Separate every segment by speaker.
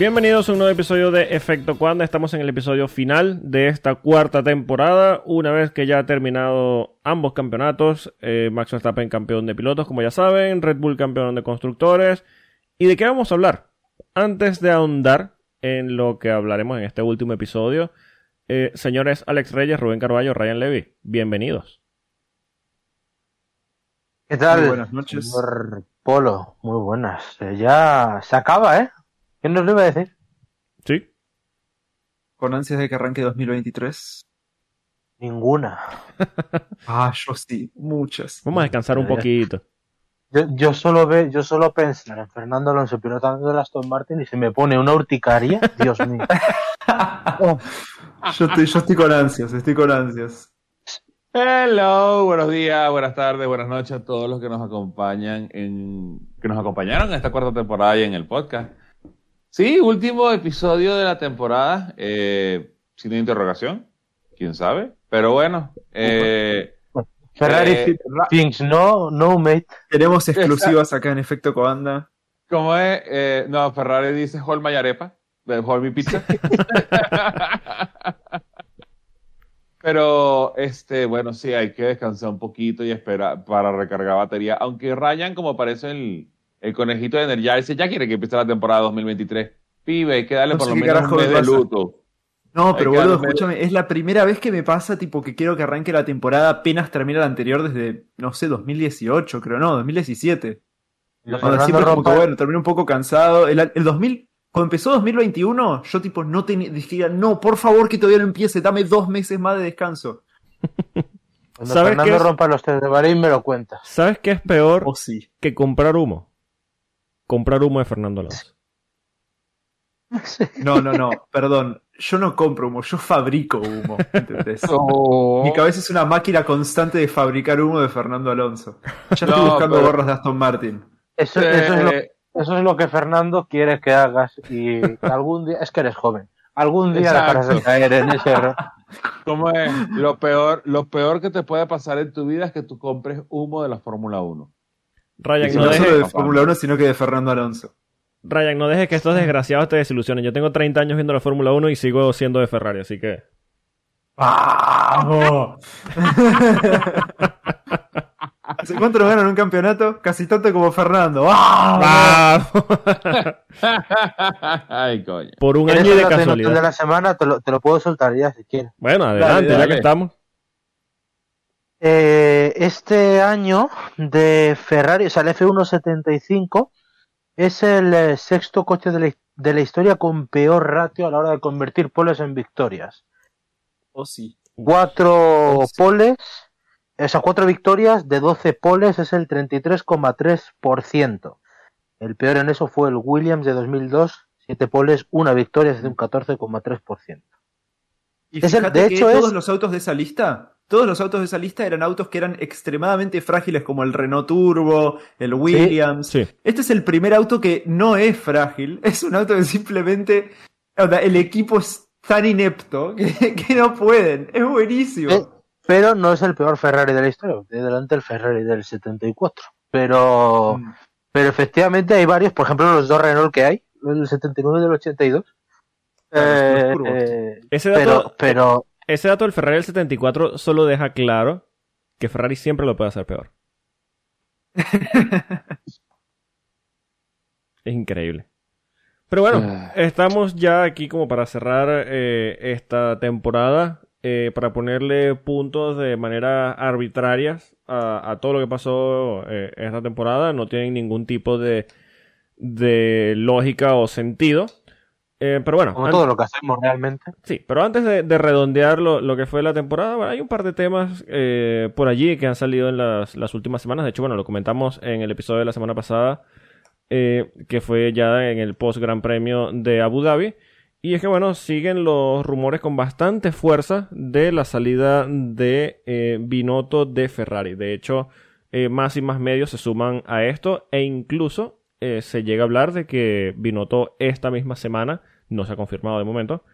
Speaker 1: Bienvenidos a un nuevo episodio de Efecto Cuando. Estamos en el episodio final de esta cuarta temporada. Una vez que ya ha terminado ambos campeonatos, eh, Max Verstappen campeón de pilotos, como ya saben, Red Bull campeón de constructores. ¿Y de qué vamos a hablar? Antes de ahondar en lo que hablaremos en este último episodio, eh, señores Alex Reyes, Rubén Carballo, Ryan Levy, bienvenidos.
Speaker 2: ¿Qué tal?
Speaker 3: Muy buenas noches.
Speaker 2: Señor Polo, muy buenas. Eh, ya se acaba, ¿eh? ¿Quién nos lo iba a decir?
Speaker 1: ¿Sí?
Speaker 3: Con ansias de que arranque 2023.
Speaker 2: Ninguna.
Speaker 3: Ah, yo sí, muchas.
Speaker 1: Vamos a descansar un poquito.
Speaker 2: Yo, yo solo ve, yo solo pensar en Fernando Alonso pilotando el Aston Martin y se me pone una urticaria. Dios mío. Oh,
Speaker 3: Yo estoy, yo estoy con ansias, estoy con ansias.
Speaker 4: Hello, buenos días, buenas tardes, buenas noches a todos los que nos acompañan en que nos acompañaron en esta cuarta temporada y en el podcast. Sí, último episodio de la temporada, eh, sin interrogación, quién sabe, pero bueno, eh,
Speaker 2: Ferrari
Speaker 4: Eh,
Speaker 2: no, no mate.
Speaker 3: Tenemos exclusivas acá en Efecto Coanda.
Speaker 4: ¿cómo es? Eh, no, Ferrari dice Hold my arepa, de Hold mi pizza. Pero, este, bueno, sí, hay que descansar un poquito y esperar para recargar batería. Aunque Ryan, como parece el, el conejito de Energizer, ya quiere que empiece la temporada 2023. Pibe, hay que darle
Speaker 3: No
Speaker 4: por lo menos un mes
Speaker 3: me
Speaker 4: de luto.
Speaker 3: No, pero boludo, escúchame, es la primera vez que me pasa, tipo, que quiero que arranque la temporada apenas termina la anterior desde, no sé, 2018, creo, no, 2017.
Speaker 2: Lo
Speaker 3: Cuando
Speaker 2: Fernando
Speaker 3: siempre como que,
Speaker 2: rompa-
Speaker 3: bueno, terminé un poco cansado. El, el 2000, cuando empezó 2021, yo tipo no tenía, decía, no, por favor que todavía no empiece, dame dos meses más de descanso.
Speaker 2: Cuando
Speaker 1: ¿Sabes
Speaker 2: Fernando rompa los test de Bahrein me lo cuentas.
Speaker 1: ¿Sabes qué es peor
Speaker 3: Oh, sí.
Speaker 1: que comprar humo? Comprar humo de Fernando Alonso.
Speaker 3: No, no, no, perdón. Yo no compro humo, yo fabrico humo. ¿entendés?
Speaker 4: Oh.
Speaker 3: Mi cabeza es una máquina constante de fabricar humo de Fernando Alonso. Ya estoy
Speaker 4: No,
Speaker 3: buscando
Speaker 4: pero-
Speaker 3: gorras de Aston Martin.
Speaker 2: Eso, eso es lo,
Speaker 4: Eh,
Speaker 2: eso es lo que Fernando quiere que hagas y algún día, es que eres joven, algún día dejarás de caer en ese error.
Speaker 4: ¿Cómo es? Lo peor, lo peor que te puede pasar en tu vida es que tú compres humo de la Fórmula 1.
Speaker 1: Ryan, no
Speaker 3: no solo
Speaker 1: dejes,
Speaker 3: de Fórmula 1, sino que de Fernando Alonso.
Speaker 1: Ryan, no dejes que estos desgraciados te desilusionen. Yo tengo 30 años viendo la Fórmula 1 y sigo siendo de Ferrari, así que...
Speaker 3: ¡Vamos! ¿Hace cuánto no ganan un campeonato? Casi tanto como Fernando. ¡Ah!
Speaker 4: Ay, coño.
Speaker 1: Por un
Speaker 2: ¿Quieres
Speaker 1: año de
Speaker 2: inútil de
Speaker 1: casualidad.
Speaker 2: la semana? Te lo, te lo puedo soltar ya si quieres.
Speaker 1: Bueno, adelante, ya
Speaker 4: dale.
Speaker 1: que estamos.
Speaker 2: Eh, este año de Ferrari, o sea, el F175 es el eh, sexto coche de la, de la historia con peor ratio a la hora de convertir poles en victorias.
Speaker 3: Oh, sí.
Speaker 2: Cuatro
Speaker 3: Oh, sí.
Speaker 2: poles, o sea, cuatro victorias de 12 poles es el 33,3%. El peor en eso fue el Williams de 2002, siete poles, una victoria es de un 14,3%.
Speaker 3: Y
Speaker 2: Es el-
Speaker 3: fíjate
Speaker 2: de
Speaker 3: que
Speaker 2: hecho
Speaker 3: todos
Speaker 2: es-
Speaker 3: los autos de esa lista, todos los autos de esa lista eran autos que eran extremadamente frágiles, como el Renault Turbo, el Williams.
Speaker 1: Sí.
Speaker 3: Este es el primer auto que no es frágil, es un auto que simplemente, o sea, el equipo es tan inepto que, que no pueden. Es buenísimo.
Speaker 2: Eh, pero no es el peor Ferrari de la historia, de delante el Ferrari del 74. Pero,
Speaker 3: Mm.
Speaker 2: pero efectivamente hay varios, por ejemplo, los dos Renault que hay, el del 79 y del 82.
Speaker 3: Claro, los
Speaker 2: Eh, eh,
Speaker 1: Ese
Speaker 2: pero,
Speaker 1: dato,
Speaker 2: pero
Speaker 1: ese dato del Ferrari del 74 solo deja claro que Ferrari siempre lo puede hacer peor. Es increíble. Pero bueno,
Speaker 4: Ah.
Speaker 1: estamos ya aquí como para cerrar eh, esta temporada, eh, para ponerle puntos de manera arbitrarias a, a todo lo que pasó eh, esta temporada. No tienen ningún tipo de, de lógica o sentido. Eh, pero bueno,
Speaker 2: como todo lo que hacemos realmente.
Speaker 1: Sí, pero antes de, de redondear lo, lo que fue la temporada, bueno, hay un par de temas eh, por allí que han salido en las, las últimas semanas. De hecho, bueno, lo comentamos en el episodio de la semana pasada, eh, que fue ya en el post Gran Premio de Abu Dhabi. Y es que, bueno, siguen los rumores con bastante fuerza de la salida de eh, Binotto de Ferrari. De hecho, más y más medios se suman a esto e incluso se llega a hablar de que Binotto esta misma semana, no se ha confirmado de momento,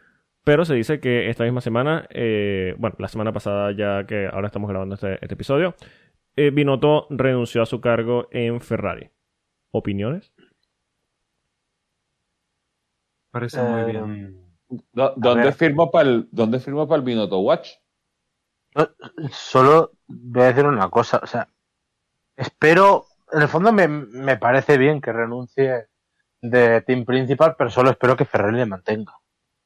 Speaker 1: pero se dice que esta misma semana, eh, bueno, la semana pasada ya que ahora estamos grabando este, este episodio, eh, Binotto renunció a su cargo en Ferrari. ¿Opiniones?
Speaker 3: Parece muy bien.
Speaker 2: Eh,
Speaker 4: ¿Dó- ¿Dónde firmo para el, ¿Dónde firmo para el Binotto Watch?
Speaker 2: solo voy a decir una cosa, o sea, espero, en el fondo me, me parece bien que renuncie de team principal, pero solo espero que Ferrari le mantenga.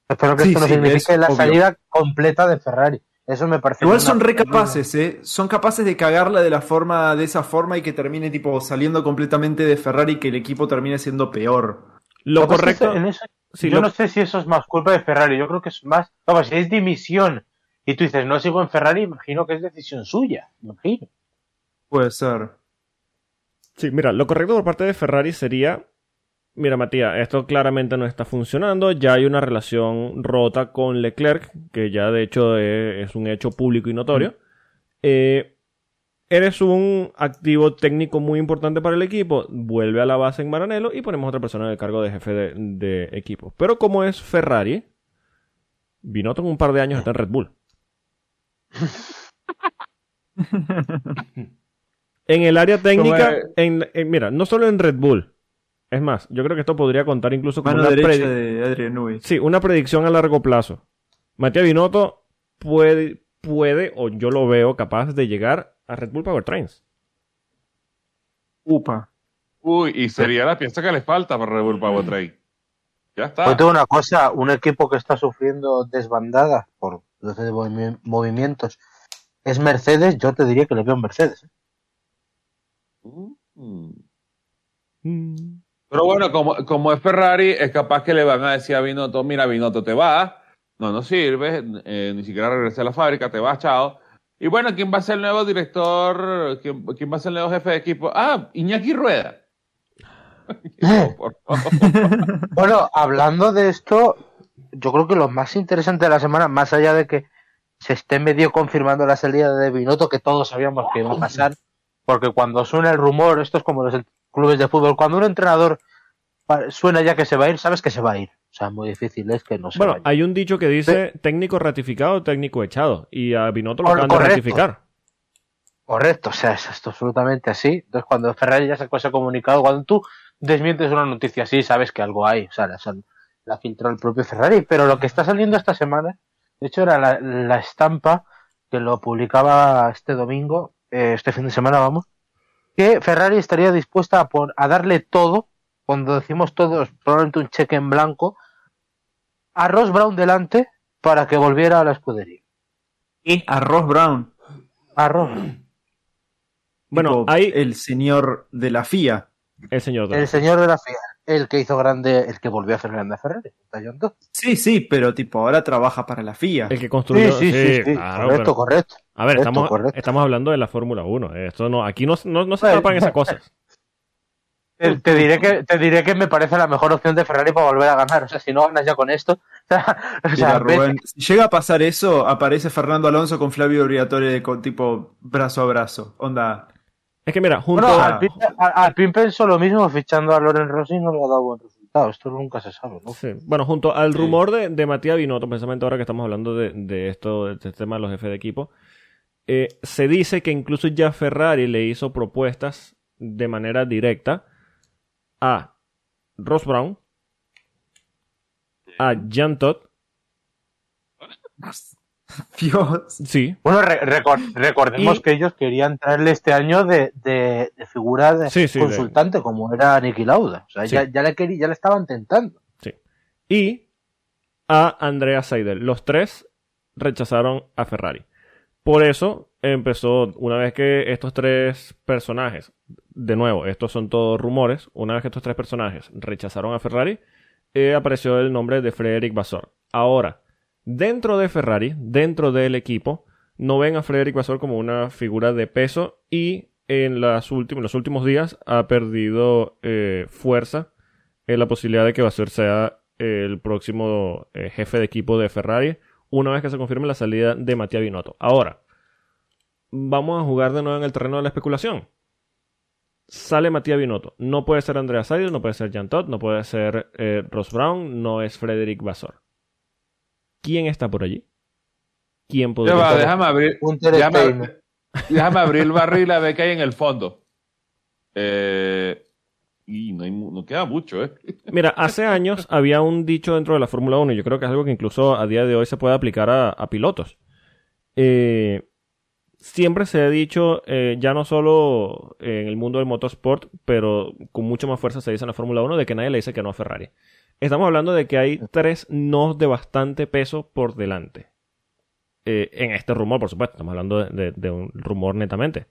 Speaker 2: Espero que
Speaker 3: Sí,
Speaker 2: esto no
Speaker 3: sí,
Speaker 2: signifique
Speaker 3: es
Speaker 2: la
Speaker 3: obvio.
Speaker 2: salida completa de Ferrari. Eso me parece
Speaker 3: Igual son re capaces, ¿eh? Son capaces de cagarla de la forma, de esa forma y que termine tipo saliendo completamente de Ferrari y que el equipo termine siendo peor.
Speaker 1: Lo correcto.
Speaker 2: en eso-
Speaker 1: sí,
Speaker 2: yo
Speaker 1: lo-
Speaker 2: no sé si eso es más culpa de Ferrari. Yo creo que es más. Vamos, si es dimisión y tú dices no sigo en Ferrari, imagino que es decisión suya. Imagino.
Speaker 3: Puede ser.
Speaker 1: Sí, mira, lo correcto por parte de Ferrari sería, mira Matías, esto claramente no está funcionando, ya hay una relación rota con Leclerc, que ya de hecho es, es un hecho público y notorio. Eh, eres un activo técnico muy importante para el equipo, vuelve a la base en Maranello y ponemos otra persona en el cargo de jefe de, de equipo. Pero como es Ferrari, Binotto en un par de años está en Red Bull. En el área técnica, en, en- mira, no solo en Red Bull. Es más, yo creo que esto podría contar incluso como
Speaker 3: Mano
Speaker 1: una,
Speaker 3: derecha de Adrian
Speaker 1: sí, una predicción a largo plazo. Matías Binotto puede, puede, o yo lo veo capaz de llegar a Red Bull Powertrains.
Speaker 3: Upa.
Speaker 4: Uy, y sería la pieza que le falta para Red Bull Powertrain. Ya está.
Speaker 2: Pues tengo una cosa, un equipo que está sufriendo desbandada por los movi- movimientos es Mercedes, yo te diría que le veo en Mercedes. ¿eh?
Speaker 4: Mm.
Speaker 1: Mm.
Speaker 4: Pero bueno, como, como es Ferrari, es capaz que le van a decir a Binotto, mira, Binotto, te vas, no nos sirve, eh, ni siquiera regresé a la fábrica, te vas, chao. Y bueno, ¿quién va a ser el nuevo director? ¿Quién, quién va a ser el nuevo jefe de equipo? Ah, Iñaki Rueda. No, por favor.
Speaker 2: Bueno, hablando de esto, yo creo que lo más interesante de la semana, más allá de que se esté medio confirmando la salida de Binotto, que todos sabíamos que iba a pasar, porque cuando suena el rumor, esto es como los clubes de fútbol, cuando un entrenador suena ya que se va a ir, sabes que se va a ir. O sea, muy difícil es que no se
Speaker 1: Bueno,
Speaker 2: vaya.
Speaker 1: hay un dicho que dice técnico ratificado, técnico echado. Y a Binotto lo acaban de ratificar.
Speaker 2: Correcto, o sea, es esto absolutamente así. Entonces, cuando Ferrari ya sacó ese comunicado, cuando tú desmientes una noticia así, sabes que algo hay. O sea, la, la filtró el propio Ferrari. Pero lo que está saliendo esta semana, de hecho, era la, la estampa que lo publicaba este domingo, eh, este fin de semana, vamos, que Ferrari estaría dispuesta a, pon- a darle todo, cuando decimos todo, es probablemente un cheque en blanco, a Ross Brown delante para que volviera a la escudería.
Speaker 3: Y a Ross Brown.
Speaker 2: A Ross.
Speaker 1: Bueno,
Speaker 3: tipo,
Speaker 1: hay
Speaker 3: el señor de la FIA.
Speaker 1: el señor. de-
Speaker 2: El señor de la FIA, el que hizo grande, el que volvió a hacer grande a Ferrari.
Speaker 3: Sí, sí, pero tipo ahora trabaja para la FIA.
Speaker 1: El que construyó.
Speaker 2: Sí, sí, sí, sí,
Speaker 1: claro,
Speaker 2: correcto,
Speaker 1: pero-
Speaker 2: correcto.
Speaker 1: A ver,
Speaker 2: correcto,
Speaker 1: estamos,
Speaker 2: correcto.
Speaker 1: estamos hablando de la Fórmula 1. Esto no, aquí no, no, no se tapan esas cosas.
Speaker 2: Te, te diré que, te diré que me parece la mejor opción de Ferrari para volver a ganar. O sea, si no ganas ya con esto. O sea,
Speaker 3: Rubén, si llega a pasar eso, aparece Fernando Alonso con Flavio Briatore con tipo brazo a brazo. Onda.
Speaker 1: Es que mira, junto
Speaker 2: bueno,
Speaker 1: a-
Speaker 2: al Pin, al- al Pin pensó lo mismo fichando a Loren Rossi no le ha dado buen resultado. Esto nunca se sabe, ¿no?
Speaker 1: Sí. Bueno, junto al
Speaker 3: Sí.
Speaker 1: rumor de, de Matías Binotto, precisamente ahora que estamos hablando de, de esto, de este tema de los jefes de equipo, eh, se dice que incluso ya Ferrari le hizo propuestas de manera directa a Ross Brown, a Jan Todd,
Speaker 3: Dios.
Speaker 1: sí,
Speaker 2: Bueno, re- recor- recordemos
Speaker 1: Y-
Speaker 2: que ellos querían traerle este año de, de, de figura de
Speaker 1: Sí, sí, de-
Speaker 2: consultante, como era Niki Lauda. O sea,
Speaker 1: Sí.
Speaker 2: ya, ya, le ya le estaban tentando.
Speaker 1: y a Andrea Seidel. Los tres rechazaron a Ferrari. Por eso empezó, una vez que estos tres personajes, de nuevo, estos son todos rumores, una vez que estos tres personajes rechazaron a Ferrari, eh, apareció el nombre de Frederick Vassor. Ahora, dentro de Ferrari, dentro del equipo, no ven a Frederick Vassor como una figura de peso y en las los últimos días ha perdido eh, fuerza en la posibilidad de que Vasseur sea el próximo eh, jefe de equipo de Ferrari una vez que se confirme la salida de Matías Binotto. Ahora, vamos a jugar de nuevo en el terreno de la especulación. Sale Matías Binotto. No puede ser Andrea Seidel, no puede ser Jan Todd, no puede ser eh, Ross Brown, no es Frederick Vassor. ¿Quién está por allí? ¿Quién podría
Speaker 4: va,
Speaker 1: estar?
Speaker 4: déjame abrir,
Speaker 2: Hunter
Speaker 4: déjame, déjame abrir el barril a ver qué hay en el fondo. Eh, y no, queda mucho, ¿eh?
Speaker 1: Mira, hace años había un dicho dentro de la Fórmula 1, y yo creo que es algo que incluso a día de hoy se puede aplicar a, pilotos. Eh, siempre se ha dicho, eh, ya no solo en el mundo del motorsport, pero con mucho más fuerza se dice en la Fórmula 1, de que nadie le dice que no a Ferrari. Estamos hablando de que hay tres no de bastante peso por delante. Eh, en este rumor, por supuesto, estamos hablando de un rumor netamente.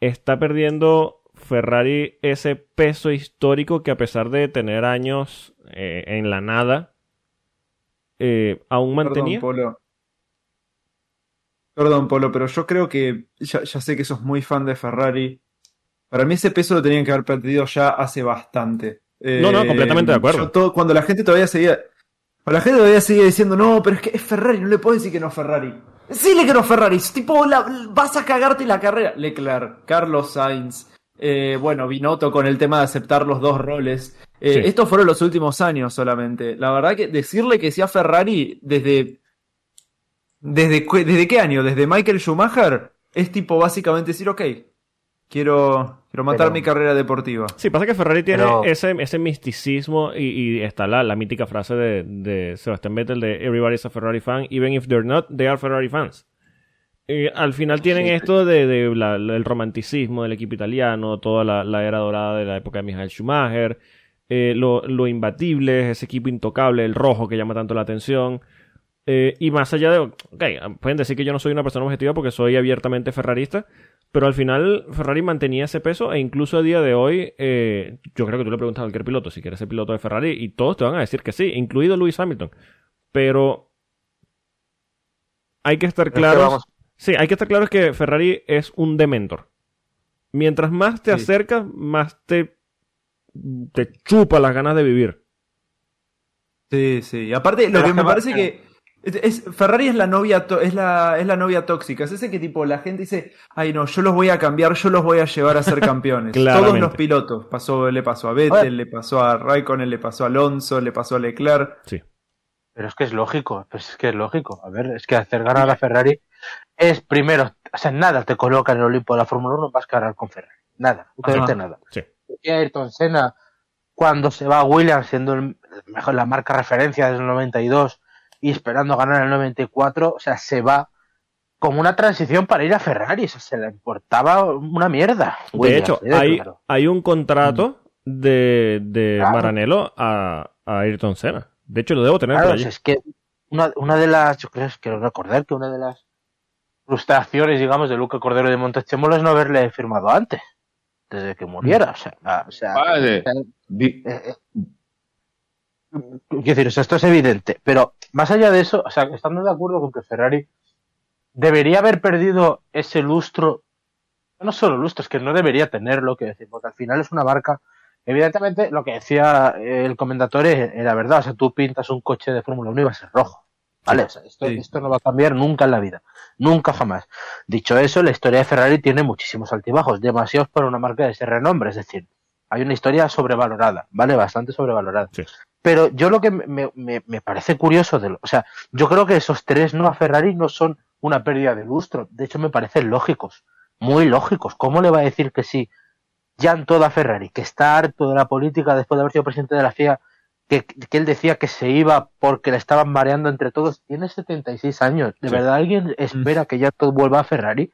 Speaker 1: Está perdiendo Ferrari ese peso histórico que a pesar de tener años eh, en la nada, eh, aún mantenía.
Speaker 3: Perdón, Polo. Perdón, Polo, pero yo creo que ya, ya sé que sos muy fan de Ferrari. Para mí ese peso lo tenían que haber perdido ya hace bastante.
Speaker 1: No, no, completamente de acuerdo.
Speaker 3: yo todo- cuando la gente todavía seguía. Cuando la gente todavía seguía diciendo, no, pero es que es Ferrari, no le puedes decir que no es Ferrari. Decirle que no es Ferrari, tipo, la- vas a cagarte la carrera. Leclerc, Carlos Sainz, eh, bueno, Binotto con el tema de aceptar los dos roles. Eh,
Speaker 1: Sí.
Speaker 3: Estos fueron los últimos años solamente. La verdad que decirle que sea Ferrari desde. ¿Desde, ¿Desde qué año? ¿Desde Michael Schumacher? Es tipo básicamente decir, ok, quiero, quiero matar
Speaker 2: Pero-
Speaker 3: mi carrera deportiva.
Speaker 1: Sí, pasa que Ferrari tiene
Speaker 2: Pero-
Speaker 1: ese, ese misticismo y, y está la, la mítica frase de, de Sebastián Vettel de Everybody's a Ferrari fan, even if they're not, they are Ferrari fans. Eh, al final tienen
Speaker 2: Sí.
Speaker 1: esto de, de la- la- el romanticismo del equipo italiano, toda la, la era dorada de la época de Michael Schumacher, eh, lo, lo imbatible, ese equipo intocable, el rojo que llama tanto la atención. Eh, y más allá de, ok, pueden decir que yo no soy una persona objetiva porque soy abiertamente ferrarista, pero al final Ferrari mantenía ese peso e incluso a día de hoy, yo creo que tú le preguntas a cualquier piloto si quieres ser piloto de Ferrari y todos te van a decir que sí, incluido Lewis Hamilton. Pero hay que estar
Speaker 2: Pero es que
Speaker 1: claros.
Speaker 2: vamos-
Speaker 1: Sí, hay que estar claros que Ferrari es un dementor. Mientras más te
Speaker 3: Sí.
Speaker 1: acercas, más te, te chupa las ganas de vivir.
Speaker 3: Sí, sí. Aparte, lo
Speaker 2: Pero
Speaker 3: que me parece que. Es, Ferrari es la novia es la, es la novia tóxica. Es ese que tipo la gente dice, ay no, yo los voy a cambiar, yo los voy a llevar a ser campeones. Todos los pilotos. Pasó, le pasó a Vettel, le pasó a Raikkonen, le pasó a Alonso, le pasó a Leclerc.
Speaker 1: Sí.
Speaker 2: Pero es que es lógico, pues es que es lógico. A ver, es que hacer ganar a Ferrari es primero, o sea, nada te coloca en el Olimpo de la Fórmula 1, vas a ganar con Ferrari. Nada, absolutamente nada.
Speaker 1: Sí.
Speaker 2: Ayrton Senna, cuando se va a Williams, siendo el mejor, la marca referencia desde el 92 y esperando ganar el 94, o sea, se va como una transición para ir a Ferrari, o sea, se le importaba una mierda.
Speaker 1: De
Speaker 2: Williams,
Speaker 1: hecho,
Speaker 2: así de
Speaker 1: hay,
Speaker 2: claro.
Speaker 1: hay un contrato de, de
Speaker 2: Claro.
Speaker 1: Maranello a, a Ayrton Senna. De hecho, lo debo tener
Speaker 2: Claro,
Speaker 1: por allí.
Speaker 2: es que una, una de las, yo creo, quiero recordar que una de las frustraciones, digamos, de Luca Cordero de Montechemolo es no haberle firmado antes, desde que muriera. O sea, o sea,
Speaker 4: Vale.
Speaker 2: Eh, eh, quiero decir, o sea, esto es evidente. Pero más allá de eso, o sea, estando de acuerdo con que Ferrari debería haber perdido ese lustro, no solo lustro, es que no debería tenerlo, que decir, porque al final es una marca. Evidentemente, lo que decía el comendatore era verdad. O sea, tú pintas un coche de Fórmula 1 y va a ser rojo. ¿Vale? O sea, esto,
Speaker 3: Sí.
Speaker 2: esto no va a cambiar nunca en la vida. Nunca jamás. Dicho eso, la historia de Ferrari tiene muchísimos altibajos, demasiados para una marca de ese renombre. Es decir, hay una historia sobrevalorada, ¿vale? Bastante sobrevalorada.
Speaker 1: Sí.
Speaker 2: Pero yo lo que me, me- me parece curioso de lo, o sea, yo creo que esos tres no a Ferrari no son una pérdida de lustro. De hecho, me parecen lógicos, muy lógicos. ¿Cómo le va a decir que sí Jan Toda Ferrari, que está harto de la política después de haber sido presidente de la FIA, que, que él decía que se iba porque le estaban mareando entre todos? Tiene 76 años. ¿De
Speaker 1: Sí.
Speaker 2: verdad alguien espera que Jan Todd vuelva a Ferrari?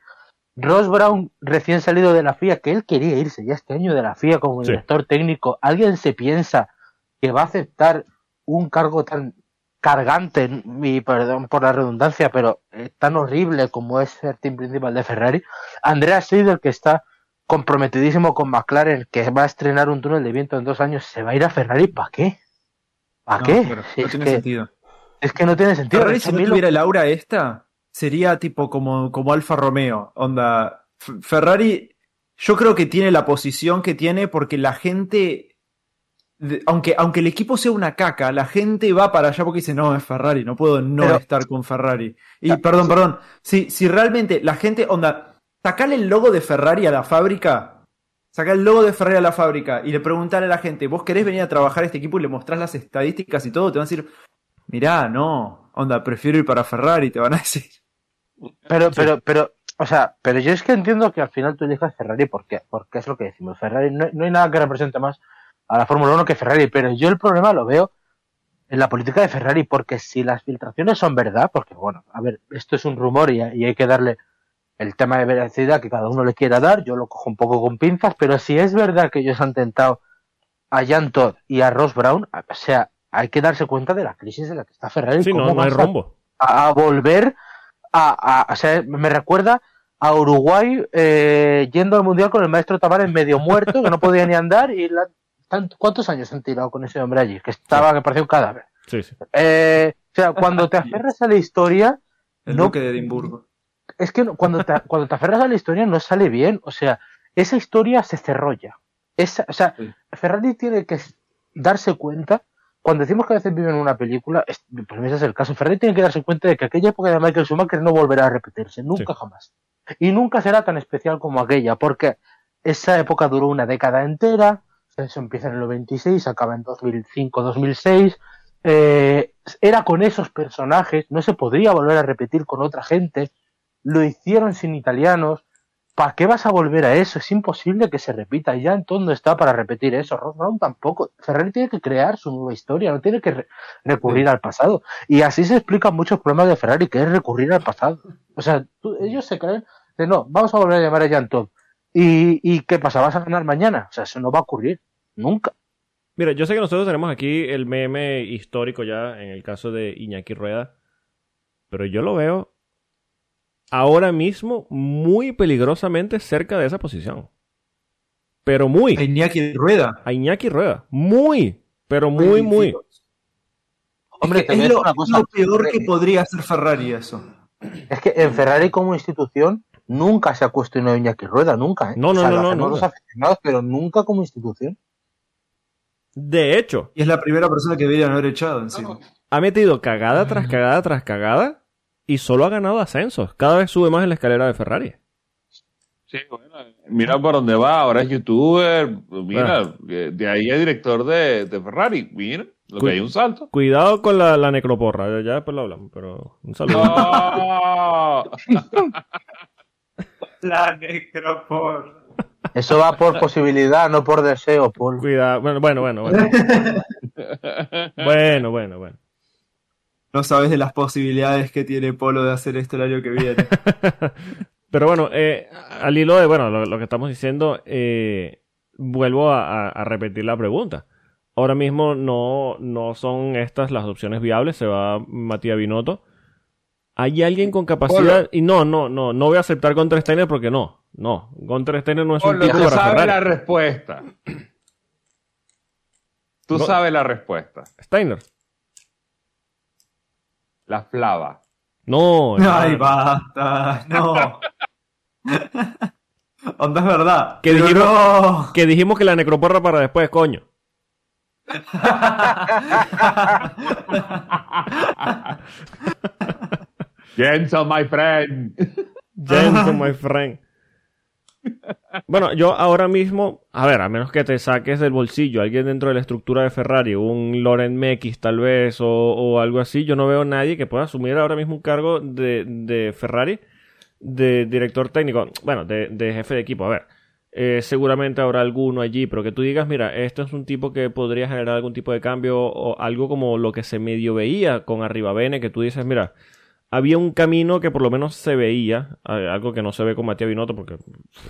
Speaker 2: Ross Brown, recién salido de la FIA, que él quería irse ya este año de la FIA como
Speaker 1: Sí.
Speaker 2: director técnico. ¿Alguien se piensa que va a aceptar un cargo tan cargante, y perdón por la redundancia, pero eh, tan horrible como es ser team principal de Ferrari? Andrea Seidel, que está comprometidísimo con McLaren, que va a estrenar un túnel de viento en dos años, ¿se va a ir a Ferrari? ¿Para qué? ¿Para
Speaker 3: No,
Speaker 2: qué? Si
Speaker 3: no tiene
Speaker 2: que,
Speaker 3: sentido.
Speaker 2: es que no tiene sentido.
Speaker 3: Ferrari, si no
Speaker 2: mí lo-
Speaker 3: tuviera el aura esta, sería tipo como, como Alfa Romeo. Onda. F- Ferrari, yo creo que tiene la posición que tiene porque la gente. Aunque, aunque el equipo sea una caca, la gente va para allá porque dice, no, es Ferrari, no puedo no
Speaker 2: Pero-
Speaker 3: estar con Ferrari. Y perdón,
Speaker 2: sí.
Speaker 3: perdón, si, si realmente la gente, onda, sacarle el logo de Ferrari a la fábrica, sacar el logo de Ferrari a la fábrica y le preguntarle a la gente, ¿vos querés venir a trabajar a este equipo y le mostrás las estadísticas y todo? Te van a decir, mirá, no, onda, prefiero ir para Ferrari, te van a decir.
Speaker 2: Pero, pero, pero, o sea, pero yo es que entiendo que al final tú elijas Ferrari porque, porque es lo que decimos. Ferrari no, no hay nada que represente más a la Fórmula 1 que Ferrari, pero yo el problema lo veo en la política de Ferrari, porque si las filtraciones son verdad, porque bueno, a ver, esto es un rumor y, y hay que darle el tema de veracidad que cada uno le quiera dar, yo lo cojo un poco con pinzas, pero si es verdad que ellos han tentado a Jan Todd y a Ross Brown, o sea, hay que darse cuenta de la crisis en la que está Ferrari.
Speaker 1: Sí, no,
Speaker 2: cómo
Speaker 1: no hay rumbo.
Speaker 2: a, a volver a, a- o sea, me recuerda a Uruguay eh, yendo al mundial con el maestro Tavares medio muerto, que no podía ni andar, y la- tant- ¿cuántos años han tirado con ese hombre allí? Que estaba, que parecía un cadáver.
Speaker 1: Sí, sí.
Speaker 2: Eh, o sea, cuando te aferras a la historia,
Speaker 3: El
Speaker 2: no,
Speaker 3: duque de Edimburgo.
Speaker 2: Es que cuando te, cuando te aferras a la historia no sale bien. O sea, esa historia se cerró ya. Esa, o sea,
Speaker 3: Sí.
Speaker 2: Ferrari tiene que darse cuenta, cuando decimos que a veces viven una película, es, pues ese es el caso, Ferrari tiene que darse cuenta de que aquella época de Michael Schumacher no volverá a repetirse, nunca
Speaker 1: Sí.
Speaker 2: jamás. Y nunca será tan especial como aquella, porque esa época duró una década entera, eso empieza en el 96, acaba en 2005, 2006, eh, era con esos personajes, no se podría volver a repetir con otra gente, lo hicieron sin italianos, ¿para qué vas a volver a eso? Es imposible que se repita, ya entonces no está para repetir eso, Ross Brown tampoco, Ferrari tiene que crear su nueva historia, no tiene que re- recurrir al pasado, y así se explican muchos problemas de Ferrari, que es recurrir al pasado, o sea, tú- ellos se creen de no, vamos a volver a llamar a Jan Todd, ¿Y, ¿y qué pasa? ¿Vas a ganar mañana? O sea, eso no va a ocurrir, nunca.
Speaker 1: Mira, yo sé que nosotros tenemos aquí el meme histórico ya en el caso de Iñaki Rueda, pero yo lo veo ahora mismo muy peligrosamente cerca de esa posición. Pero muy.
Speaker 3: A Iñaki Rueda.
Speaker 1: A Iñaki Rueda. Muy. Pero muy, muy.
Speaker 2: Hombre,
Speaker 3: Es que lo, peor que podría hacer Ferrari eso.
Speaker 2: Es que en Ferrari como institución nunca se ha cuestionado Iñaki Rueda, nunca. ¿eh?
Speaker 1: No, no,
Speaker 2: O sea,
Speaker 1: no, no, no.
Speaker 2: los aficionados, pero nunca como institución.
Speaker 1: De hecho,
Speaker 3: Y es la primera persona que deberían haber echado encima.
Speaker 1: ha metido cagada tras cagada tras cagada y solo ha ganado ascensos. Cada vez sube más en la escalera de Ferrari.
Speaker 4: Sí, bueno, mira por dónde va, ahora es youtuber, mira, eh, de ahí es director de, de Ferrari, mira, lo que
Speaker 1: Cuy-
Speaker 4: hay un salto.
Speaker 1: Cuidado con la, la necroporra. Ya después lo hablamos, pero un saludo.
Speaker 4: ¡No!
Speaker 3: La necropor.
Speaker 2: Eso va por posibilidad, no por deseo, Paul.
Speaker 1: Cuidado. Bueno, bueno, bueno. Bueno, bueno, bueno. bueno.
Speaker 3: No sabes de las posibilidades que tiene Polo de hacer esto el año que viene.
Speaker 1: Pero bueno, eh, al hilo de bueno, lo, lo que estamos diciendo, eh, vuelvo a, a- a repetir la pregunta. Ahora mismo no, no son estas las opciones viables, se va Matías Binotto. ¿Hay alguien con capacidad? Y no, no, no, no voy a aceptar Gunter Steiner porque no, no. Gunter Steiner no es un
Speaker 4: Polo,
Speaker 1: tipo
Speaker 4: tú
Speaker 1: para
Speaker 4: sabes la
Speaker 1: Ferrari.
Speaker 4: respuesta. Tú
Speaker 1: No.
Speaker 4: sabes la respuesta.
Speaker 1: Steiner.
Speaker 4: La flava.
Speaker 1: No,
Speaker 3: Ay,
Speaker 1: hermano.
Speaker 3: basta. No. Onda es verdad.
Speaker 1: Que dijimos-
Speaker 3: no.
Speaker 1: Que dijimos que la necroporra para después, coño.
Speaker 4: Jensen, my friend.
Speaker 1: Jensen, my friend. Bueno, yo ahora mismo, a ver, a menos que te saques del bolsillo alguien dentro de la estructura de Ferrari, un Loren Mekis tal vez, o, o algo así, yo no veo nadie que pueda asumir ahora mismo un cargo de, de Ferrari, de director técnico, bueno, de, de jefe de equipo. A ver, eh, seguramente habrá alguno allí, pero que tú digas, mira, esto es un tipo que podría generar algún tipo de cambio, o algo como lo que se medio veía con Arribavene, que tú dices, mira, había un camino que por lo menos se veía, algo que no se ve con Matías Binotto porque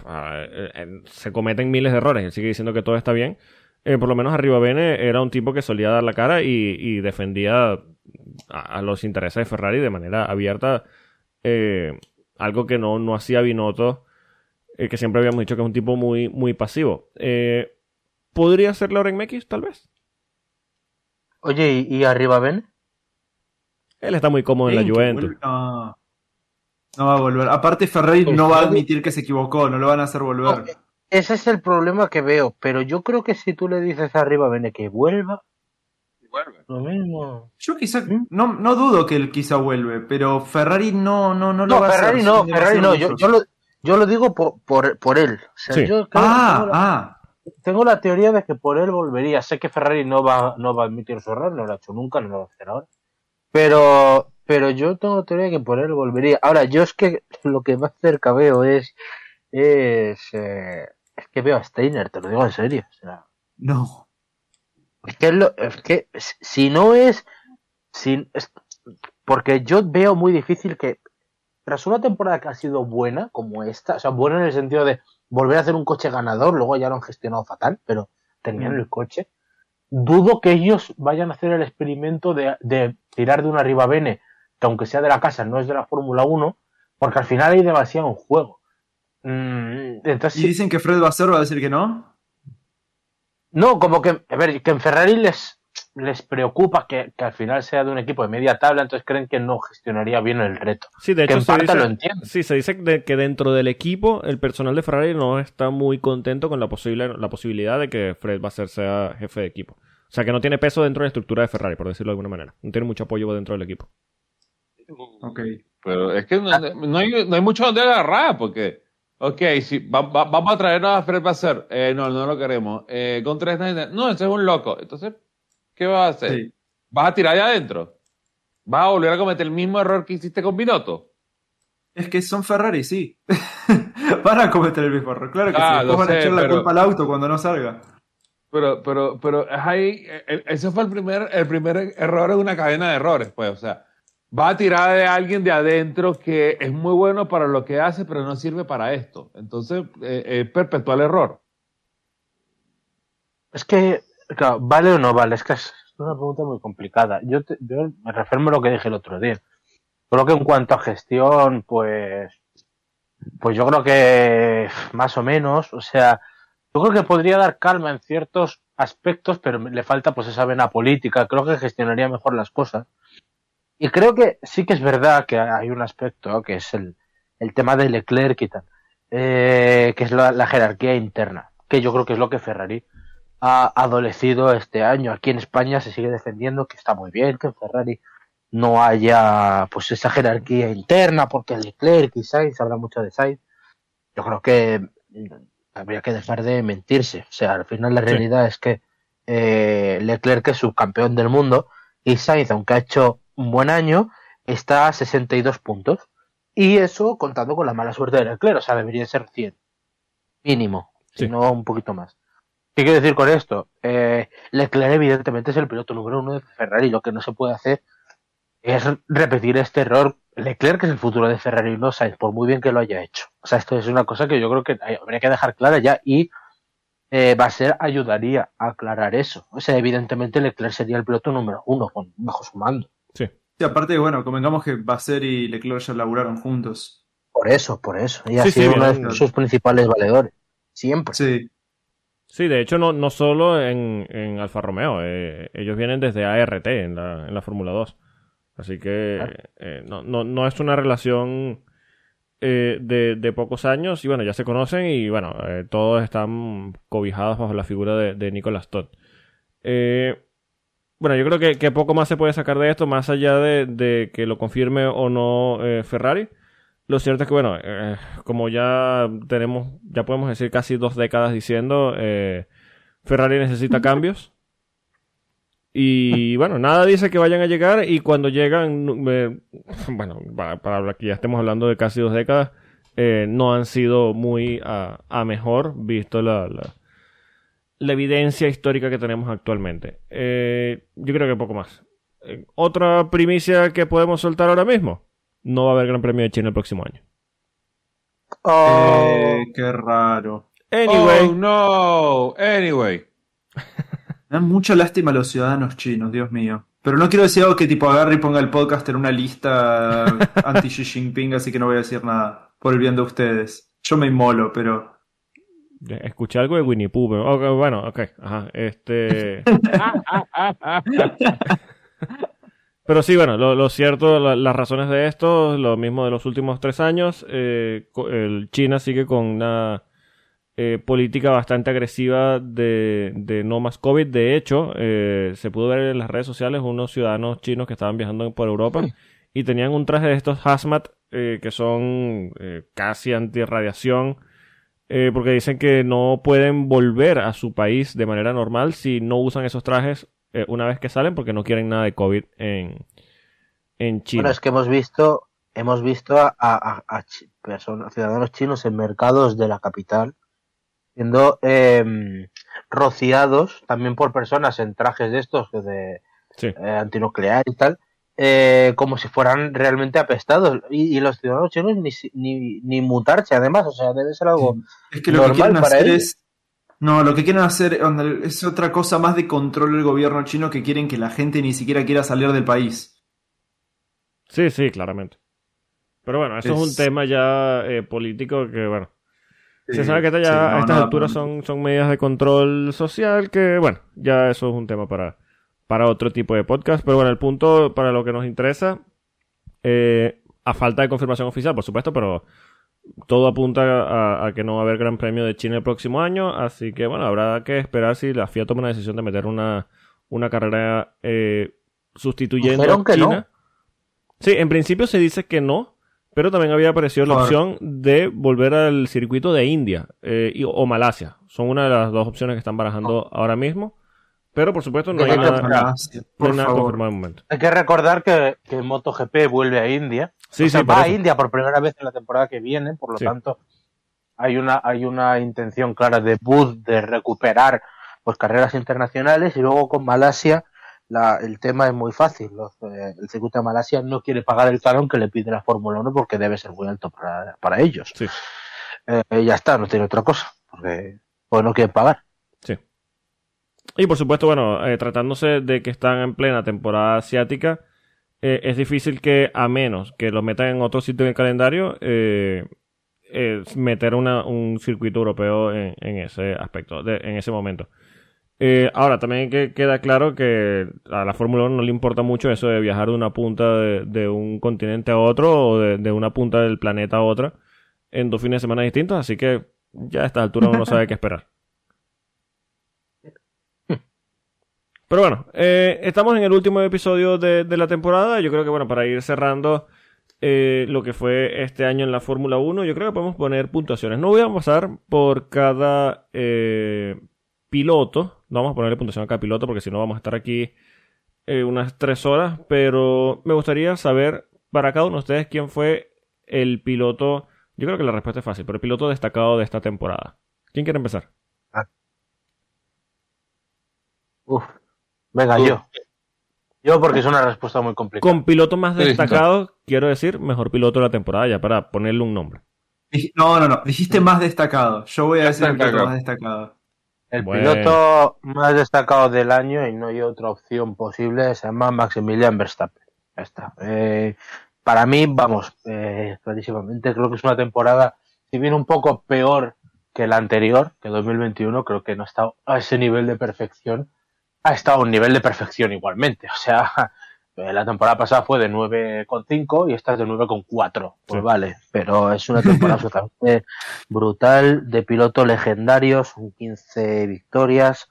Speaker 1: ah, eh, eh, se cometen miles de errores, él sigue diciendo que todo está bien. Eh, por lo menos Arriba Bene era un tipo que solía dar la cara y, defendía a, los intereses de Ferrari de manera abierta, algo que no, no hacía Binotto, que siempre habíamos dicho que es un tipo muy, muy pasivo. ¿Podría ser Lauren Mekis, tal vez?
Speaker 2: Oye, ¿y, arriba ven?
Speaker 1: Él está muy cómodo en la Juventus.
Speaker 3: vuelve- No. No va a volver. Aparte, Ferrari no va a
Speaker 2: Ferrari-
Speaker 3: admitir que se equivocó, no lo van a hacer volver.
Speaker 2: Ese es el problema que veo, pero yo creo que si tú le dices a arriba ven que vuelva, lo mismo.
Speaker 3: Yo quizá, no, no dudo que él quizá vuelve, pero Ferrari no, no, no lo
Speaker 2: No,
Speaker 3: va a hacer.
Speaker 2: Ferrari no, Ferrari no, yo, yo lo, yo lo digo por, por, por él. O sea,
Speaker 1: Sí.
Speaker 2: yo creo-
Speaker 3: Ah,
Speaker 2: tengo, la,
Speaker 3: ah.
Speaker 2: tengo la teoría de que por él volvería. Sé que Ferrari no va, no va a admitir su error, no lo ha hecho nunca, no lo va a hacer ahora. Pero, pero yo tengo teoría que por él volvería. Ahora, yo es que lo que más cerca veo es. Es, eh, es que veo a Steiner, te lo digo en serio. O sea,
Speaker 3: No.
Speaker 2: es que, es lo- es que si no es, si, es- Porque yo veo muy difícil que. Tras una temporada que ha sido buena, como esta, o sea, buena en el sentido de volver a hacer un coche ganador, luego ya lo han gestionado fatal, pero tenían
Speaker 3: Mm.
Speaker 2: el coche. Dudo que ellos vayan a hacer el experimento de, de tirar de una Ribabene, que aunque sea de la casa, no es de la Fórmula 1, porque al final hay demasiado en juego. Mm, entonces,
Speaker 3: Y dicen que Fred Vasseur va a decir que no.
Speaker 2: no, como que, a ver, que en Ferrari les, les preocupa que, que al final sea de un equipo de media tabla, entonces creen que no gestionaría bien el reto.
Speaker 1: Sí, de
Speaker 2: Que
Speaker 1: hecho
Speaker 2: en
Speaker 1: se
Speaker 2: parte
Speaker 1: dice,
Speaker 2: lo entiendo.
Speaker 1: sí, se dice de- que dentro del equipo el personal de Ferrari no está muy contento con la, posible, la posibilidad de que Fred Vasseur sea jefe de equipo. O sea, que no tiene peso dentro de la estructura de Ferrari, por decirlo de alguna manera. No tiene mucho apoyo dentro del equipo.
Speaker 3: Ok.
Speaker 4: Pero es que no, no hay, no hay mucho donde agarrar, porque, ok, si va- va- vamos a traernos a Fred Passer, eh, no, no lo queremos. Eh, con tres no, ese es un loco. Entonces, ¿qué vas a hacer?
Speaker 3: Sí.
Speaker 4: ¿Vas a tirar allá adentro? ¿Vas a volver a cometer el mismo error que hiciste con Binotto?
Speaker 3: Es que son Ferrari, sí. van a cometer el mismo error. Claro que
Speaker 4: Ah,
Speaker 3: sí. Después van a echar la
Speaker 4: pero-
Speaker 3: culpa al auto cuando no salga.
Speaker 4: Pero, pero, pero es ahí, ese fue el primer, el primer error en una cadena de errores, pues, o sea, va a tirar de alguien de adentro que es muy bueno para lo que hace, pero no sirve para esto. Entonces, eh, perpetúa el error.
Speaker 2: Es que, claro, ¿vale o no vale? Es que es una pregunta muy complicada. Yo, te- yo me refermo a lo que dije el otro día. Creo que en cuanto a gestión, pues, pues yo creo que más o menos, o sea, creo que podría dar calma en ciertos aspectos, pero le falta pues esa vena política. Creo que gestionaría mejor las cosas. Y creo que sí que es verdad que hay un aspecto que es el, el tema de Leclerc y tal, eh, que es la, jerarquía interna, que yo creo que es lo que Ferrari ha adolecido este año. Aquí en España se sigue defendiendo que está muy bien que en Ferrari no haya pues esa jerarquía interna, porque Leclerc y Sainz, habla mucho de Sainz. Yo creo que habría que dejar de mentirse. O sea, al final la
Speaker 1: Sí.
Speaker 2: realidad es que eh, Leclerc es subcampeón del mundo y Sainz, aunque ha hecho un buen año, está a 62 puntos. Y eso contando con la mala suerte de Leclerc, o sea, debería ser 100. Mínimo,
Speaker 1: Sí.
Speaker 2: si no un poquito más. ¿Qué quiero decir con esto? Eh, Leclerc evidentemente es el piloto número uno de Ferrari. Lo que no se puede hacer es repetir este error. Leclerc es el futuro de Ferrari, no Sainz, por muy bien que lo haya hecho. O sea, esto es una cosa que yo creo que habría que dejar clara ya y eh, va a ser ayudaría a aclarar eso. O sea, evidentemente Leclerc sería el piloto número uno con, bajo su mando.
Speaker 1: Sí.
Speaker 3: Sí, aparte, bueno, convengamos que Basser y Leclerc ya laburaron juntos.
Speaker 2: Por eso, por eso. Y ha
Speaker 1: Sí, sí,
Speaker 2: sido uno de
Speaker 1: bien.
Speaker 2: sus principales valedores. Siempre.
Speaker 3: Sí.
Speaker 1: Sí, de hecho, no, no solo en, en Alfa Romeo. eh, ellos vienen desde ART en la, en la Fórmula 2. Así que eh, no, no, no es una relación eh, de, de pocos años. Y bueno, ya se conocen y bueno, eh, todos están cobijados bajo la figura de, de Nicolas Todd. Eh, bueno, yo creo que, que poco más se puede sacar de esto, más allá de, de que lo confirme o no Ferrari. Lo cierto es que, bueno, como ya tenemos, ya podemos decir casi dos décadas diciendo, eh, Ferrari necesita cambios. Y bueno, nada dice que vayan a llegar y cuando llegan, eh, bueno, para, para hablar que ya estemos hablando de casi dos décadas, eh, no han sido muy a, a mejor, visto la, la, la evidencia histórica que tenemos actualmente. Eh, yo creo que poco más. Eh, Otra primicia que podemos soltar ahora mismo. No va a haber Gran Premio de China el próximo año.
Speaker 2: Oh,
Speaker 3: Eh, qué raro.
Speaker 1: Anyway,
Speaker 4: Oh, no. Anyway.
Speaker 3: Me dan mucha lástima a los ciudadanos chinos, Dios mío. Pero no quiero decir algo que tipo agarre y ponga el podcast en una lista anti Xi Jinping, así que no voy a decir nada. Por el bien de ustedes. Yo me inmolo, pero.
Speaker 1: escuché algo de Winnie Pooh. pero- bueno, ok. Ajá, este... Pero sí, bueno, lo, lo cierto, la- las razones de esto, lo mismo de los últimos tres años, eh, el China sigue con una eh, política bastante agresiva de, de no más COVID. De hecho, eh, se pudo ver en las redes sociales unos ciudadanos chinos que estaban viajando por Europa y tenían un traje de estos hazmat eh, que son eh, casi antirradiación. eh, porque dicen que no pueden volver a su país de manera normal si no usan esos trajes eh, una vez que salen porque no quieren nada de COVID en, en China.
Speaker 2: Bueno, es que hemos visto, hemos visto a, a- a chi- personas, ciudadanos chinos en mercados de la capital siendo em, rociados también por personas en trajes de estos de
Speaker 1: Sí.
Speaker 2: eh, antinuclear y tal, eh, como si fueran realmente apestados. Y, y los ciudadanos chinos ni, ni, ni mutarse, además, o sea, debe ser algo.
Speaker 3: Es que lo que
Speaker 2: Normal
Speaker 3: quieren
Speaker 2: para
Speaker 3: hacer
Speaker 2: ellos.
Speaker 3: es. No, lo que quieren hacer es otra cosa más de control del gobierno chino que quieren que la gente ni siquiera quiera salir del país.
Speaker 1: Sí, sí, claramente. Pero bueno, eso es, un tema ya eh, político que, bueno, se sabe que esta ya
Speaker 3: sí, no,
Speaker 1: a estas
Speaker 3: no,
Speaker 1: alturas
Speaker 3: no.
Speaker 1: son, son medidas de control social que, bueno, ya eso es un tema para, para otro tipo de podcast. Pero bueno, el punto para lo que nos interesa, eh, a falta de confirmación oficial, por supuesto, pero todo apunta a, a que no va a haber Gran Premio de China el próximo año. Así que, bueno, habrá que esperar si la FIA toma una decisión de meter una, una carrera eh, sustituyendo a. China. Sí, en principio se dice que no, pero también había aparecido la opción de volver al circuito de India eh, y- o Malasia. Son una de las dos opciones que están barajando ahora mismo. Pero por supuesto no hay nada,
Speaker 3: por
Speaker 1: confirmado de momento.
Speaker 2: Hay que recordar que, que MotoGP vuelve a India.
Speaker 1: Sí,
Speaker 2: O sea,
Speaker 1: sí,
Speaker 2: va a. India por primera vez en la temporada que viene, por lo
Speaker 1: Sí.
Speaker 2: tanto, hay una, hay una intención clara de Bud de recuperar pues carreras internacionales y luego con Malasia la, el tema es muy fácil. Los, eh, el circuito de Malasia no quiere pagar el canon que le pide la Fórmula 1 porque debe ser muy alto para, para ellos.
Speaker 1: Sí.
Speaker 2: Eh, ya está, no tiene otra cosa, porque pues no quieren pagar.
Speaker 1: Sí. Y por supuesto, bueno, eh, tratándose de que están en plena temporada asiática, eh, es difícil que, a menos que lo metan en otro sitio en el calendario, eh, eh, meter una- un circuito europeo en, en ese aspecto, de- en ese momento. Eh, ahora, también que queda claro que a la Fórmula 1 no le importa mucho eso de viajar de una punta de, de un continente a otro o de, de una punta del planeta a otra en dos fines de semana distintos, así que ya a esta altura uno no sabe qué esperar. Pero bueno, eh, estamos en el último episodio de, de la temporada. Yo creo que, bueno, para ir cerrando eh, lo que fue este año en la Fórmula 1, yo creo que podemos poner puntuaciones. No voy a pasar por cada piloto. No vamos a ponerle puntuación a cada piloto porque si no vamos a estar aquí eh, unas tres horas. Pero me gustaría saber para cada uno de ustedes quién fue el piloto. Yo creo que la respuesta es fácil, pero el piloto destacado de esta temporada. ¿Quién quiere empezar?
Speaker 2: Uf. Venga, yo. Yo porque es una respuesta muy complicada.
Speaker 1: Con piloto más destacado, quiero decir, mejor piloto de la temporada, ya para ponerle un nombre.
Speaker 3: No, no, no. Dijiste más destacado. Yo voy a decir el piloto más destacado.
Speaker 2: El
Speaker 1: Bueno.
Speaker 2: piloto más destacado del año, y no hay otra opción posible, se llama Maximilian Verstappen. Ya está. Eh, para mí, vamos, eh, clarísimamente creo que es una temporada, si bien un poco peor que la anterior, que 2021, creo que no ha estado a ese nivel de perfección, ha estado a un nivel de perfección igualmente. O sea, la temporada pasada fue de 9,5 y esta es de 9,4. Pues
Speaker 1: Sí.
Speaker 2: vale, pero es una temporada absolutamente brutal, de piloto legendario, son 15 victorias.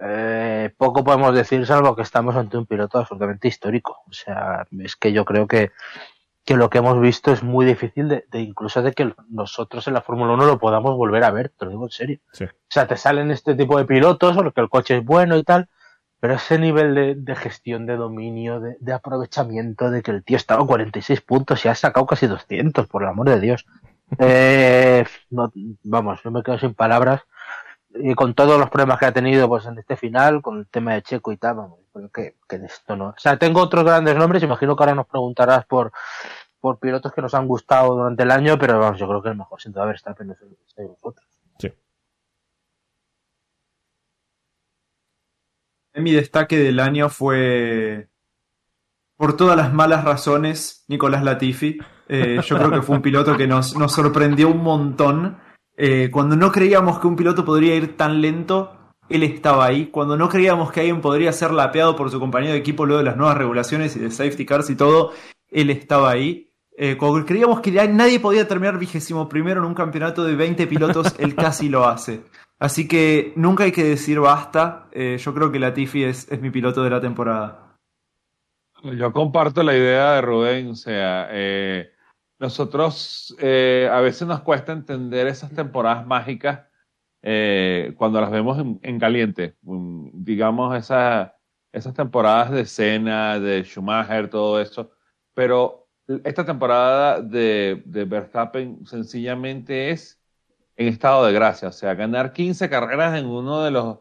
Speaker 2: Eh, poco podemos decir, salvo que estamos ante un piloto absolutamente histórico. O sea, es que yo creo que, que lo que hemos visto es muy difícil de, de incluso de que nosotros en la Fórmula 1 lo podamos volver a ver, te lo digo en serio.
Speaker 1: Sí.
Speaker 2: O sea, te salen este tipo de pilotos, porque el coche es bueno y tal, pero ese nivel de, gestión, de dominio, de, de aprovechamiento, de que el tío estaba a 46 puntos y ha sacado casi 200, por el amor de Dios. Eh, no, vamos, yo me quedo sin palabras. Y con todos los problemas que ha tenido pues en este final, con el tema de Checo y tal, vamos, creo que, que esto no. O sea, tengo otros grandes nombres, imagino que ahora nos preguntarás por, por pilotos que nos han gustado durante el año, pero vamos, yo creo que el mejor sin duda Verstappen es el sois vosotros.
Speaker 3: Mi destaque del año fue, por todas las malas razones, Nicolás Latifi. Eh, yo creo que fue un piloto que nos, sorprendió un montón. Eh, cuando no creíamos que un piloto podría ir tan lento, él estaba ahí. Cuando no creíamos que alguien podría ser lapeado por su compañero de equipo luego de las nuevas regulaciones y de safety cars y todo, él estaba ahí. Eh, cuando creíamos que ya nadie podía terminar vigésimo primero en un campeonato de 20 pilotos, él casi lo hace. Así que nunca hay que decir basta. Eh, yo creo que Latifi es, es mi piloto de la temporada.
Speaker 4: Yo comparto la idea de Rubén, o sea, eh, nosotros eh, a veces nos cuesta entender esas temporadas mágicas eh, cuando las vemos en, en caliente. Um, digamos, esa- esas temporadas de Senna, de Schumacher, todo eso. pero esta temporada de, de Verstappen sencillamente es en estado de gracia, o sea, ganar 15 carreras en uno de los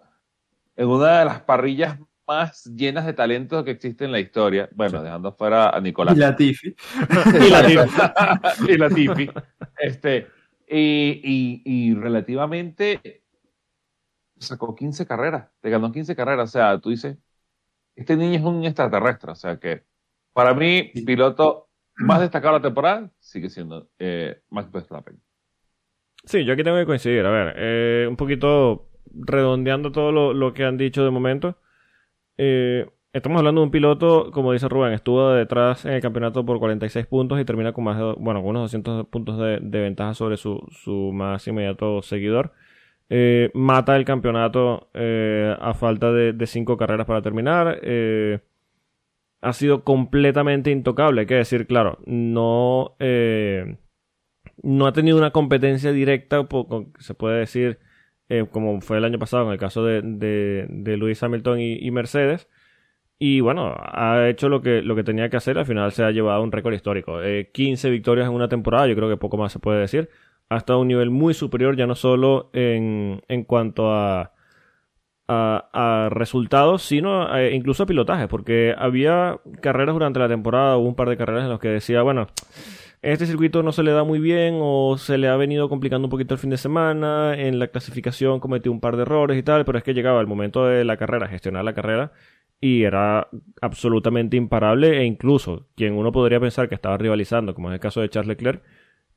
Speaker 4: en una de las parrillas más llenas de talento que existe en la historia. Bueno, dejando fuera a Nicolás.
Speaker 3: Y Latifi.
Speaker 4: y Latifi. y Latifi. Este, y, y, y, relativamente sacó 15 carreras, te ganó 15 carreras. O sea, tú dices, este niño es un extraterrestre. O sea que, para mí, piloto más destacado de la temporada sigue siendo eh, Max Verstappen.
Speaker 1: Sí, yo aquí tengo que coincidir. A ver, eh, un poquito redondeando todo lo, que han dicho de momento. Eh, estamos hablando de un piloto, como dice Rubén, estuvo detrás en el campeonato por 46 puntos y termina con más de, bueno, unos 200 puntos de, de ventaja sobre su, su, más inmediato seguidor. Eh, mata el campeonato eh, a falta de 5 carreras para terminar. Eh, ha sido completamente intocable, hay que decir, claro, no, eh, no ha tenido una competencia directa, se puede decir, eh, como fue el año pasado en el caso de, de, de Lewis Hamilton y, Mercedes. Y bueno, ha hecho lo que, lo que tenía que hacer, al final se ha llevado un récord histórico. Eh, 15 victorias en una temporada, yo creo que poco más se puede decir. Ha estado a un nivel muy superior, ya no solo en, en cuanto a, a, resultados, sino a, incluso a pilotaje, porque había carreras durante la temporada, hubo un par de carreras en las que decía, bueno, este circuito no se le da muy bien o se le ha venido complicando un poquito el fin de semana, en la clasificación cometió un par de errores y tal, pero es que llegaba el momento de la carrera, gestionar la carrera, y era absolutamente imparable e incluso quien uno podría pensar que estaba rivalizando, como es el caso de Charles Leclerc,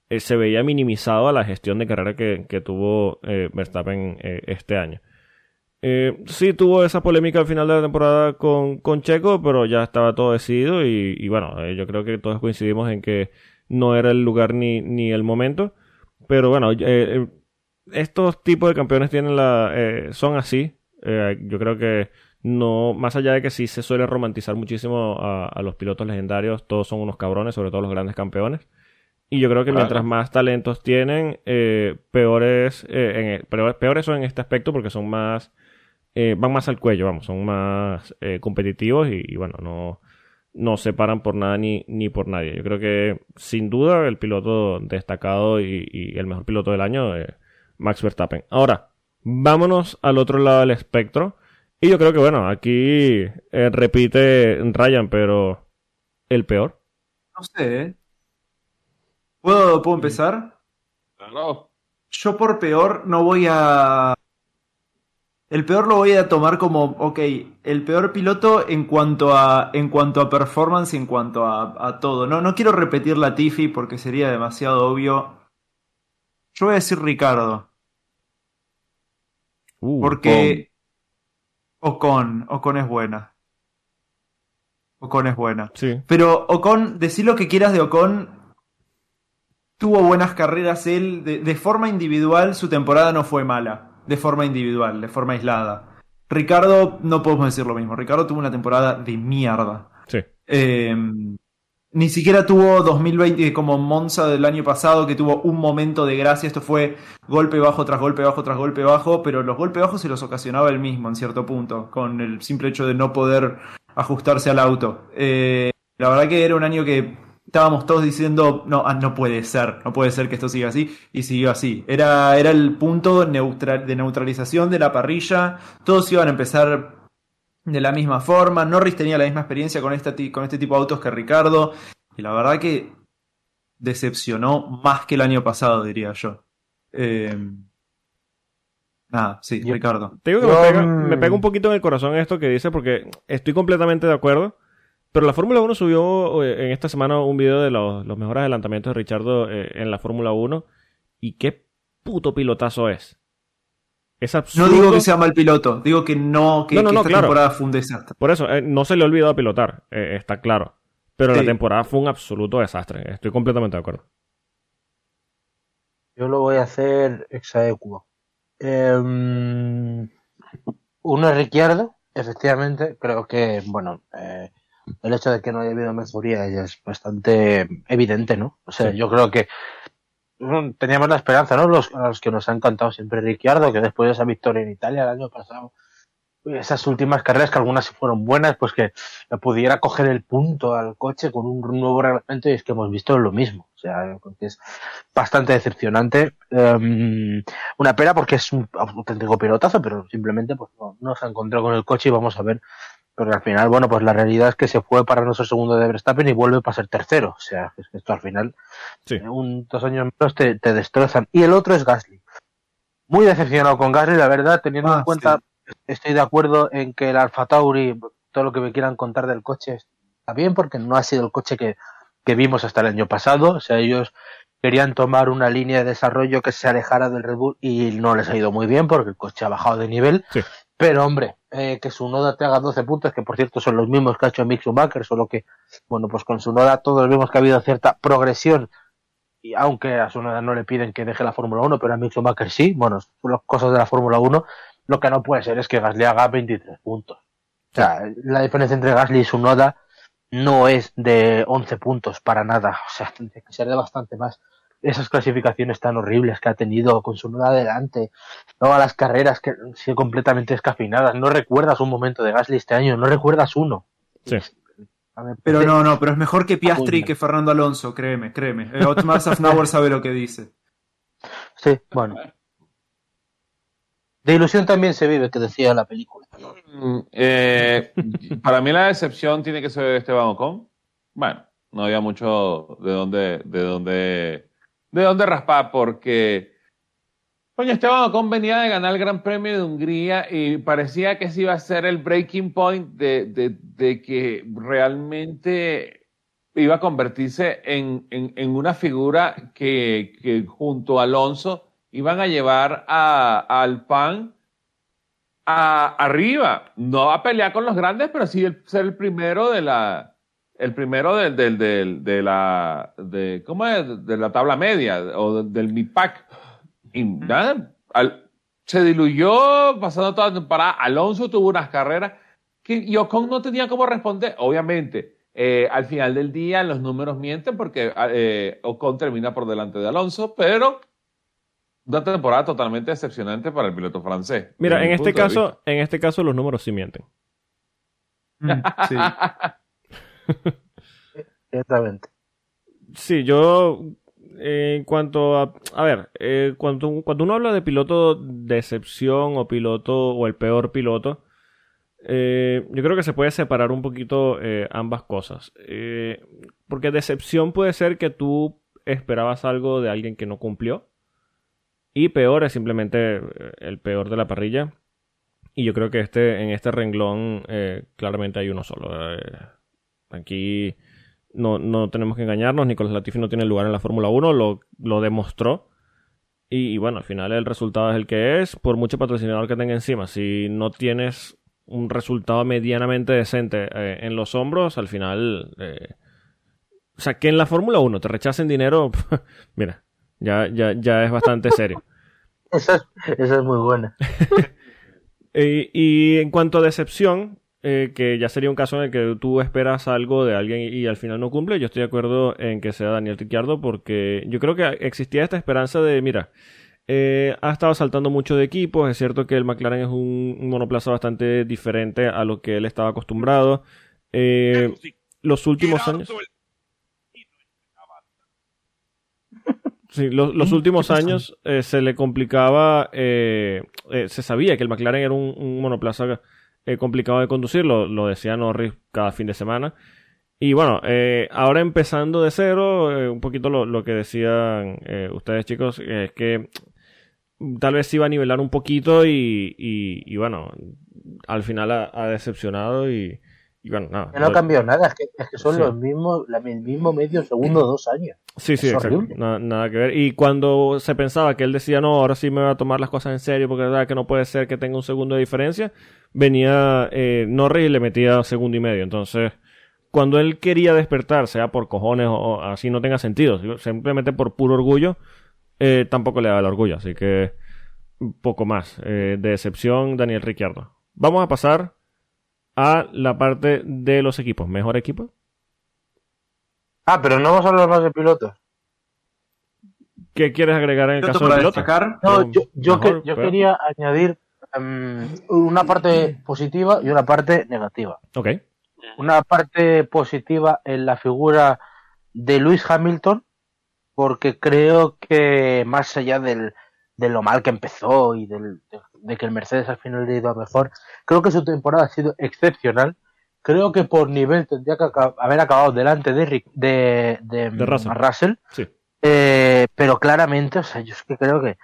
Speaker 1: eh, se veía minimizado a la gestión de carrera que, que tuvo eh, Verstappen eh, este año. Eh, sí tuvo esa polémica al final de la temporada con, con Checo, pero ya estaba todo decidido y, y bueno, eh, yo creo que todos coincidimos en que no era el lugar ni, ni el momento. Pero bueno, eh, estos tipos de campeones tienen la, son así. yo creo que no, más allá de que sí se suele romantizar muchísimo a, a, los pilotos legendarios, todos son unos cabrones, sobre todo los grandes campeones. Y yo creo que mientras más talentos tienen, peores, en, peores, peores son en este aspecto porque son más eh, van más al cuello, vamos, son más eh, competitivos y, y, bueno, no, no se paran por nada ni, ni por nadie. Yo creo que sin duda el piloto destacado y, y el mejor piloto del año es Max Verstappen. Ahora, vámonos al otro lado del espectro. Y yo creo que bueno, aquí eh, repite Ryan, pero el peor.
Speaker 3: No sé. ¿eh? ¿Puedo, ¿Puedo empezar?
Speaker 4: Claro.
Speaker 3: Yo por peor no voy a el peor lo voy a tomar como, ok, el peor piloto en cuanto a, en cuanto a performance y en cuanto a, a todo. No, no quiero repetir la Tiffy porque sería demasiado obvio. Yo voy a decir Ricardo.
Speaker 1: Uh,
Speaker 3: porque Ocon, Ocon es buena. Ocon es buena.
Speaker 1: Sí.
Speaker 3: Pero Ocon, decir lo que quieras de Ocon, tuvo buenas carreras él. De, de forma individual, su temporada no fue mala de forma individual, de forma aislada. Ricardo, no podemos decir lo mismo. Ricardo tuvo una temporada de mierda.
Speaker 1: Sí.
Speaker 3: Eh, ni siquiera tuvo 2020 como Monza del año pasado, que tuvo un momento de gracia. Esto fue golpe bajo tras golpe bajo tras golpe bajo, pero los golpes bajos se los ocasionaba él mismo en cierto punto, con el simple hecho de no poder ajustarse al auto. Eh, la verdad que era un año que estábamos todos diciendo, no, ah, no puede ser, no puede ser que esto siga así, y siguió así. Era, era el punto neutral, de neutralización de la parrilla, todos iban a empezar de la misma forma, Norris tenía la misma experiencia con este, con este tipo de autos que Ricardo, y la verdad que decepcionó más que el año pasado, diría yo. Eh... Ah, sí, Ricardo.
Speaker 1: Te digo que me, pega, me pega un poquito en el corazón esto que dice, porque estoy completamente de acuerdo. Pero la Fórmula 1 subió en esta semana un video de los, los mejores adelantamientos de Richardo eh, en la Fórmula 1. Y qué puto pilotazo es. Es absurdo.
Speaker 3: No digo que sea mal piloto, digo que no, que,
Speaker 1: no, no,
Speaker 3: que
Speaker 1: no,
Speaker 3: esta
Speaker 1: claro.
Speaker 3: temporada fue un desastre.
Speaker 1: Por eso, eh, no se le ha olvidado pilotar, eh, está claro. Pero sí. la temporada fue un absoluto desastre. Estoy completamente de acuerdo.
Speaker 2: Yo lo voy a hacer exaequo. Eh, uno es Ricciardo, efectivamente. Creo que, bueno, eh, el hecho de que no haya habido mejoría ya es bastante evidente, ¿no? O sea, sí. yo creo que teníamos la esperanza, ¿no? Los, los que nos ha encantado siempre Ricciardo, que después de esa victoria en Italia el año pasado esas últimas carreras, que algunas fueron buenas, pues que pudiera coger el punto al coche con un nuevo reglamento y es que hemos visto lo mismo. O sea, que es bastante decepcionante. Em, una pena porque es un auténtico pilotazo, pero simplemente pues no, no se ha encontrado con el coche y vamos a ver pero al final, bueno, pues la realidad es que se fue para nuestro segundo de Verstappen y vuelve para ser tercero. O sea, es que esto al final, un, dos años menos te, te, destrozan. Y el otro es Gasly. Muy decepcionado con Gasly, la verdad, teniendo en ah, cuenta, estoy de acuerdo en que el Alfa Tauri, todo lo que me quieran contar del coche está bien, porque no ha sido el coche que, que vimos hasta el año pasado. O sea, ellos querían tomar una línea de desarrollo que se alejara del Red Bull y no les ha ido muy bien porque el coche ha bajado de nivel. Pero hombre, eh, que su noda te haga 12 puntos, que por cierto son los mismos que ha hecho Mick Schumacher, solo que, bueno, pues con su noda todos vemos que ha habido cierta progresión, y aunque a su noda no le piden que deje la Fórmula 1, pero a Mick Schumacher sí, bueno, son las cosas de la Fórmula 1, lo que no puede ser es que Gasly haga 23 puntos. O sea, la diferencia entre Gasly y su noda no es de 11 puntos para nada, o sea, tendría que ser de bastante más esas clasificaciones tan horribles que ha tenido con su nuda adelante, todas las carreras que han sido completamente escafinadas. No recuerdas un momento de Gasly este año, no recuerdas uno.
Speaker 1: Sí.
Speaker 3: pero no, no, pero es mejor que Piastri que Fernando Alonso, créeme, créeme. Eh, Otmar Safnauer sabe lo que dice.
Speaker 2: Sí, bueno. De ilusión también se vive, que decía la película.
Speaker 4: Mm, eh, para mí la decepción tiene que ser Esteban Ocon. Bueno, no había mucho de dónde, de dónde de dónde raspar, porque Coño, Esteban Ocon venía de ganar el Gran Premio de Hungría y parecía que ese iba a ser el breaking point de, de, que realmente iba a convertirse en, en, una figura que, junto a Alonso iban a llevar a, al PAN a, arriba. No a pelear con los grandes, pero sí el, ser el primero de la, el primero del, del, del, de la, de, ¿cómo es? De la tabla media o del MIPAC. Y nada, se diluyó pasando toda la temporada. Alonso tuvo unas carreras que Ocon no tenía cómo responder. Obviamente, eh, al final del día los números mienten porque eh, Ocon termina por delante de Alonso, pero una temporada totalmente decepcionante para el piloto francés.
Speaker 1: Mira, en este caso, en este caso los números sí mienten.
Speaker 3: Mm, sí.
Speaker 2: Exactamente.
Speaker 1: Sí, yo en cuanto a... A ver, eh, cuando, cuando uno habla de piloto de excepción o piloto o el peor piloto, eh, yo creo que se puede separar un poquito eh, ambas cosas. porque decepción puede ser que tú esperabas algo de alguien que no cumplió. Y peor es simplemente el peor de la parrilla. Y yo creo que este, en este renglón claramente hay uno solo. Aquí no, no tenemos que engañarnos, Nicolás Latifi no tiene lugar en la Fórmula 1, lo, lo demostró. Y, bueno, al final el resultado es el que es, por mucho patrocinador que tenga encima. Si no tienes un resultado medianamente decente eh, en los hombros, al final... Eh, o sea, que en la Fórmula 1 te rechacen dinero, mira, ya, ya, ya es bastante serio.
Speaker 2: esa, es, es muy buena.
Speaker 1: y, y en cuanto a decepción, eh, que ya sería un caso en el que tú esperas algo de alguien y, al final no cumple. Yo estoy de acuerdo en que sea Daniel Ricciardo porque yo creo que existía esta esperanza de, mira, eh, ha estado saltando mucho de equipos. Es cierto que el McLaren es un, monoplaza bastante diferente a lo que él estaba acostumbrado. Eh, los últimos años. Sí, los, últimos años se le complicaba, se sabía que el McLaren era un, un monoplaza eh, complicado de conducir, lo, decía Norris cada fin de semana. Y bueno, eh, ahora empezando de cero, eh, un poquito lo, que decían ustedes chicos, es que tal vez iba a nivelar un poquito y, y, bueno, al final ha, decepcionado y, bueno, nada.
Speaker 2: no, cambió nada, es que, es que son los mismos, el mismo medio segundo, dos años.
Speaker 1: Sí, sí, exacto. Nada, que ver. Y cuando se pensaba que él decía, no, ahora sí me voy a tomar las cosas en serio porque es verdad que no puede ser que tenga un segundo de diferencia, venía eh, Norris y le metía segundo y medio. Entonces, cuando él quería despertar, sea por cojones o, así no tenga sentido, simplemente por puro orgullo, eh, tampoco le da el orgullo. Así que, poco más. Eh, de excepción, Daniel Ricciardo. Vamos a pasar a la parte de los equipos. ¿Mejor equipo?
Speaker 2: Ah, pero no vamos a hablar más de pilotos.
Speaker 1: ¿Qué quieres agregar en el caso de pilotos?
Speaker 2: No, yo, yo, quería añadir em, una parte positiva y una parte negativa.
Speaker 1: Ok.
Speaker 2: Una parte positiva en la figura de Lewis Hamilton, porque creo que más allá del, de lo mal que empezó y del, de, de que el Mercedes al final le ha ido a mejor, creo que su temporada ha sido excepcional. Creo que por nivel tendría que haber acabado delante de, Rick- de, de,
Speaker 1: De Russell.
Speaker 2: Russell.
Speaker 1: Sí.
Speaker 2: Eh, pero claramente, o sea, yo es que creo que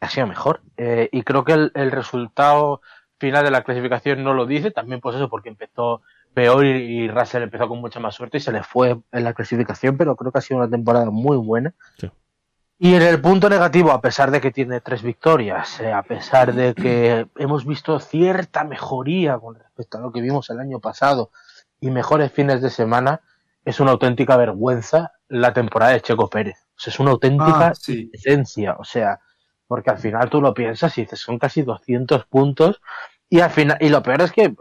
Speaker 2: ha sido mejor. Eh, y creo que el, el resultado final de la clasificación no lo dice, también pues eso, porque empezó peor y, y Russell empezó con mucha más suerte y se le fue en la clasificación, pero creo que ha sido una temporada muy buena.
Speaker 1: Sí.
Speaker 2: Y en el punto negativo, a pesar de que tiene tres victorias, eh, a pesar de que hemos visto cierta mejoría con respecto a lo que vimos el año pasado y mejores fines de semana, es una auténtica vergüenza la temporada de Checo Pérez. O sea, es una auténtica
Speaker 3: Ah, sí.
Speaker 2: esencia, o sea, porque al final tú lo piensas y dices, son casi 200 puntos y al final, y lo peor es que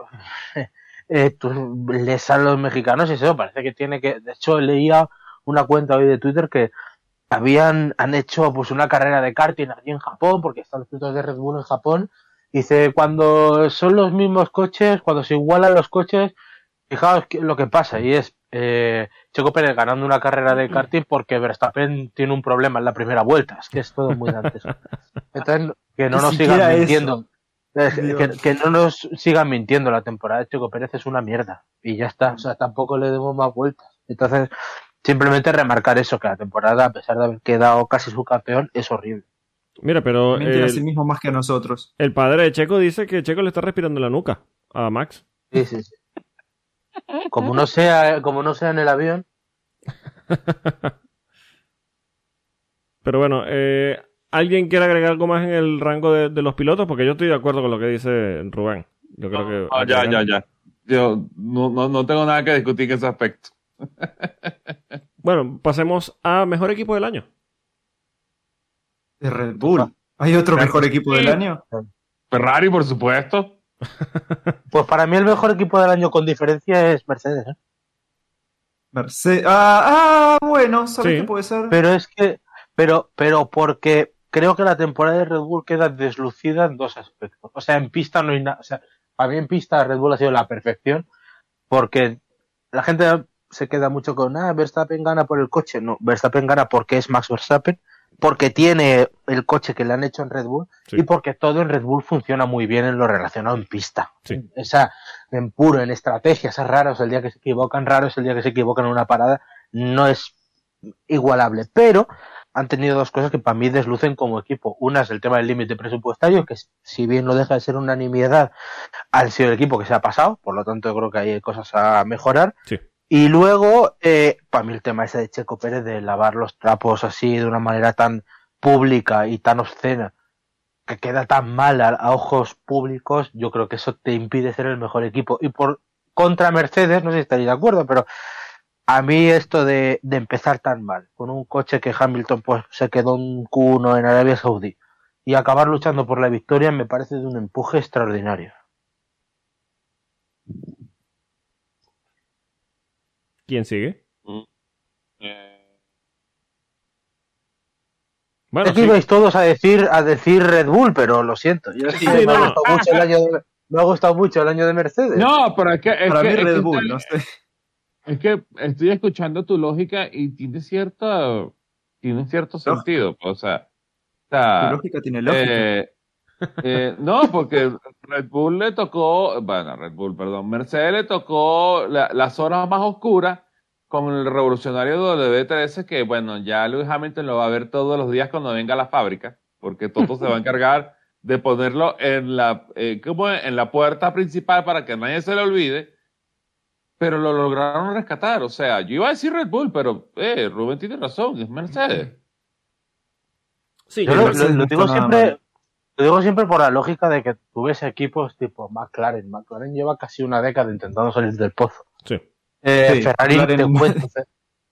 Speaker 2: eh, tú lees a los mexicanos y eso parece que tiene que, de hecho leía una cuenta hoy de Twitter que habían, han hecho pues una carrera de karting aquí en Japón, porque están los pilotos de Red Bull en Japón, dice, cuando son los mismos coches, cuando se igualan los coches, fijaos lo que pasa, y es eh, Checo Pérez ganando una carrera de karting porque Verstappen tiene un problema en la primera vuelta. Es que es todo muy dantesco. Entonces, que no nos sigan mintiendo. Es que, que no nos sigan mintiendo. La temporada de Checo Pérez es una mierda. Y ya está. O sea, tampoco le demos más vueltas. Entonces, simplemente remarcar eso, que la temporada, a pesar de haber quedado casi subcampeón, es horrible.
Speaker 1: Mira, pero
Speaker 3: a sí
Speaker 1: el,
Speaker 3: mismo más que a nosotros.
Speaker 1: el padre de Checo dice que Checo le está respirando la nuca a Max.
Speaker 2: Sí, sí, sí. Como no sea, como no sea en el avión,
Speaker 1: Pero bueno, eh, ¿alguien quiere agregar algo más en el rango de, de los pilotos? Porque yo estoy de acuerdo con lo que dice Rubén. Yo creo que.
Speaker 4: Ah, ya, ya, ya. Yo no, no, no tengo nada que discutir en ese aspecto.
Speaker 1: Bueno, pasemos a mejor equipo del año.
Speaker 3: De Red Bull. ¿Hay otro mejor equipo del año?
Speaker 4: Ferrari, por supuesto.
Speaker 2: pues para mí el mejor equipo del año con diferencia es Mercedes. ¿eh?
Speaker 3: Mercedes. Ah, ah, bueno, ¿sabes
Speaker 1: Sí.
Speaker 3: qué puede ser?
Speaker 2: Pero es que, pero, pero porque creo que la temporada de Red Bull queda deslucida en dos aspectos. O sea, en pista no hay nada. O sea, para mí en pista Red Bull ha sido la perfección porque la gente se queda mucho con, ah, Verstappen gana por el coche. No, Verstappen gana porque es Max Verstappen, porque tiene el coche que le han hecho en Red Bull
Speaker 1: Sí.
Speaker 2: y porque todo en Red Bull funciona muy bien en lo relacionado en pista.
Speaker 1: Sí.
Speaker 2: Esa, en puro, en estrategias raros, el día que se equivocan, raros el día que se equivocan en una parada, no es igualable, pero han tenido dos cosas que para mí deslucen como equipo. Una es el tema del límite presupuestario, que si bien no deja de ser unanimidad, ha sido el equipo que se ha pasado, por lo tanto creo que hay cosas a mejorar.
Speaker 1: Sí.
Speaker 2: Y luego, eh, para mí el tema ese de Checo Pérez de lavar los trapos así de una manera tan pública y tan obscena, que queda tan mal a, ojos públicos, yo creo que eso te impide ser el mejor equipo. Y por contra Mercedes, no sé si estaréis de acuerdo, pero a mí esto de, de empezar tan mal, con un coche que Hamilton pues se quedó un Q1 en Arabia Saudí, y acabar luchando por la victoria me parece de un empuje extraordinario.
Speaker 1: ¿Quién sigue?
Speaker 4: Eh,
Speaker 1: Bueno, sí.
Speaker 2: ibais todos a decir, a decir Red Bull, pero lo siento. Yo es que
Speaker 1: Sí,
Speaker 2: me, ha
Speaker 1: no.
Speaker 2: gustado mucho el año de, me ha gustado mucho el año de Mercedes.
Speaker 4: No, pero es que. Es
Speaker 3: Para
Speaker 4: que,
Speaker 3: mí
Speaker 4: es que
Speaker 3: Red Bull,
Speaker 4: estoy-
Speaker 3: no sé.
Speaker 4: Es que estoy escuchando tu lógica y tiene cierta. Tiene cierto sentido. pues, O sea. o sea,
Speaker 3: Tu lógica tiene lógica.
Speaker 4: Eh, eh, no, porque Red Bull le tocó, bueno, Red Bull, perdón, Mercedes le tocó la- las horas más oscuras con el revolucionario W13, que bueno, ya Lewis Hamilton lo va a ver todos los días cuando venga a la fábrica, porque Toto se va a encargar de ponerlo en la, eh, como en la puerta principal para que nadie se le olvide, pero lo lograron rescatar, o sea, yo iba a decir Red Bull, pero eh, Rubén tiene razón, es Mercedes.
Speaker 1: Sí,
Speaker 2: Yo lo, lo- lo digo siempre. Lo digo siempre por la lógica de que tú ves equipos tipo McLaren. McLaren lleva casi una década intentando salir del pozo.
Speaker 1: Sí.
Speaker 2: Eh,
Speaker 3: Sí,
Speaker 2: Ferrari,
Speaker 3: McLaren-
Speaker 2: te cuento, Fe-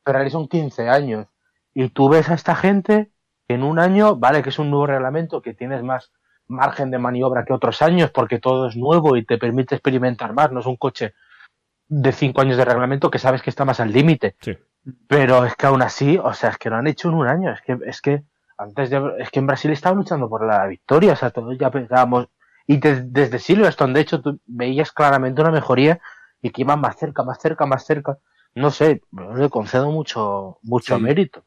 Speaker 2: Ferrari son 15 años. Y tú ves a esta gente que en un año, vale que es un nuevo reglamento, que tienes más margen de maniobra que otros años porque todo es nuevo y te permite experimentar más. No es un coche de 5 años de reglamento que sabes que está más al límite.
Speaker 1: Sí.
Speaker 2: Pero es que aún así, o sea, es que lo han hecho en un año. Es que, es que antes de, es que en Brasil estaban luchando por la victoria. O sea, todos ya pensábamos, Y de- desde Silverstone, de hecho, tú veías claramente una mejoría y que iban más cerca, más cerca, más cerca. No sé, le concedo mucho, mucho
Speaker 3: Sí.
Speaker 2: mérito.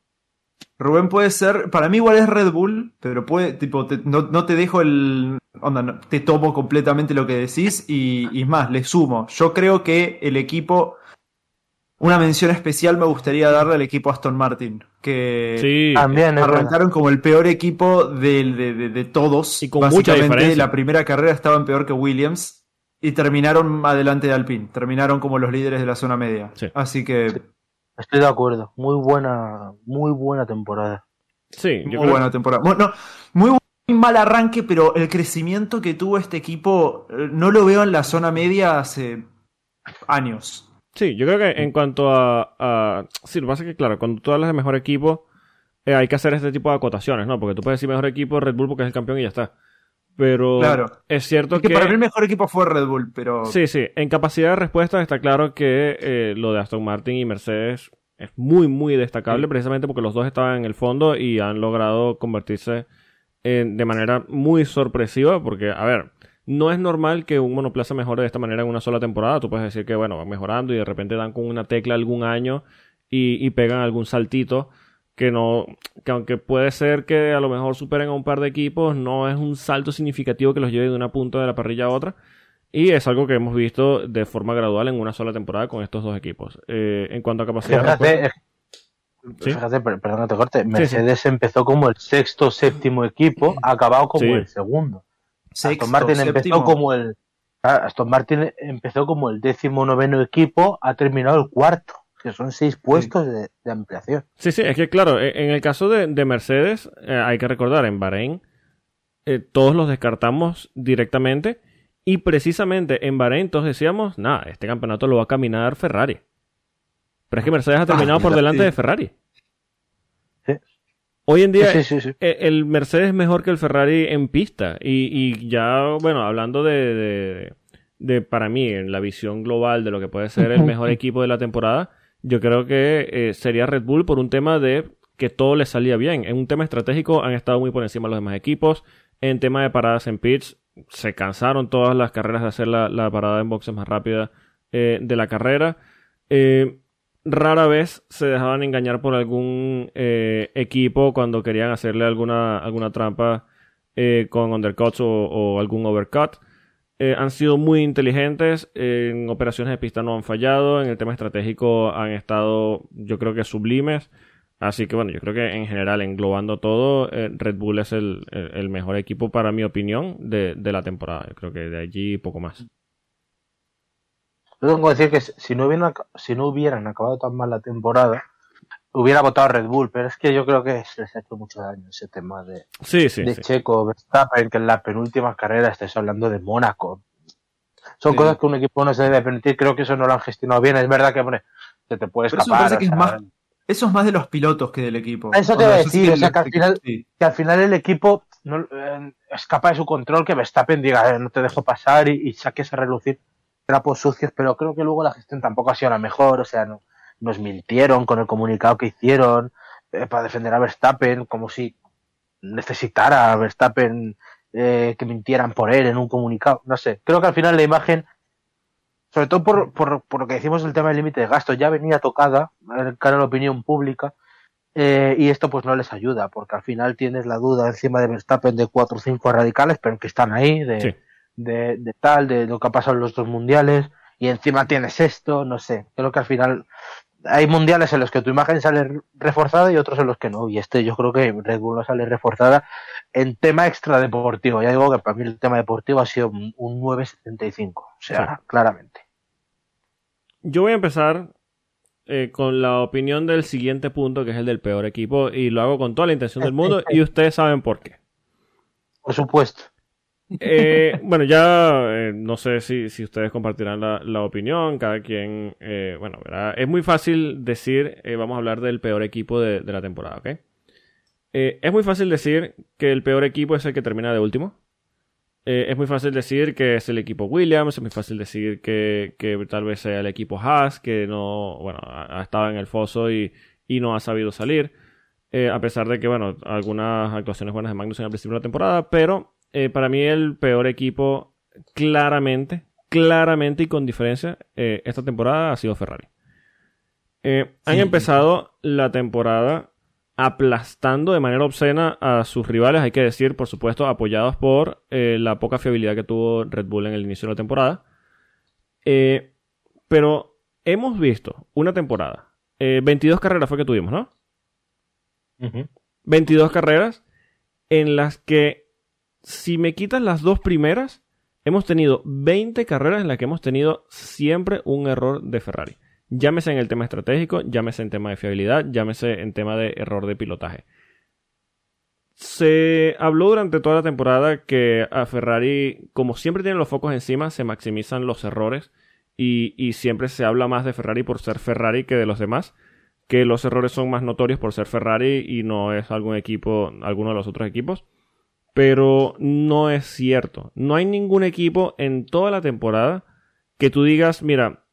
Speaker 3: Rubén puede ser, para mí igual es Red Bull, pero puede, tipo, te- no, no te dejo el, onda, no- te tomo completamente lo que decís y, y más, le sumo. Yo creo que el equipo, una mención especial me gustaría darle al equipo Aston Martin, que
Speaker 1: Sí,
Speaker 2: También
Speaker 3: arrancaron como el peor equipo de, de- de todos.
Speaker 1: Y con mucha
Speaker 3: Básicamente,
Speaker 1: diferencia.
Speaker 3: La primera carrera estaban peor que Williams y terminaron adelante de Alpine, terminaron como los líderes de la zona media.
Speaker 1: Sí.
Speaker 3: Así que
Speaker 2: Estoy de acuerdo. Muy buena, muy buena temporada.
Speaker 1: sí, yo
Speaker 3: Muy
Speaker 1: creo-
Speaker 3: buena temporada. Bueno, no, muy, bu- muy mal arranque, pero el crecimiento que tuvo este equipo eh, no lo veo en la zona media hace años.
Speaker 1: Sí, yo creo que en cuanto a, a- Sí, lo que pasa es que, claro, cuando tú hablas de mejor equipo, eh, hay que hacer este tipo de acotaciones, ¿no? Porque tú puedes decir mejor equipo Red Bull porque es el campeón y ya está. Pero
Speaker 3: Claro.
Speaker 1: es cierto
Speaker 3: Es que
Speaker 1: que...
Speaker 3: para mí el mejor equipo fue Red Bull, pero
Speaker 1: Sí, sí. En capacidad de respuesta está claro que eh, lo de Aston Martin y Mercedes es muy, muy destacable,
Speaker 3: Sí.
Speaker 1: precisamente porque los dos estaban en el fondo y han logrado convertirse en- de manera muy sorpresiva, porque, a ver, no es normal que un monoplaza mejore de esta manera en una sola temporada. Tú puedes decir que, bueno, van mejorando y de repente dan con una tecla algún año y, y pegan algún saltito que no, que aunque puede ser que a lo mejor superen a un par de equipos, no es un salto significativo que los lleve de una punta de la parrilla a otra. Y es algo que hemos visto de forma gradual en una sola temporada con estos dos equipos. Eh, en cuanto a capacidad
Speaker 2: Fíjate, eh,
Speaker 1: Sí.
Speaker 2: fíjate, perdón te corte. Mercedes empezó como el sexto, séptimo equipo, ha acabado como el segundo.
Speaker 3: Sexto,
Speaker 2: Aston Martin
Speaker 3: séptimo.
Speaker 2: empezó como el ah, Aston Martin empezó como el décimo noveno equipo, ha terminado el cuarto, que son seis puestos de, de ampliación.
Speaker 1: Sí, sí, es que claro, e- en el caso de, de Mercedes, eh, hay que recordar, en Bahrein, eh, todos los descartamos directamente. Y precisamente en Bahrein todos decíamos, nada, este campeonato lo va a caminar Ferrari. Pero es que Mercedes ha terminado por
Speaker 3: mira,
Speaker 1: delante
Speaker 3: sí.
Speaker 1: de Ferrari. Hoy en día,
Speaker 2: Sí, sí, sí, sí.
Speaker 1: eh, el Mercedes es mejor que el Ferrari en pista. Y, y ya, bueno, hablando de, de, de, para mí, en la visión global de lo que puede ser el mejor equipo de la temporada, yo creo que eh, sería Red Bull por un tema de que todo les salía bien. En un tema estratégico han estado muy por encima de los demás equipos. En tema de paradas en pits, se cansaron todas las carreras de hacer la, la parada en boxes más rápida eh, de la carrera. Eh, rara vez se dejaban engañar por algún eh, equipo cuando querían hacerle alguna, alguna trampa eh, con undercuts o, algún overcut. Eh, han sido muy inteligentes, en operaciones de pista no han fallado, en el tema estratégico han estado yo creo que sublimes. Así que bueno, yo creo que en general, englobando todo, eh, Red Bull es el, el- el mejor equipo para mi opinión de, de la temporada. Yo creo que de allí poco más.
Speaker 2: Yo tengo que decir que si no, hubieran, si no hubieran acabado tan mal la temporada, hubiera votado Red Bull, pero es que yo creo que se les ha hecho mucho daño ese tema de,
Speaker 1: Sí, sí,
Speaker 2: de
Speaker 1: sí.
Speaker 2: Checo, Verstappen, que en la penúltima carrera estés hablando de Mónaco. Son
Speaker 3: Sí.
Speaker 2: cosas que un equipo no se debe permitir, creo que eso no lo han gestionado bien. Es verdad que, hombre, se te puede
Speaker 3: eso
Speaker 2: escapar.
Speaker 3: parece que
Speaker 2: o
Speaker 3: es
Speaker 2: sea,
Speaker 3: más- Eso es más de los pilotos que del equipo.
Speaker 2: Eso te iba a decir, o sea, que al
Speaker 3: el-
Speaker 2: final-
Speaker 3: sí.
Speaker 2: que al final el equipo no, eh, escapa de su control, que Verstappen diga, "Eh, no te dejo pasar y, y saques a relucir trapos sucios, pero creo que luego la gestión tampoco ha sido la mejor, o sea, no, nos mintieron con el comunicado que hicieron eh, para defender a Verstappen, como si necesitara a Verstappen eh, que mintieran por él en un comunicado, no sé, creo que al final la imagen, sobre todo por, por, por lo que decimos del tema del límite de gasto, ya venía tocada cara a la opinión pública, eh, y esto pues no les ayuda, porque al final tienes la duda encima de Verstappen de cuatro o cinco radicales, pero que están ahí, de,
Speaker 1: Sí.
Speaker 2: De, de tal, de lo que ha pasado en los dos mundiales, y encima tienes esto, no sé, creo que al final hay mundiales en los que tu imagen sale reforzada y otros en los que no, y este yo creo que Red Bull no sale reforzada en tema extradeportivo, ya digo que para mí el tema deportivo ha sido un, un 9.75, o sea, claramente.
Speaker 1: Yo voy a empezar eh, con la opinión del siguiente punto, que es el del peor equipo, y lo hago con toda la intención del mundo, y ustedes saben por qué.
Speaker 2: Por supuesto.
Speaker 1: Eh, bueno, ya eh, no sé si, si ustedes compartirán la, la opinión, cada quien, eh, bueno, verá. es muy fácil decir, eh, vamos a hablar del peor equipo de, de la temporada, ¿ok? Eh, es muy fácil decir que el peor equipo es el que termina de último. Es muy fácil decir que es el equipo Williams, es muy fácil decir que, que tal vez sea el equipo Haas, que no, bueno, ha, ha estado en el foso y, y no ha sabido salir. A pesar de que, bueno, algunas actuaciones buenas de Magnus en el principio de la temporada, pero eh, para mí el peor equipo, claramente, claramente y con diferencia, eh, esta temporada ha sido Ferrari. Eh, han
Speaker 3: Sí.
Speaker 1: empezado la temporada aplastando de manera obscena a sus rivales, hay que decir, por supuesto, apoyados por la poca fiabilidad que tuvo Red Bull en el inicio de la temporada. Pero hemos visto una temporada, eh, 22 carreras fue que tuvimos, ¿no? 22 carreras en las que, si me quitas las dos primeras, hemos tenido 20 carreras en las que hemos tenido siempre un error de Ferrari. Llámese en el tema estratégico, llámese en tema de fiabilidad, llámese en tema de error de pilotaje. Se habló durante toda la temporada que a Ferrari, como siempre tienen los focos encima, se maximizan los errores y, y siempre se habla más de Ferrari por ser Ferrari que de los demás que los errores son más notorios por ser Ferrari y no es algún equipo, alguno de los otros equipos. Pero no es cierto. No hay ningún equipo en toda la temporada que tú digas, mira,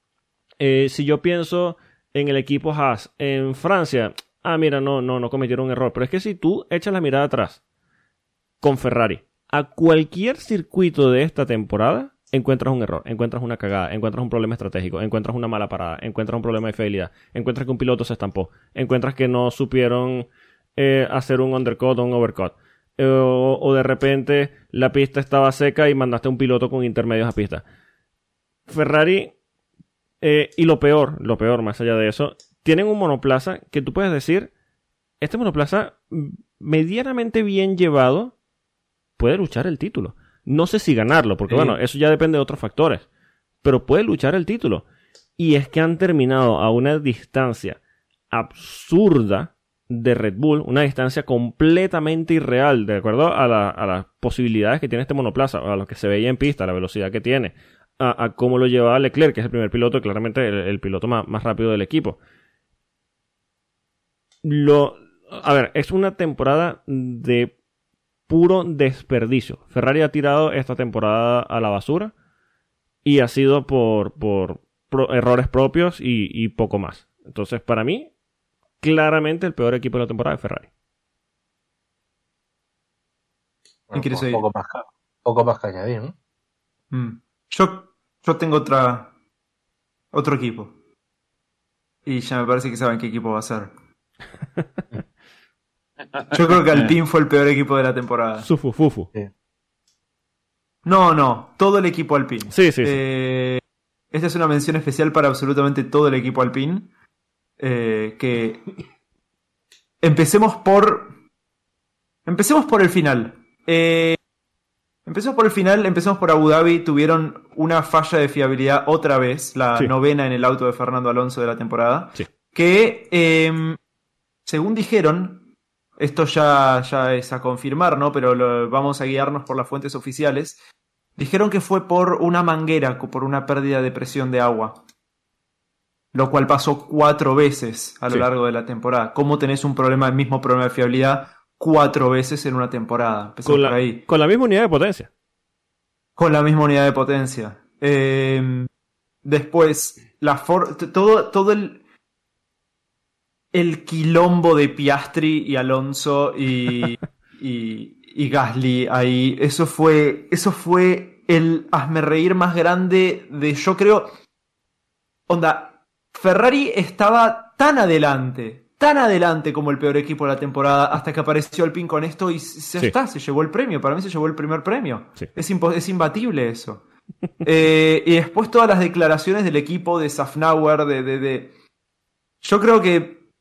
Speaker 1: eh, si yo pienso en el equipo Haas en Francia, ah, mira, no, no, no cometieron un error. Pero es que si tú echas la mirada atrás con Ferrari a cualquier circuito de esta temporada, encuentras un error, encuentras una cagada, encuentras un problema estratégico, encuentras una mala parada, encuentras un problema de fidelidad, encuentras que un piloto se estampó, encuentras que no supieron eh, hacer un undercut o un overcut. Eh, o, o de repente la pista estaba seca y mandaste a un piloto con intermedios a pista. Ferrari, eh, y lo peor, lo peor más allá de eso, tienen un monoplaza que tú puedes decir, este monoplaza medianamente bien llevado puede luchar el título. No sé si ganarlo, porque
Speaker 3: Sí.
Speaker 1: bueno, eso ya depende de otros factores, pero puede luchar el título. Y es que han terminado a una distancia absurda de Red Bull, una distancia completamente irreal, de acuerdo a, la- a las posibilidades que tiene este monoplaza, a lo que se veía en pista, a la velocidad que tiene, a, cómo lo llevaba Leclerc, que es el primer piloto, claramente el, piloto más, rápido del equipo. Lo, a ver, es una temporada de puro desperdicio. Ferrari ha tirado esta temporada a la basura y ha sido por, por errores propios y, y poco más. Entonces, para mí, claramente el peor equipo de la temporada es Ferrari.
Speaker 3: ¿Quién quiere
Speaker 2: Bueno,
Speaker 3: seguir?
Speaker 2: poco, más, que- poco más que añadir, ¿no?
Speaker 3: Mm. Yo, yo tengo otra, otro equipo. Y ya me parece que saben qué equipo va a ser. Yo creo que Alpine fue el peor equipo de la temporada.
Speaker 1: Sufu, fufu.
Speaker 3: No, no, todo el equipo Alpine.
Speaker 1: Sí, sí, sí.
Speaker 3: Eh, esta es una mención especial para absolutamente todo el equipo Alpine. Eh, que empecemos por. Empecemos por el final. Eh, empecemos por el final, empecemos por Abu Dhabi. Tuvieron una falla de fiabilidad otra vez, la
Speaker 1: Sí.
Speaker 3: novena en el auto de Fernando Alonso de la temporada.
Speaker 1: Sí.
Speaker 3: Que, eh, según dijeron, esto ya, ya es a confirmar, ¿no? Pero lo- vamos a guiarnos por las fuentes oficiales. Dijeron que fue por una manguera, por una pérdida de presión de agua. Lo cual pasó cuatro veces a lo
Speaker 1: Sí.
Speaker 3: largo de la temporada. ¿Cómo tenés un problema, el mismo problema de fiabilidad, cuatro veces en una temporada?
Speaker 1: Con
Speaker 3: por
Speaker 1: la,
Speaker 3: ahí.
Speaker 1: con la misma unidad de potencia.
Speaker 3: Con la misma unidad de potencia. Eh, después, la for- todo, todo el, el quilombo de Piastri y Alonso y, y, y Gasly ahí. Eso fue, eso fue el hazme reír más grande de, yo creo, onda, Ferrari estaba tan adelante, tan adelante como el peor equipo de la temporada, hasta que apareció Alpine con esto y se
Speaker 1: Sí.
Speaker 3: está, se llevó el premio. Para mí se llevó el primer premio.
Speaker 1: Sí.
Speaker 3: Es, es imbatible eso. Eh, y después todas las declaraciones del equipo de Safnauer, de, de, de- Yo creo que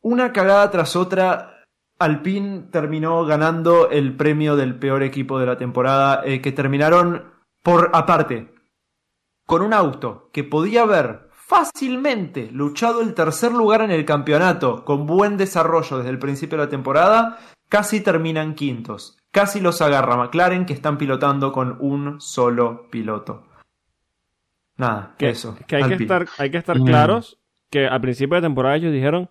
Speaker 3: una cagada tras otra, Alpine terminó ganando el premio del peor equipo de la temporada, eh, que terminaron por aparte, con un auto que podía haber fácilmente luchado el tercer lugar en el campeonato, con buen desarrollo desde el principio de la temporada, casi terminan quintos. Casi los agarra McLaren, que están pilotando con un solo piloto. Nada,
Speaker 1: Que,
Speaker 3: eso.
Speaker 1: que hay, que estar, hay que estar
Speaker 2: Mm.
Speaker 1: claros que al principio de temporada ellos dijeron,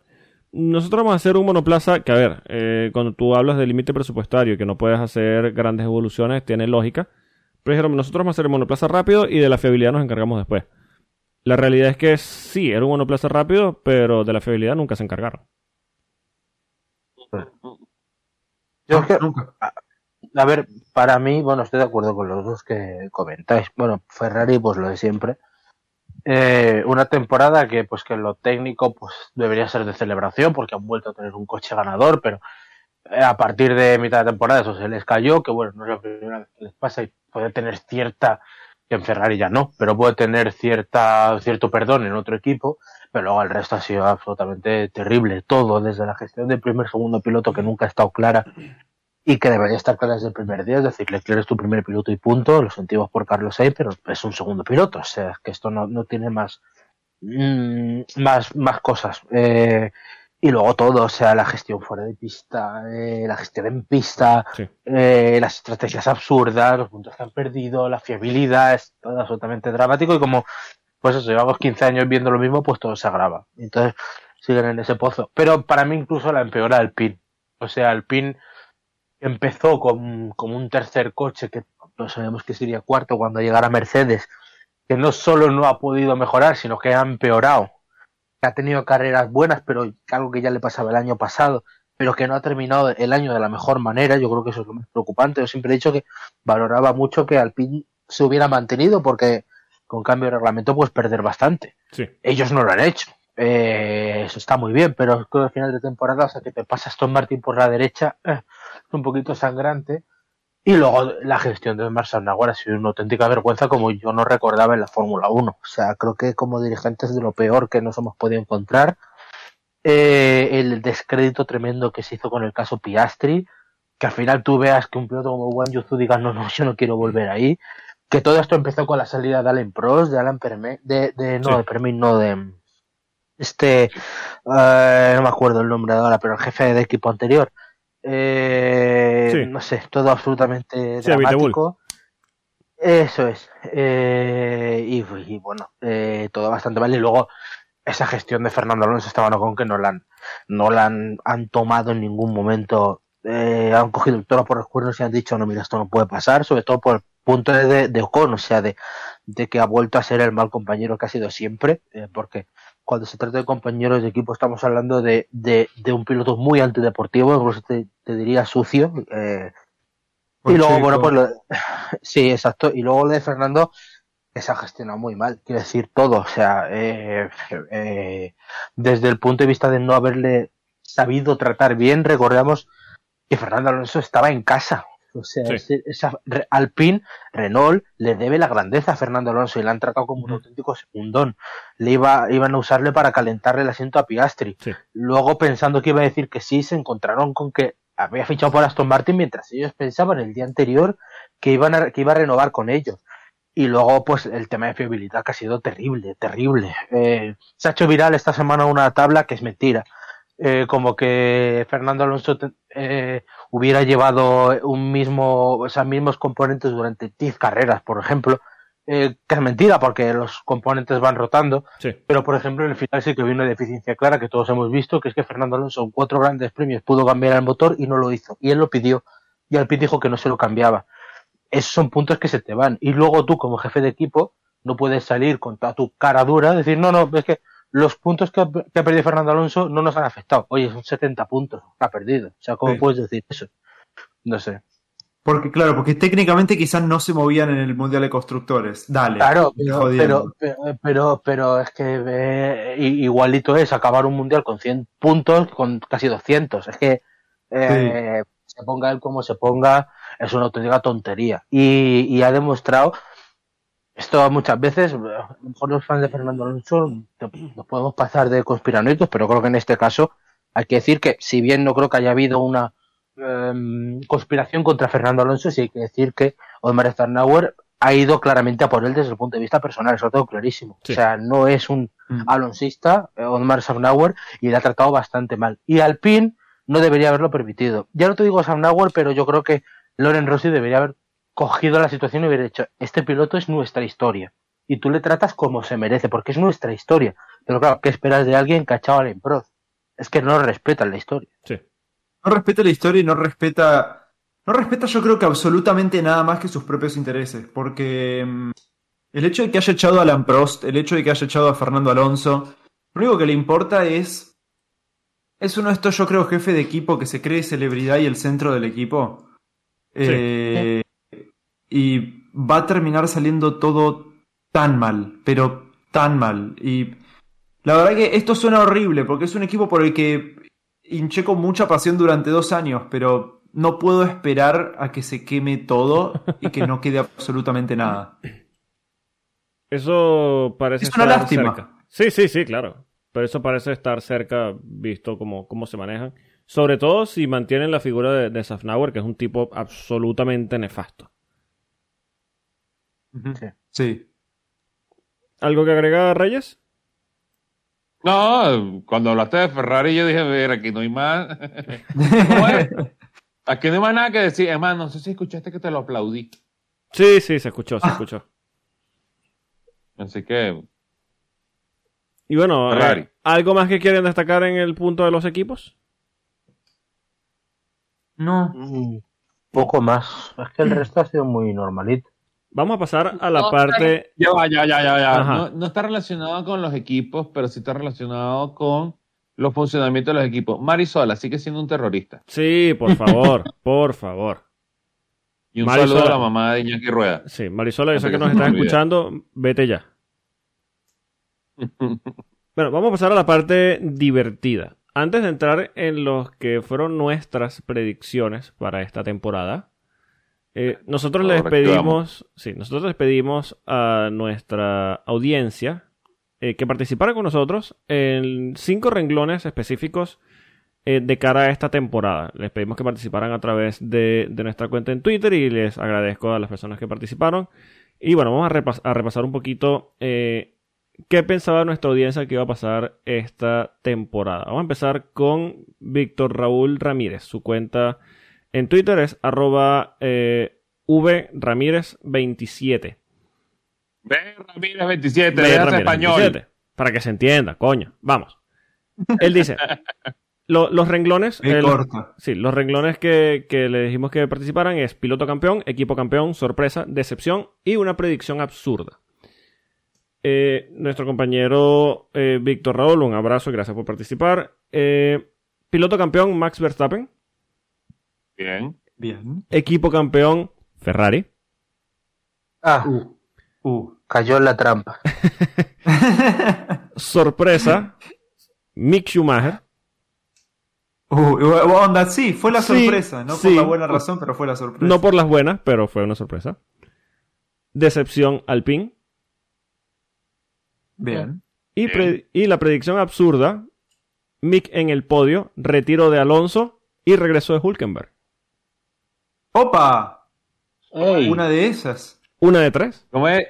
Speaker 1: nosotros vamos a hacer un monoplaza que, a ver, eh, cuando tú hablas de límite presupuestario, que no puedes hacer grandes evoluciones, tiene lógica. Pero dijeron, nosotros vamos a hacer el monoplaza rápido y de la fiabilidad nos encargamos después. La realidad es que sí, era un monoplaza rápido, pero de la fiabilidad nunca se encargaron.
Speaker 2: Yo es que
Speaker 3: Nunca.
Speaker 2: a ver, para mí, bueno, estoy de acuerdo con los dos que comentáis. Bueno, Ferrari, pues lo de siempre. Eh, una temporada que, pues, que lo técnico, pues, debería ser de celebración porque han vuelto a tener un coche ganador, pero eh, a partir de mitad de temporada eso se les cayó, que bueno, no es la primera vez que les pasa y puede tener cierta, en Ferrari ya no, pero puede tener cierta, cierto perdón en otro equipo, pero luego el resto ha sido absolutamente terrible, todo, desde la gestión del primer segundo piloto que nunca ha estado clara y que debería estar clara desde el primer día, es decir, Leclerc es tu primer piloto y punto, lo sentimos por Carlos Sainz, pero es un segundo piloto, o sea, que esto no, no tiene más, mm, más, más cosas. Eh, y luego todo, o sea, la gestión fuera de pista, eh, la gestión en pista,
Speaker 1: Sí.
Speaker 2: eh, las estrategias absurdas, los puntos que han perdido, la fiabilidad, es todo absolutamente dramático y como, pues eso, llevamos 15 años viendo lo mismo, pues todo se agrava. Entonces, siguen en ese pozo. Pero para mí incluso la empeora el PIN. O sea, el PIN empezó con, como un tercer coche que no sabemos que sería cuarto cuando llegara Mercedes, que no solo no ha podido mejorar, sino que ha empeorado ha tenido carreras buenas, pero algo que ya le pasaba el año pasado, pero que no ha terminado el año de la mejor manera. Yo creo que eso es lo más preocupante. Yo siempre he dicho que valoraba mucho que Alpine se hubiera mantenido, porque con cambio de reglamento puedes perder bastante.
Speaker 1: Sí.
Speaker 2: Ellos no lo han hecho. Eh, eso está muy bien, pero creo que al final de temporada, o sea, que te pasas Tom Martin por la derecha, eh, es un poquito sangrante. Y luego la gestión de Marcel Naguar ha sido una auténtica vergüenza como yo no recordaba en la Fórmula 1. O sea, creo que como dirigentes de lo peor que nos hemos podido encontrar. Eh, el descrédito tremendo que se hizo con el caso Piastri, que al final tú veas que un piloto como Juan Yuzu diga no, no, yo no quiero volver ahí. Que todo esto empezó con la salida de Alan Prost, de Alan Permet, de, de, no,
Speaker 1: Sí.
Speaker 2: de Permet, no, de este, eh, no me acuerdo el nombre ahora, pero el jefe de equipo anterior. Eh,
Speaker 1: Sí.
Speaker 2: No sé, todo absolutamente
Speaker 1: Sí,
Speaker 2: dramático. Eso es. Eh, y, y bueno, eh, todo bastante mal. Y luego esa gestión de Fernando Alonso Esteban Ocon que no la han, no la han, han tomado en ningún momento. Eh, han cogido el toro por los cuernos y han dicho, no, mira, esto no puede pasar, sobre todo por el punto de, de, de Ocon, o sea, de, de que ha vuelto a ser el mal compañero que ha sido siempre, eh, porque cuando se trata de compañeros de equipo estamos hablando de, de, de un piloto muy antideportivo, incluso te, te diría sucio. Eh, y luego, bueno, pues lo, sí, exacto. Y luego lo de Fernando, que se ha gestionado muy mal, quiero decir todo. O sea, eh, eh, desde el punto de vista de no haberle sabido tratar bien, recordamos que Fernando Alonso estaba en casa. O sea,
Speaker 1: Sí.
Speaker 2: ese- esa, Alpine, Renault, le debe la grandeza a Fernando Alonso y le han tratado como un auténtico segundón. Le iba, iban a usarle para calentarle el asiento a Piastri.
Speaker 1: Sí.
Speaker 2: Luego, pensando que iba a decir que sí, se encontraron con que había fichado por Aston Martin mientras ellos pensaban el día anterior que iban a, que iba a renovar con ellos. Y luego, pues, el tema de fiabilidad que ha sido terrible, terrible. Eh, se ha hecho viral esta semana una tabla que es mentira. Eh, como que Fernando Alonso te- eh, hubiera llevado un mismo, o sea, mismos componentes durante 10 carreras, por ejemplo. Eh, que es mentira porque los componentes van rotando.
Speaker 1: Sí.
Speaker 2: Pero, por ejemplo, en el final sí que había una deficiencia clara que todos hemos visto, que es que Fernando Alonso en cuatro grandes premios pudo cambiar el motor y no lo hizo. Y él lo pidió. Y Alpine dijo que no se lo cambiaba. Esos son puntos que se te van. Y luego tú, como jefe de equipo, no puedes salir con toda tu cara dura, decir, no, no, es que los puntos que ha, que ha perdido Fernando Alonso no nos han afectado. Oye, son 70 puntos ha perdido. O sea, ¿cómo
Speaker 3: Sí.
Speaker 2: puedes decir eso? No sé.
Speaker 3: Porque, claro, porque técnicamente quizás no se movían en el Mundial de Constructores. Dale.
Speaker 2: Claro, pero, pero, pero, pero, pero es que eh, igualito es acabar un mundial con 100 puntos con casi 200. Es que eh, se ponga él como se ponga, es una auténtica tontería. Y, y ha demostrado esto muchas veces, a lo mejor los fans de Fernando Alonso nos podemos pasar de conspiranoicos, pero creo que en este caso hay que decir que si bien no creo que haya habido una em, conspiración contra Fernando Alonso, sí hay que decir que Otmar Starnauer ha ido claramente a por él desde el punto de vista personal, eso lo tengo clarísimo.
Speaker 1: Sí.
Speaker 2: O sea, no es un
Speaker 3: Mm.
Speaker 2: alonsista, eh, Otmar Starnauer, y le ha tratado bastante mal. Y Alpine no debería haberlo permitido. Ya no te digo Starnauer, pero yo creo que Loren Rossi debería haber cogido la situación y hubiera dicho, este piloto es nuestra historia. Y tú le tratas como se merece, porque es nuestra historia. Pero claro, ¿qué esperas de alguien cachado al Pro? Es que no respetan la historia.
Speaker 1: Sí.
Speaker 3: No respeta la historia y no respeta. No respeta, yo creo que absolutamente nada más que sus propios intereses. Porque mm, el hecho de que haya echado a Alan Prost, el hecho de que haya echado a Fernando Alonso, lo único que le importa es. Es uno de estos, yo creo, jefe de equipo que se cree celebridad y el centro del equipo. Eh, y va a terminar saliendo todo tan mal, pero tan mal. Y la verdad que esto suena horrible porque es un equipo por el que hinché con mucha pasión durante dos años, pero no puedo esperar a que se queme todo y que no quede absolutamente nada.
Speaker 1: Eso parece
Speaker 3: Es una
Speaker 1: estar
Speaker 3: lástima.
Speaker 1: cerca. Sí, sí, sí, claro. Pero eso parece estar cerca, visto cómo, cómo se manejan. Sobre todo si mantienen la figura de, de Safnauer, que es un tipo absolutamente nefasto.
Speaker 2: Sí.
Speaker 3: Sí.
Speaker 1: ¿Algo que agregar, Reyes?
Speaker 4: No, cuando hablaste de Ferrari, yo dije, ver, aquí no hay más. Aquí no hay más nada que decir. Es más, no sé si escuchaste que te lo aplaudí.
Speaker 1: Sí, sí, se escuchó, se escuchó.
Speaker 4: Así que,
Speaker 1: Y bueno,
Speaker 4: Ferrari.
Speaker 1: eh, ¿algo más que quieren destacar en el punto de los equipos?
Speaker 3: No.
Speaker 2: Mm, Poco más. Es que el resto ha sido muy normalito.
Speaker 1: Vamos a pasar a la
Speaker 4: No,
Speaker 1: parte...
Speaker 4: ya va, ya, ya, ya, ya. No, no está relacionado con los equipos, pero sí está relacionado con los funcionamientos de los equipos. Marisola sigue siendo un terrorista.
Speaker 1: Sí, por favor, por favor.
Speaker 4: Y un
Speaker 1: Marisola.
Speaker 4: saludo a la mamá de Iñaki Rueda.
Speaker 1: Sí, Marisola, yo sé que nos estás escuchando, vete ya. Bueno, vamos a pasar a la parte divertida. Antes de entrar en los que fueron nuestras predicciones para esta temporada, eh, nosotros les pedimos, sí, nosotros les pedimos a nuestra audiencia eh, que participara con nosotros en cinco renglones específicos eh, de cara a esta temporada. Les pedimos que participaran a través de, de nuestra cuenta en Twitter y les agradezco a las personas que participaron. Y bueno, vamos a, repas- a repasar un poquito eh, qué pensaba nuestra audiencia que iba a pasar esta temporada. Vamos a empezar con Víctor Raúl Ramírez. Su cuenta en Twitter es arroba eh, vramírez27.
Speaker 4: Ve Ramírez 27,
Speaker 1: Ve
Speaker 4: déjate
Speaker 1: Ramírez
Speaker 4: español.
Speaker 1: 27, para que se entienda, coño. Vamos. Él dice, lo- los renglones... El-. Sí, los renglones que, que le dijimos que participaran es piloto campeón, equipo campeón, sorpresa, decepción y una predicción absurda. Eh, nuestro compañero eh, Víctor Raúl, un abrazo y gracias por participar. Eh, piloto campeón, Max Verstappen.
Speaker 4: Bien.
Speaker 3: Bien.
Speaker 1: Equipo campeón, Ferrari.
Speaker 2: Ah,
Speaker 3: Uh. Uh.
Speaker 2: cayó en la trampa.
Speaker 1: Sorpresa, Mick Schumacher.
Speaker 3: Uh, onda, sí, fue la
Speaker 1: Sí,
Speaker 3: sorpresa, no
Speaker 1: sí.
Speaker 3: por la buena razón, pero fue la sorpresa.
Speaker 1: No por las buenas, pero fue una sorpresa. Decepción, Alpine.
Speaker 3: Bien.
Speaker 1: Y, pre- y la predicción absurda, Mick en el podio, retiro de Alonso y regreso de Hulkenberg.
Speaker 3: ¡Opa! Una de esas.
Speaker 1: Una de tres.
Speaker 4: ¿Cómo es?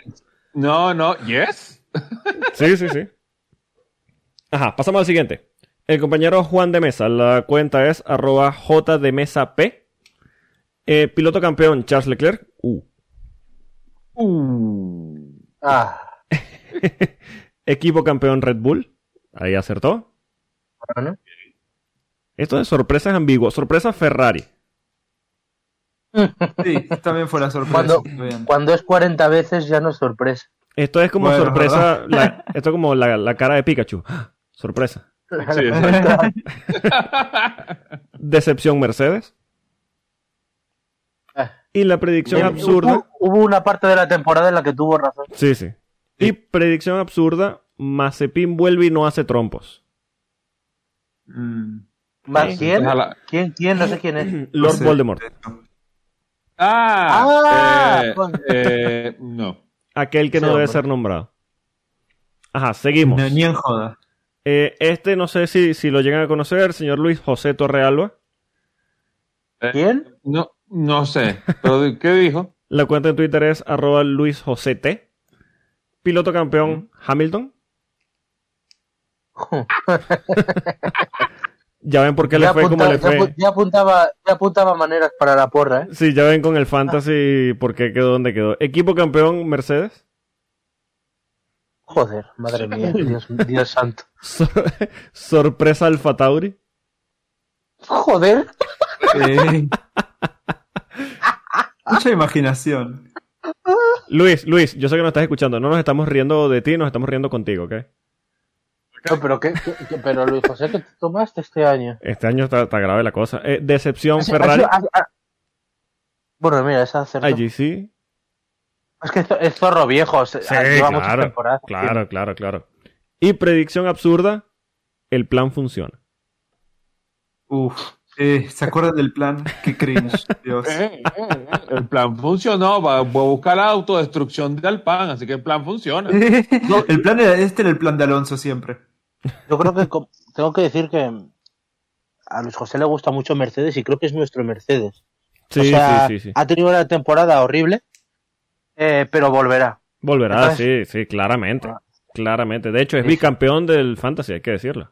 Speaker 4: No, no, yes.
Speaker 1: Sí, sí, sí. Ajá, pasamos al siguiente. El compañero Juan de Mesa, la cuenta es arroba J de Mesa P. Eh, piloto campeón Charles Leclerc. Uh.
Speaker 4: Uh.
Speaker 2: Ah,
Speaker 1: Equipo campeón Red Bull. Ahí acertó.
Speaker 2: bueno.
Speaker 1: Esto de sorpresas ambiguas. Sorpresa Ferrari.
Speaker 3: Sí, también fue la sorpresa.
Speaker 2: Cuando, cuando es 40 veces ya no es sorpresa.
Speaker 1: Esto es como
Speaker 3: Bueno,
Speaker 1: sorpresa. la- esto es como la, la cara de Pikachu. ¡Ah! Sorpresa.
Speaker 4: Sí.
Speaker 1: Decepción Mercedes.
Speaker 2: Ah.
Speaker 1: Y la predicción
Speaker 2: Bien,
Speaker 1: absurda.
Speaker 2: Hubo, hubo una parte de la temporada en la que tuvo razón.
Speaker 1: Sí, sí. Y predicción absurda. Mazepin vuelve y no hace trompos.
Speaker 3: Mm.
Speaker 2: ¿Más
Speaker 1: Sí.
Speaker 2: quién? ¿Quién? ¿Quién? No sé quién es.
Speaker 1: Lord
Speaker 3: No sé.
Speaker 1: Voldemort.
Speaker 4: Ah,
Speaker 2: Ah,
Speaker 4: eh, eh, no.
Speaker 1: Aquel que
Speaker 2: Sí,
Speaker 1: no debe
Speaker 2: hombre.
Speaker 1: ser nombrado. Ajá, seguimos.
Speaker 3: No, ni en joda.
Speaker 1: Eh, este no sé si, si lo llegan a conocer, señor Luis José Torrealba.
Speaker 2: ¿Quién?
Speaker 4: No, no sé. ¿Pero qué dijo?
Speaker 1: La cuenta en Twitter es arroba Luis José T. Piloto campeón Hamilton. Ya ven por qué le fue como le fue.
Speaker 2: ya apuntaba, ya apuntaba maneras para la porra, ¿eh?
Speaker 1: Sí, ya ven con el fantasy por qué quedó donde quedó. Equipo campeón Mercedes.
Speaker 2: Joder, madre mía, Dios, Dios santo.
Speaker 1: Sor- sorpresa Alfa Tauri.
Speaker 2: Joder,
Speaker 3: Eh. Mucha imaginación.
Speaker 1: Luis, Luis, yo sé que nos estás escuchando. No nos estamos riendo de ti, nos estamos riendo contigo, ¿ok?
Speaker 2: No, pero, ¿qué, pero Luis José, ¿qué te tomaste este año?
Speaker 1: Este año está, está grave la cosa. Eh, decepción
Speaker 2: Ha- ha-
Speaker 1: Ferrari.
Speaker 2: ha- ha- Bueno, mira, esa acertó.
Speaker 1: IGC.
Speaker 2: Es que esto- es zorro viejo. se-
Speaker 1: Sí, claro,
Speaker 2: temporadas.
Speaker 1: claro, claro, claro. Y predicción absurda, el plan funciona.
Speaker 3: Uf. Eh, ¿Se acuerdan del plan? Qué cringe, Dios.
Speaker 4: Eh, eh, El plan funcionó. Va, voy a buscar la autodestrucción de Alpan, así que el plan funciona.
Speaker 3: el plan era, este era el plan de Alonso siempre.
Speaker 2: Yo creo que tengo que decir que a Luis José le gusta mucho Mercedes y creo que es nuestro Mercedes.
Speaker 1: Sí,
Speaker 2: o sea,
Speaker 1: sí, sí, sí.
Speaker 2: ha tenido una temporada horrible, eh, pero volverá.
Speaker 1: Volverá,
Speaker 2: Entonces-
Speaker 1: sí, sí, claramente.
Speaker 2: Ah.
Speaker 1: Claramente. De hecho, es bicampeón del Fantasy, hay que decirlo.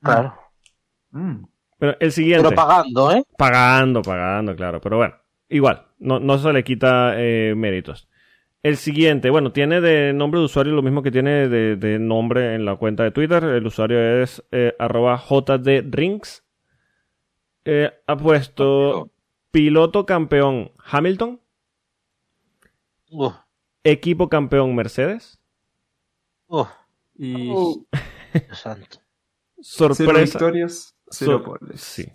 Speaker 2: Claro.
Speaker 3: Mm.
Speaker 1: Pero el siguiente.
Speaker 2: Pero pagando, ¿eh?
Speaker 1: Pagando, pagando, claro. Pero bueno, igual, no, no se le quita eh, méritos. El siguiente, bueno, tiene de nombre de usuario lo mismo que tiene de, de nombre en la cuenta de Twitter. El usuario es eh, arroba jdrings. Eh, ha puesto piloto campeón Hamilton, equipo campeón Mercedes,
Speaker 3: Y
Speaker 4: Uh,
Speaker 3: cero
Speaker 1: sorpresa.
Speaker 3: victorias, cero poles.
Speaker 1: Sí.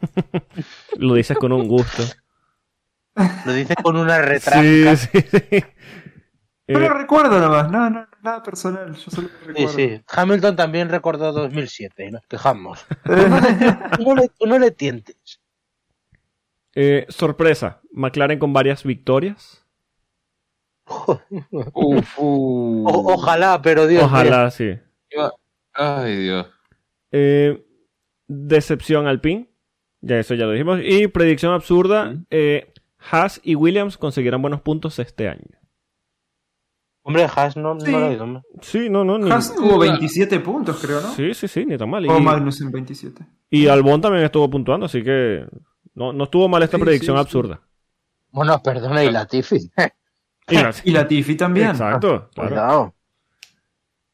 Speaker 1: Lo dices con un gusto.
Speaker 2: Lo dice con una retranca.
Speaker 1: Sí, sí, sí.
Speaker 3: Pero
Speaker 1: Eh,
Speaker 3: recuerdo nomás, no, no, nada personal, yo solo
Speaker 2: Sí,
Speaker 3: recuerdo.
Speaker 2: sí. Hamilton también recordó 2007 y nos quejamos. No le, tú no le tientes.
Speaker 1: eh, sorpresa, McLaren con varias victorias.
Speaker 4: uf, uh.
Speaker 2: O- ojalá, pero Dios mío.
Speaker 1: Ojalá, sí.
Speaker 4: Ay, Dios.
Speaker 1: Eh, decepción Alpine. Ya eso ya lo dijimos. Y predicción absurda. Eh, Haas y Williams conseguirán buenos puntos este año.
Speaker 2: Hombre, Haas no, no
Speaker 3: Sí.
Speaker 2: lo ha ido, hombre.
Speaker 1: Sí, no, no. Ni...
Speaker 3: Haas tuvo 27 puntos, creo, ¿no?
Speaker 1: Sí, sí, sí, ni tan mal. Y,
Speaker 3: O Magnus en 27.
Speaker 1: y Albon también estuvo puntuando, así que no, no estuvo mal esta
Speaker 3: Sí,
Speaker 1: predicción
Speaker 3: sí, sí.
Speaker 1: absurda.
Speaker 2: Bueno, perdona, y Latifi.
Speaker 1: Y la-
Speaker 3: Y la Tiffy también.
Speaker 1: Exacto. claro.
Speaker 2: Cuidado.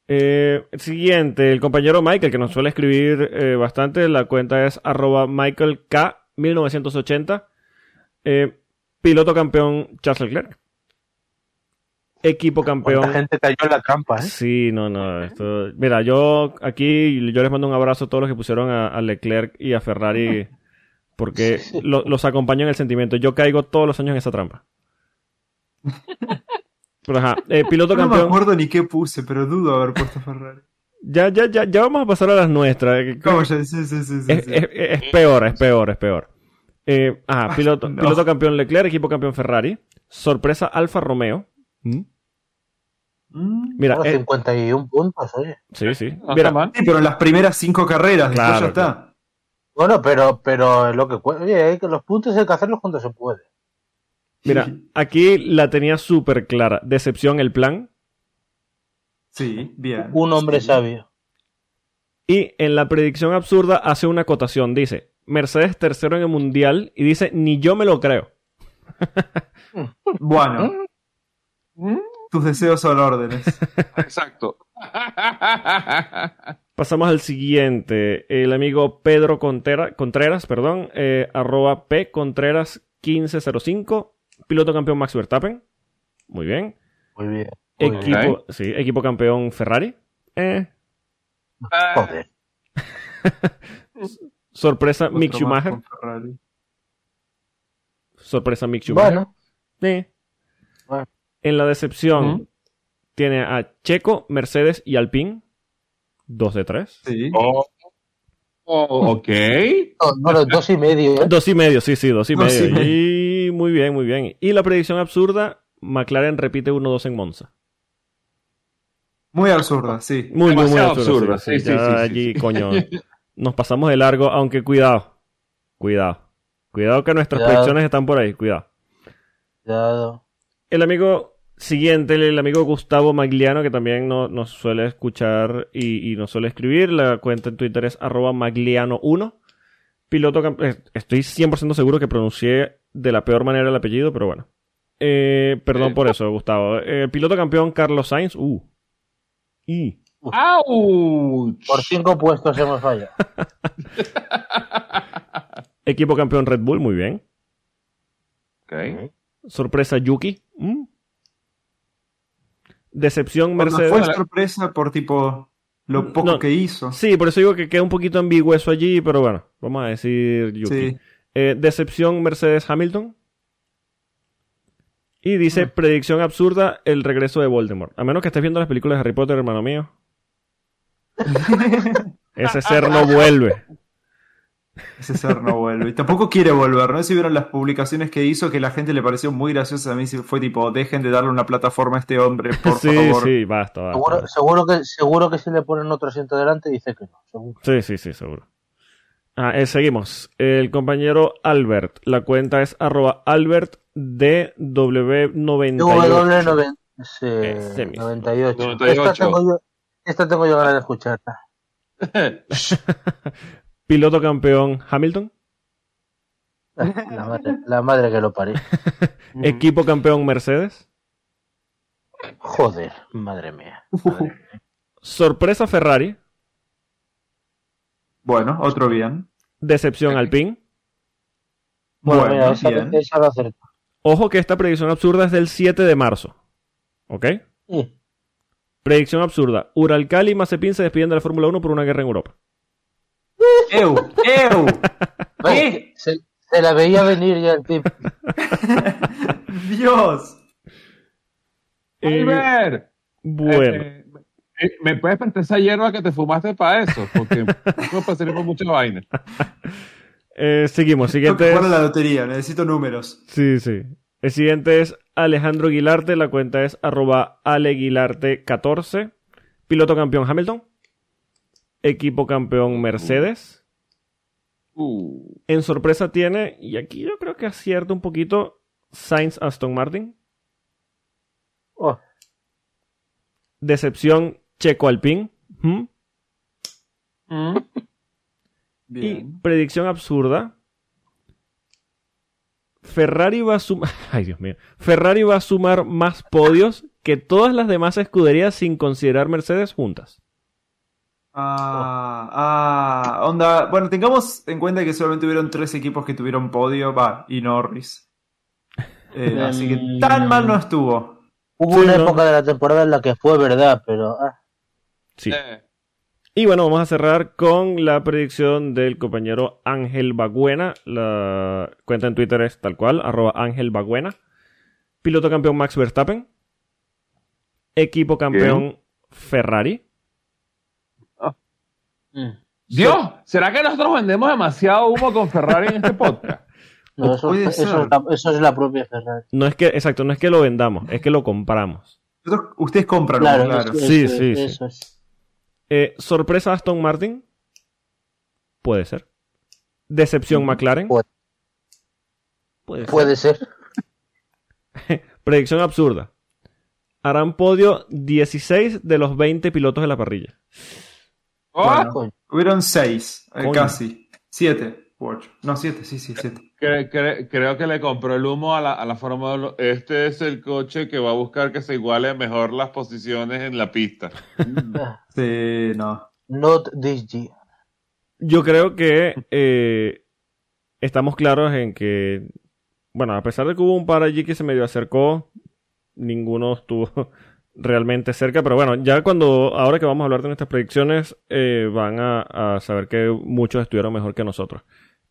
Speaker 1: Eh, siguiente, el compañero Michael, que nos suele escribir eh, bastante. La cuenta es arroba michaelk1980. Eh, piloto campeón Charles Leclerc. Equipo campeón.
Speaker 2: gente cayó en la trampa, ¿eh?
Speaker 1: Sí, no, no. Esto... Mira, yo aquí yo les mando un abrazo a todos los que pusieron a, a Leclerc y a Ferrari porque lo- los acompaño en el sentimiento. Yo caigo todos los años en esa trampa. Pero ajá, eh, piloto
Speaker 3: No me
Speaker 1: campeón.
Speaker 3: acuerdo ni qué puse, pero dudo haber puesto Ferrari.
Speaker 1: Ya, ya, ya, ya vamos a pasar a las nuestras.
Speaker 3: ¿Cómo ya? Sí, sí, sí, sí,
Speaker 1: Es,
Speaker 3: sí.
Speaker 1: es- es peor, es peor, es peor. Eh, ajá,
Speaker 3: Ah,
Speaker 1: piloto,
Speaker 3: no.
Speaker 1: piloto campeón Leclerc, equipo campeón Ferrari. Sorpresa Alfa Romeo. ¿Mm?
Speaker 3: Mm.
Speaker 1: Mira,
Speaker 2: Bueno,
Speaker 1: eh,
Speaker 2: 51 puntos, oye.
Speaker 1: sí, sí.
Speaker 4: No está
Speaker 1: Mira,
Speaker 4: mal.
Speaker 3: Sí, pero en las primeras cinco carreras, después
Speaker 1: Claro,
Speaker 3: ya está.
Speaker 2: Bueno, pero, pero lo que cuesta. Oye, hay que los puntos hay que hacerlos cuando se puede.
Speaker 1: mira, aquí la tenía súper clara. Decepción el plan.
Speaker 3: Sí, bien.
Speaker 2: Un hombre
Speaker 3: Sí.
Speaker 2: sabio.
Speaker 1: Y en la predicción absurda hace una acotación. Dice, Mercedes tercero en el mundial. Y dice, ni yo me lo creo.
Speaker 3: Bueno, tus deseos son órdenes.
Speaker 4: Exacto.
Speaker 1: Pasamos al siguiente. El amigo Pedro Contera- Contreras, perdón, eh, arroba P Contreras 1505. Piloto campeón Max Verstappen. Muy bien.
Speaker 2: Muy bien. Muy bien.
Speaker 1: Equipo, sí, equipo campeón Ferrari. Eh,
Speaker 2: Joder.
Speaker 1: sorpresa Mick Schumacher. Sorpresa Mick Schumacher.
Speaker 2: Bueno,
Speaker 1: Sí.
Speaker 2: Bueno.
Speaker 1: En la decepción tiene a Checo, Mercedes y Alpine. Dos de tres.
Speaker 3: Sí.
Speaker 4: Oh, oh, ok.
Speaker 2: no, dos y medio, ¿eh?
Speaker 1: Dos y medio, sí, sí, dos y
Speaker 3: Dos
Speaker 1: medio.
Speaker 3: y medio.
Speaker 1: Y muy bien, muy bien. Y la predicción absurda, McLaren repite 1-2 en Monza.
Speaker 3: Muy absurda, sí.
Speaker 1: Muy, muy, muy absurda.
Speaker 4: absurda,
Speaker 1: sí,
Speaker 4: sí, sí,
Speaker 1: ya
Speaker 4: sí, sí,
Speaker 1: allí,
Speaker 4: sí.
Speaker 1: coño, nos pasamos de largo, aunque cuidado. Cuidado. Cuidado que nuestras
Speaker 2: Cuidado.
Speaker 1: predicciones están por ahí, cuidado.
Speaker 2: Cuidado.
Speaker 1: El amigo siguiente, el amigo Gustavo Magliano, que también no- nos suele escuchar y, y nos suele escribir. La cuenta en Twitter es arroba magliano1. Piloto eh, Estoy 100% seguro que pronuncié de la peor manera el apellido, pero bueno. Eh, perdón por eso, Gustavo. Eh, piloto campeón Carlos Sainz. Uh. Y.
Speaker 4: ¡Auch!
Speaker 2: Por cinco puestos hemos fallado.
Speaker 1: Equipo campeón Red Bull, muy bien.
Speaker 4: Ok.
Speaker 1: Sorpresa Yuki. Mm. Decepción Mercedes.
Speaker 3: fue sorpresa por tipo lo poco
Speaker 1: No.
Speaker 3: que hizo.
Speaker 1: Sí, por eso digo que queda un poquito ambiguo eso allí, pero bueno, vamos a decir Yuki.
Speaker 3: Sí.
Speaker 1: Eh, decepción Mercedes Hamilton. Y dice, predicción absurda, el regreso de Voldemort. A menos que estés viendo las películas de Harry Potter, hermano mío. Ese ser no vuelve.
Speaker 3: Ese ser no vuelve. Y tampoco quiere volver. No sé si vieron las publicaciones que hizo que la gente le pareció muy graciosa. A mí sí fue tipo, dejen de darle una plataforma a este hombre, por
Speaker 1: sí,
Speaker 3: favor.
Speaker 1: sí, basta, basta.
Speaker 2: Seguro, seguro que, seguro que si le ponen otro asiento delante dice que no. Seguro.
Speaker 1: Sí, sí, sí, seguro. Ah, eh, seguimos. El compañero Albert. La cuenta es arroba albert DW98.
Speaker 2: W9, sí,
Speaker 1: Ese mismo.
Speaker 2: 98.
Speaker 4: 98.
Speaker 2: Esta tengo yo, esta tengo yo ganas de escucharla.
Speaker 1: Piloto campeón Hamilton.
Speaker 2: La madre, la madre que lo parió.
Speaker 1: Equipo campeón Mercedes.
Speaker 2: Joder, madre mía. Madre mía.
Speaker 1: Sorpresa Ferrari.
Speaker 3: Bueno, otro bien.
Speaker 1: Decepción Alpine.
Speaker 2: Bueno,
Speaker 3: Bueno,
Speaker 2: mira, esa,
Speaker 3: bien.
Speaker 2: esa lo acertó.
Speaker 1: Ojo que esta predicción absurda es del 7 de marzo. ¿Ok?
Speaker 2: Sí.
Speaker 1: Predicción absurda. Uralcal y Mazepin se despiden de la Fórmula 1 por una guerra en Europa.
Speaker 3: ¡Ew! ¡Ew!
Speaker 2: Bueno, se, se la veía venir ya el tipo.
Speaker 3: ¡Dios!
Speaker 1: Eh, bueno.
Speaker 4: eh, eh, ¿me puedes prestar esa hierba que te fumaste para eso? Porque no salir por mucha vaina.
Speaker 1: Eh, seguimos. Siguiente es...
Speaker 3: la lotería, necesito números.
Speaker 1: Sí, sí. El siguiente es Alejandro Guilarte. La cuenta es arroba aleguilarte14. Piloto campeón Hamilton. Equipo campeón Mercedes.
Speaker 4: Uh,
Speaker 1: En sorpresa tiene, y aquí yo creo que acierta un poquito, Sainz Aston Martin.
Speaker 2: Oh,
Speaker 1: Decepción Checo Alpine. ¿Mm?
Speaker 4: mm,
Speaker 1: Y predicción absurda. Ferrari va a sumar. Ay, Dios mío. Ferrari va a sumar más podios que todas las demás escuderías sin considerar Mercedes juntas.
Speaker 3: Ah, ah, onda. Bueno, tengamos en cuenta que solamente hubieron tres equipos que tuvieron podio, va, y Norris. Eh, así que tan mal no estuvo.
Speaker 2: Hubo
Speaker 1: Sí,
Speaker 2: una
Speaker 1: no.
Speaker 2: época de la temporada en la que fue verdad, pero ah,
Speaker 1: Sí.
Speaker 4: eh,
Speaker 1: Y bueno, vamos a cerrar con la predicción del compañero Ángel Baguena. La cuenta en Twitter es tal cual, arroba Ángel Baguena. Piloto campeón Max Verstappen. Equipo campeón Ferrari.
Speaker 2: mm,
Speaker 4: Dios, ¿será que nosotros vendemos demasiado humo con Ferrari en este podcast?
Speaker 2: no, eso, es la, eso es la propia Ferrari.
Speaker 1: No es que, exacto, no es que lo vendamos, es que lo compramos.
Speaker 3: Nosotros- ustedes compran,
Speaker 2: Claro,
Speaker 3: claro.
Speaker 2: eso-
Speaker 1: Sí, sí, sí.
Speaker 2: eso es.
Speaker 1: Eh, sorpresa Aston Martin. Puede ser. Decepción McLaren.
Speaker 2: Puede.
Speaker 1: Puede ser.
Speaker 2: Puede ser.
Speaker 1: Predicción absurda. Harán podio 16 de los 20 pilotos de la parrilla.
Speaker 4: Oh,
Speaker 3: Bueno. Hubieron seis, eh,
Speaker 1: Coño.
Speaker 3: casi. Siete, u ocho. No, siete, sí, sí, siete.
Speaker 4: Cre- cre- creo que le compró el humo a la, a la Fórmula 1. Este es el coche que va a buscar que se iguale mejor las posiciones en la pista.
Speaker 3: Sí, no.
Speaker 2: Not this year.
Speaker 1: Yo creo que eh, estamos claros en que, bueno, a pesar de que hubo un par allí que se medio acercó, ninguno estuvo realmente cerca, pero bueno, ya cuando, ahora que vamos a hablar de nuestras predicciones, eh, van a, a saber que muchos estuvieron mejor que nosotros.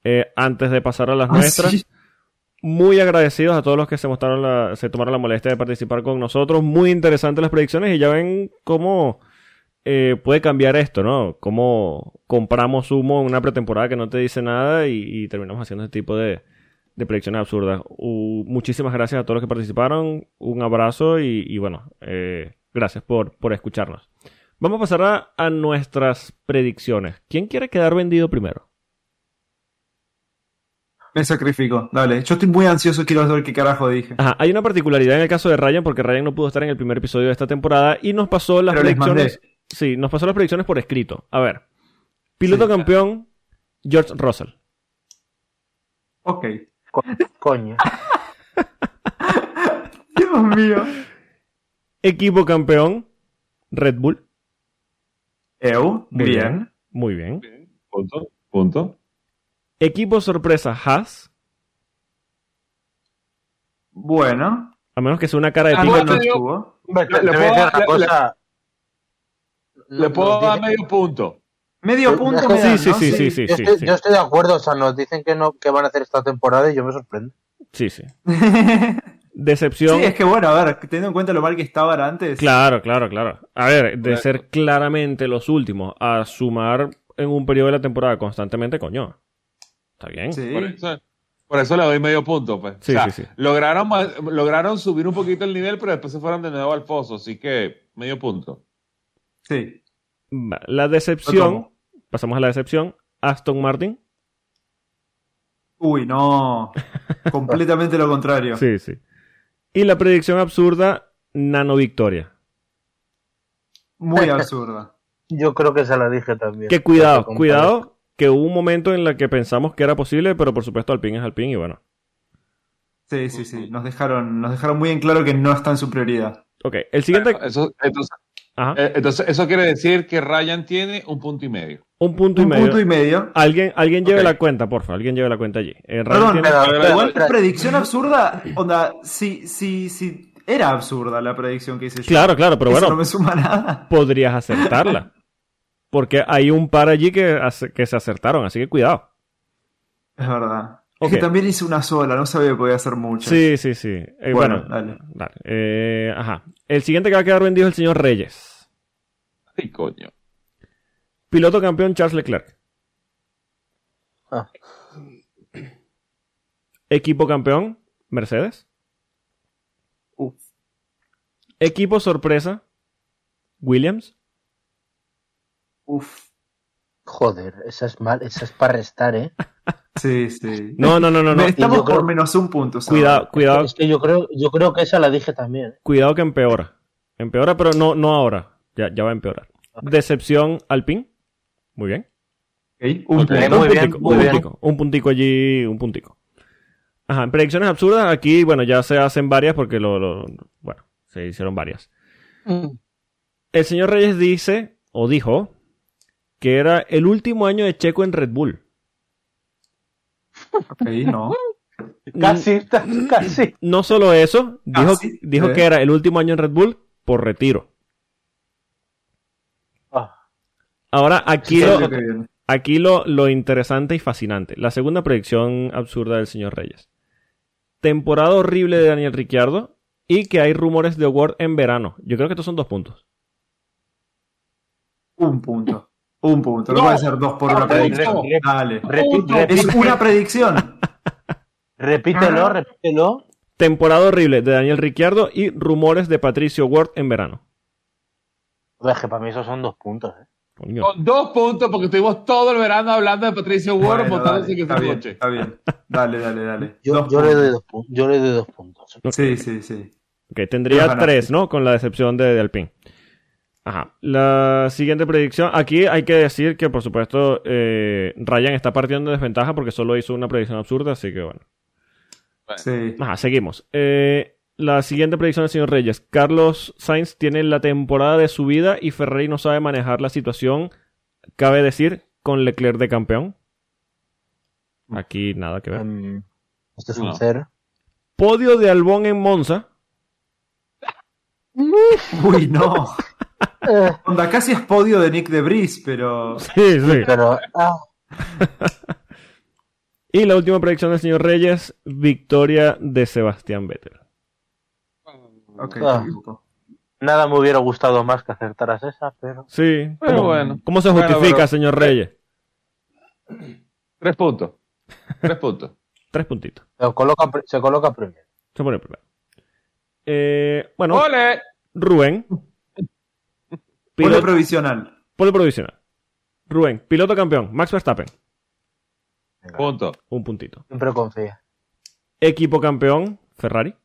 Speaker 1: Eh, antes de pasar a las
Speaker 3: Ah,
Speaker 1: nuestras,
Speaker 3: sí.
Speaker 1: muy agradecidos a todos los que se mostraron la, se tomaron la molestia de participar con nosotros. Muy interesantes las predicciones y ya ven cómo eh, puede cambiar esto, ¿no? Cómo compramos humo en una pretemporada que no te dice nada y, y terminamos haciendo este tipo de, de predicciones absurdas. Uh, muchísimas gracias a todos los que participaron. Un abrazo y, y bueno, eh, gracias por, por escucharnos. Vamos a pasar a, a nuestras predicciones. ¿Quién quiere quedar vendido primero?
Speaker 3: Me sacrifico. Dale. Yo estoy muy ansioso, quiero saber qué carajo dije.
Speaker 1: Ajá, hay una particularidad en el caso de Ryan, porque Ryan no pudo estar en el primer episodio de esta temporada y nos pasó las
Speaker 3: Pero les
Speaker 1: predicciones. Sí, nos pasó las predicciones por escrito. A ver. Piloto
Speaker 3: Sí.
Speaker 1: campeón, George Russell.
Speaker 3: Ok.
Speaker 2: Co- coño.
Speaker 3: Dios mío.
Speaker 1: Equipo campeón, Red Bull.
Speaker 3: Eu,
Speaker 1: Muy
Speaker 3: bien.
Speaker 1: Muy bien.
Speaker 4: Bien, Punto. Punto.
Speaker 1: Equipo sorpresa, Haas.
Speaker 3: Bueno.
Speaker 1: A menos que sea una cara de
Speaker 4: Ah,
Speaker 1: pico.
Speaker 4: digo-
Speaker 3: estuvo.
Speaker 4: Le puedo-
Speaker 2: una
Speaker 4: le-
Speaker 2: cosa.
Speaker 4: Le puedo dar medio punto.
Speaker 3: Medio
Speaker 2: Sí,
Speaker 3: punto me
Speaker 1: sí,
Speaker 3: dan,
Speaker 1: sí,
Speaker 3: ¿no?
Speaker 1: sí, sí, sí,
Speaker 2: yo,
Speaker 1: sí,
Speaker 2: estoy,
Speaker 1: sí.
Speaker 2: yo estoy de acuerdo, o sea, nos dicen que no que van a hacer esta temporada y yo me sorprendo.
Speaker 1: Sí, sí. Decepción.
Speaker 3: Sí, es que bueno, a ver, teniendo en cuenta lo mal que estaban antes.
Speaker 1: Claro, claro, claro. A ver, de ser claramente los últimos a sumar en un periodo de la temporada constantemente, coño. Está bien.
Speaker 3: Sí.
Speaker 4: Por eso, por eso le doy medio punto, pues.
Speaker 1: Sí,
Speaker 4: O sea,
Speaker 1: sí, sí.
Speaker 4: Lograron, lograron subir un poquito el nivel, pero después se fueron de nuevo al pozo, así que medio punto.
Speaker 3: Sí.
Speaker 1: La decepción. Pasamos a la decepción. Aston Martin.
Speaker 3: Uy, no. Completamente lo contrario.
Speaker 1: Sí, sí. Y la predicción absurda, Nano Victoria.
Speaker 3: Muy absurda.
Speaker 2: Yo creo que esa la dije también.
Speaker 1: Que cuidado, cuidado, que hubo un momento en el que pensamos que era posible, pero por supuesto Alpine es Alpine y bueno.
Speaker 3: Sí, sí, sí. Nos dejaron, nos dejaron muy en claro que no está en su prioridad.
Speaker 1: Ok, el siguiente...
Speaker 4: Eso, entonces,
Speaker 1: Ajá,
Speaker 4: eh, entonces, eso quiere decir que Ryan tiene un punto y medio.
Speaker 1: un punto y
Speaker 3: Un
Speaker 1: medio.
Speaker 3: punto y medio.
Speaker 1: Alguien, alguien lleve la cuenta, porfa, alguien lleve la cuenta allí. Eh, Ryan
Speaker 3: Perdón,
Speaker 1: tiene-
Speaker 2: Pero, pero,
Speaker 3: Igual
Speaker 2: pero-
Speaker 3: predicción absurda, onda, sí, sí, sí, era absurda la predicción que hice yo.
Speaker 1: Claro, claro, pero
Speaker 3: Eso
Speaker 1: bueno,
Speaker 3: no me suma nada.
Speaker 1: podrías acertarla. Porque hay un par allí que, que se acertaron, así que cuidado.
Speaker 3: Es verdad.
Speaker 1: Ok.
Speaker 3: Es que también hice una sola, no sabía que podía hacer muchas.
Speaker 1: Sí, sí, sí. Eh, bueno,
Speaker 3: Bueno, dale.
Speaker 1: dale. Eh, ajá. El siguiente que va a quedar vendido es el señor Reyes.
Speaker 4: Ay, coño.
Speaker 1: Piloto campeón Charles Leclerc.
Speaker 2: Ah.
Speaker 1: Equipo campeón Mercedes.
Speaker 2: Uf.
Speaker 1: Equipo sorpresa Williams.
Speaker 3: Uf.
Speaker 2: Joder, esa es mal, esa es para restar, ¿eh?
Speaker 3: Sí, sí.
Speaker 1: No, no, no, no, no.
Speaker 3: Estamos
Speaker 2: creo-
Speaker 3: por menos un punto. ¿sabes?
Speaker 1: Cuidado, cuidado,
Speaker 2: Es que yo creo, yo creo que esa la dije también. ¿eh?
Speaker 1: cuidado que empeora. Empeora, pero no, no ahora. Ya, ya va a empeorar. Decepción Alpine. Muy bien.
Speaker 3: Un
Speaker 4: Ok.
Speaker 3: punto.
Speaker 2: Muy
Speaker 1: un
Speaker 2: bien,
Speaker 1: puntico,
Speaker 2: muy
Speaker 1: un
Speaker 2: bien.
Speaker 1: puntico, un puntico allí, un puntico. Ajá, en predicciones absurdas, aquí, bueno, ya se hacen varias porque lo, lo- bueno, se hicieron varias. El señor Reyes dice, o dijo, que era el último año de Checo en Red Bull.
Speaker 3: Ok, no.
Speaker 2: Casi, casi.
Speaker 1: No solo eso, dijo,
Speaker 3: Casi,
Speaker 1: dijo
Speaker 3: ¿eh?
Speaker 1: que era el último año en Red Bull por retiro.
Speaker 2: Ah,
Speaker 1: Ahora, aquí,
Speaker 3: Sí,
Speaker 1: lo, aquí lo, lo interesante y fascinante. La segunda predicción absurda del señor Reyes. Temporada horrible de Daniel Ricciardo y que hay rumores de award en verano. Yo creo que estos son dos puntos.
Speaker 3: Un punto. Un punto. No,
Speaker 4: No.
Speaker 3: puede ser dos por una
Speaker 4: No,
Speaker 3: predicción. Dale. Es una predicción.
Speaker 2: repítelo, repítelo.
Speaker 1: Temporada horrible de Daniel Ricciardo y rumores de Patricio Ward en verano.
Speaker 2: Joder, que para mí esos son dos puntos, ¿eh?
Speaker 1: Coño.
Speaker 4: Con dos puntos, porque estuvimos todo el verano hablando de Patricio Ward
Speaker 3: Bueno, dale,
Speaker 4: que
Speaker 3: está
Speaker 4: se
Speaker 3: bien,
Speaker 4: coche.
Speaker 3: está bien. Dale, dale, dale.
Speaker 2: Yo, le doy dos puntos. Yo le doy dos puntos.
Speaker 3: Sí, sí, sí.
Speaker 1: Ok, tendría tres, ¿no? Con la decepción de, de Alpine. Ajá. La siguiente predicción. Aquí hay que decir que, por supuesto, eh, Ryan está partiendo de desventaja porque solo hizo una predicción absurda, así que bueno.
Speaker 3: Sí.
Speaker 1: Ajá, seguimos. Eh, la siguiente predicción del señor Reyes. Carlos Sainz tiene la temporada de su vida y Ferrari no sabe manejar la situación, cabe decir, con Leclerc de campeón. Aquí nada que ver.
Speaker 2: Este es
Speaker 4: No.
Speaker 2: un cero.
Speaker 1: Podio de Albón en Monza.
Speaker 3: Uy, no.
Speaker 2: Eh,
Speaker 3: Onda, casi es podio de Nick de Vries, pero.
Speaker 1: Sí, sí.
Speaker 2: pero, ah,
Speaker 1: Y la última predicción del señor Reyes, victoria de Sebastián Vettel.
Speaker 3: Ok,
Speaker 2: Ah. nada me hubiera gustado más que acertaras esa, pero.
Speaker 1: Sí.
Speaker 4: Pero
Speaker 1: ¿Cómo,
Speaker 4: bueno.
Speaker 1: ¿Cómo se
Speaker 4: Bueno,
Speaker 1: justifica,
Speaker 4: pero-
Speaker 1: señor Reyes?
Speaker 4: Tres puntos. Tres puntos.
Speaker 1: Tres puntitos.
Speaker 2: Se coloca, se coloca primero.
Speaker 1: Se pone primero. Eh, bueno,
Speaker 4: ¡Ole!
Speaker 1: Rubén.
Speaker 3: Pole
Speaker 1: Piloto,
Speaker 3: provisional.
Speaker 1: pole provisional. Rubén, piloto campeón. Max Verstappen.
Speaker 2: Venga,
Speaker 4: Punto.
Speaker 1: Un puntito.
Speaker 2: Siempre confía.
Speaker 1: Equipo campeón. Ferrari.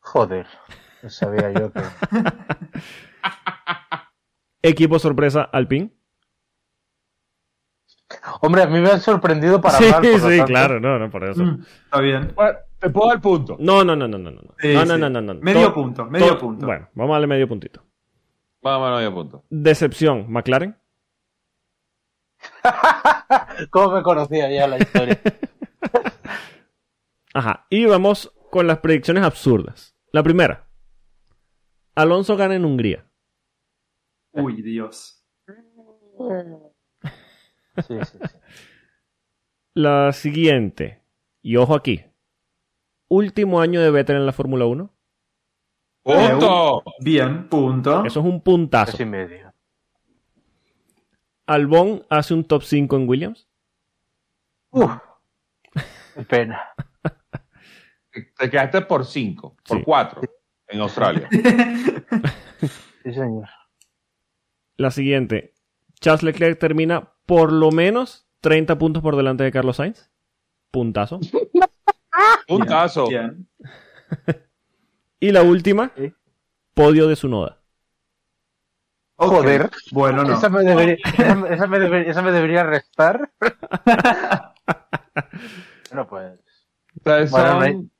Speaker 2: Joder. No sabía yo que.
Speaker 1: Equipo sorpresa. Alpine.
Speaker 2: Hombre, a mí me han sorprendido para
Speaker 1: sí,
Speaker 2: mal.
Speaker 1: sí,
Speaker 2: tanto.
Speaker 1: claro. No, no, por eso.
Speaker 3: Mm, Está bien.
Speaker 4: Bueno, te puedo dar punto.
Speaker 1: No, no, no, no, no. No,
Speaker 3: Sí,
Speaker 1: no, no,
Speaker 3: sí.
Speaker 1: no, no, no.
Speaker 3: Medio
Speaker 1: To-
Speaker 3: punto, medio
Speaker 1: to-
Speaker 3: punto.
Speaker 1: Bueno, vamos a darle medio puntito.
Speaker 4: Vamos, no había punto.
Speaker 1: Decepción. McLaren.
Speaker 2: ¿Cómo me conocía ya la historia?
Speaker 1: Ajá. Y vamos con las predicciones absurdas. La primera. Alonso gana en Hungría.
Speaker 3: Uy, Dios.
Speaker 2: Sí, sí, sí.
Speaker 1: La siguiente. Y ojo aquí. último año de Vettel en la Fórmula 1.
Speaker 4: ¡Punto!
Speaker 3: Bien, punto.
Speaker 1: Eso es un puntazo.
Speaker 2: Tres y medio.
Speaker 1: Albón hace un top 5 en Williams.
Speaker 2: Uf. Qué pena.
Speaker 4: Te quedaste por 5, por
Speaker 1: Sí.
Speaker 4: 4 en Australia.
Speaker 2: Sí, señor.
Speaker 1: La siguiente. Charles Leclerc termina por lo menos 30 puntos por delante de Carlos Sainz. Puntazo.
Speaker 4: Puntazo.
Speaker 3: Bien.
Speaker 1: Y la última. Podio de Sunoda.
Speaker 2: Joder.
Speaker 3: Bueno, no.
Speaker 2: Esa, me debería, esa, me- esa me debería, esa me debería restar. bueno, pues. Bueno,
Speaker 4: son-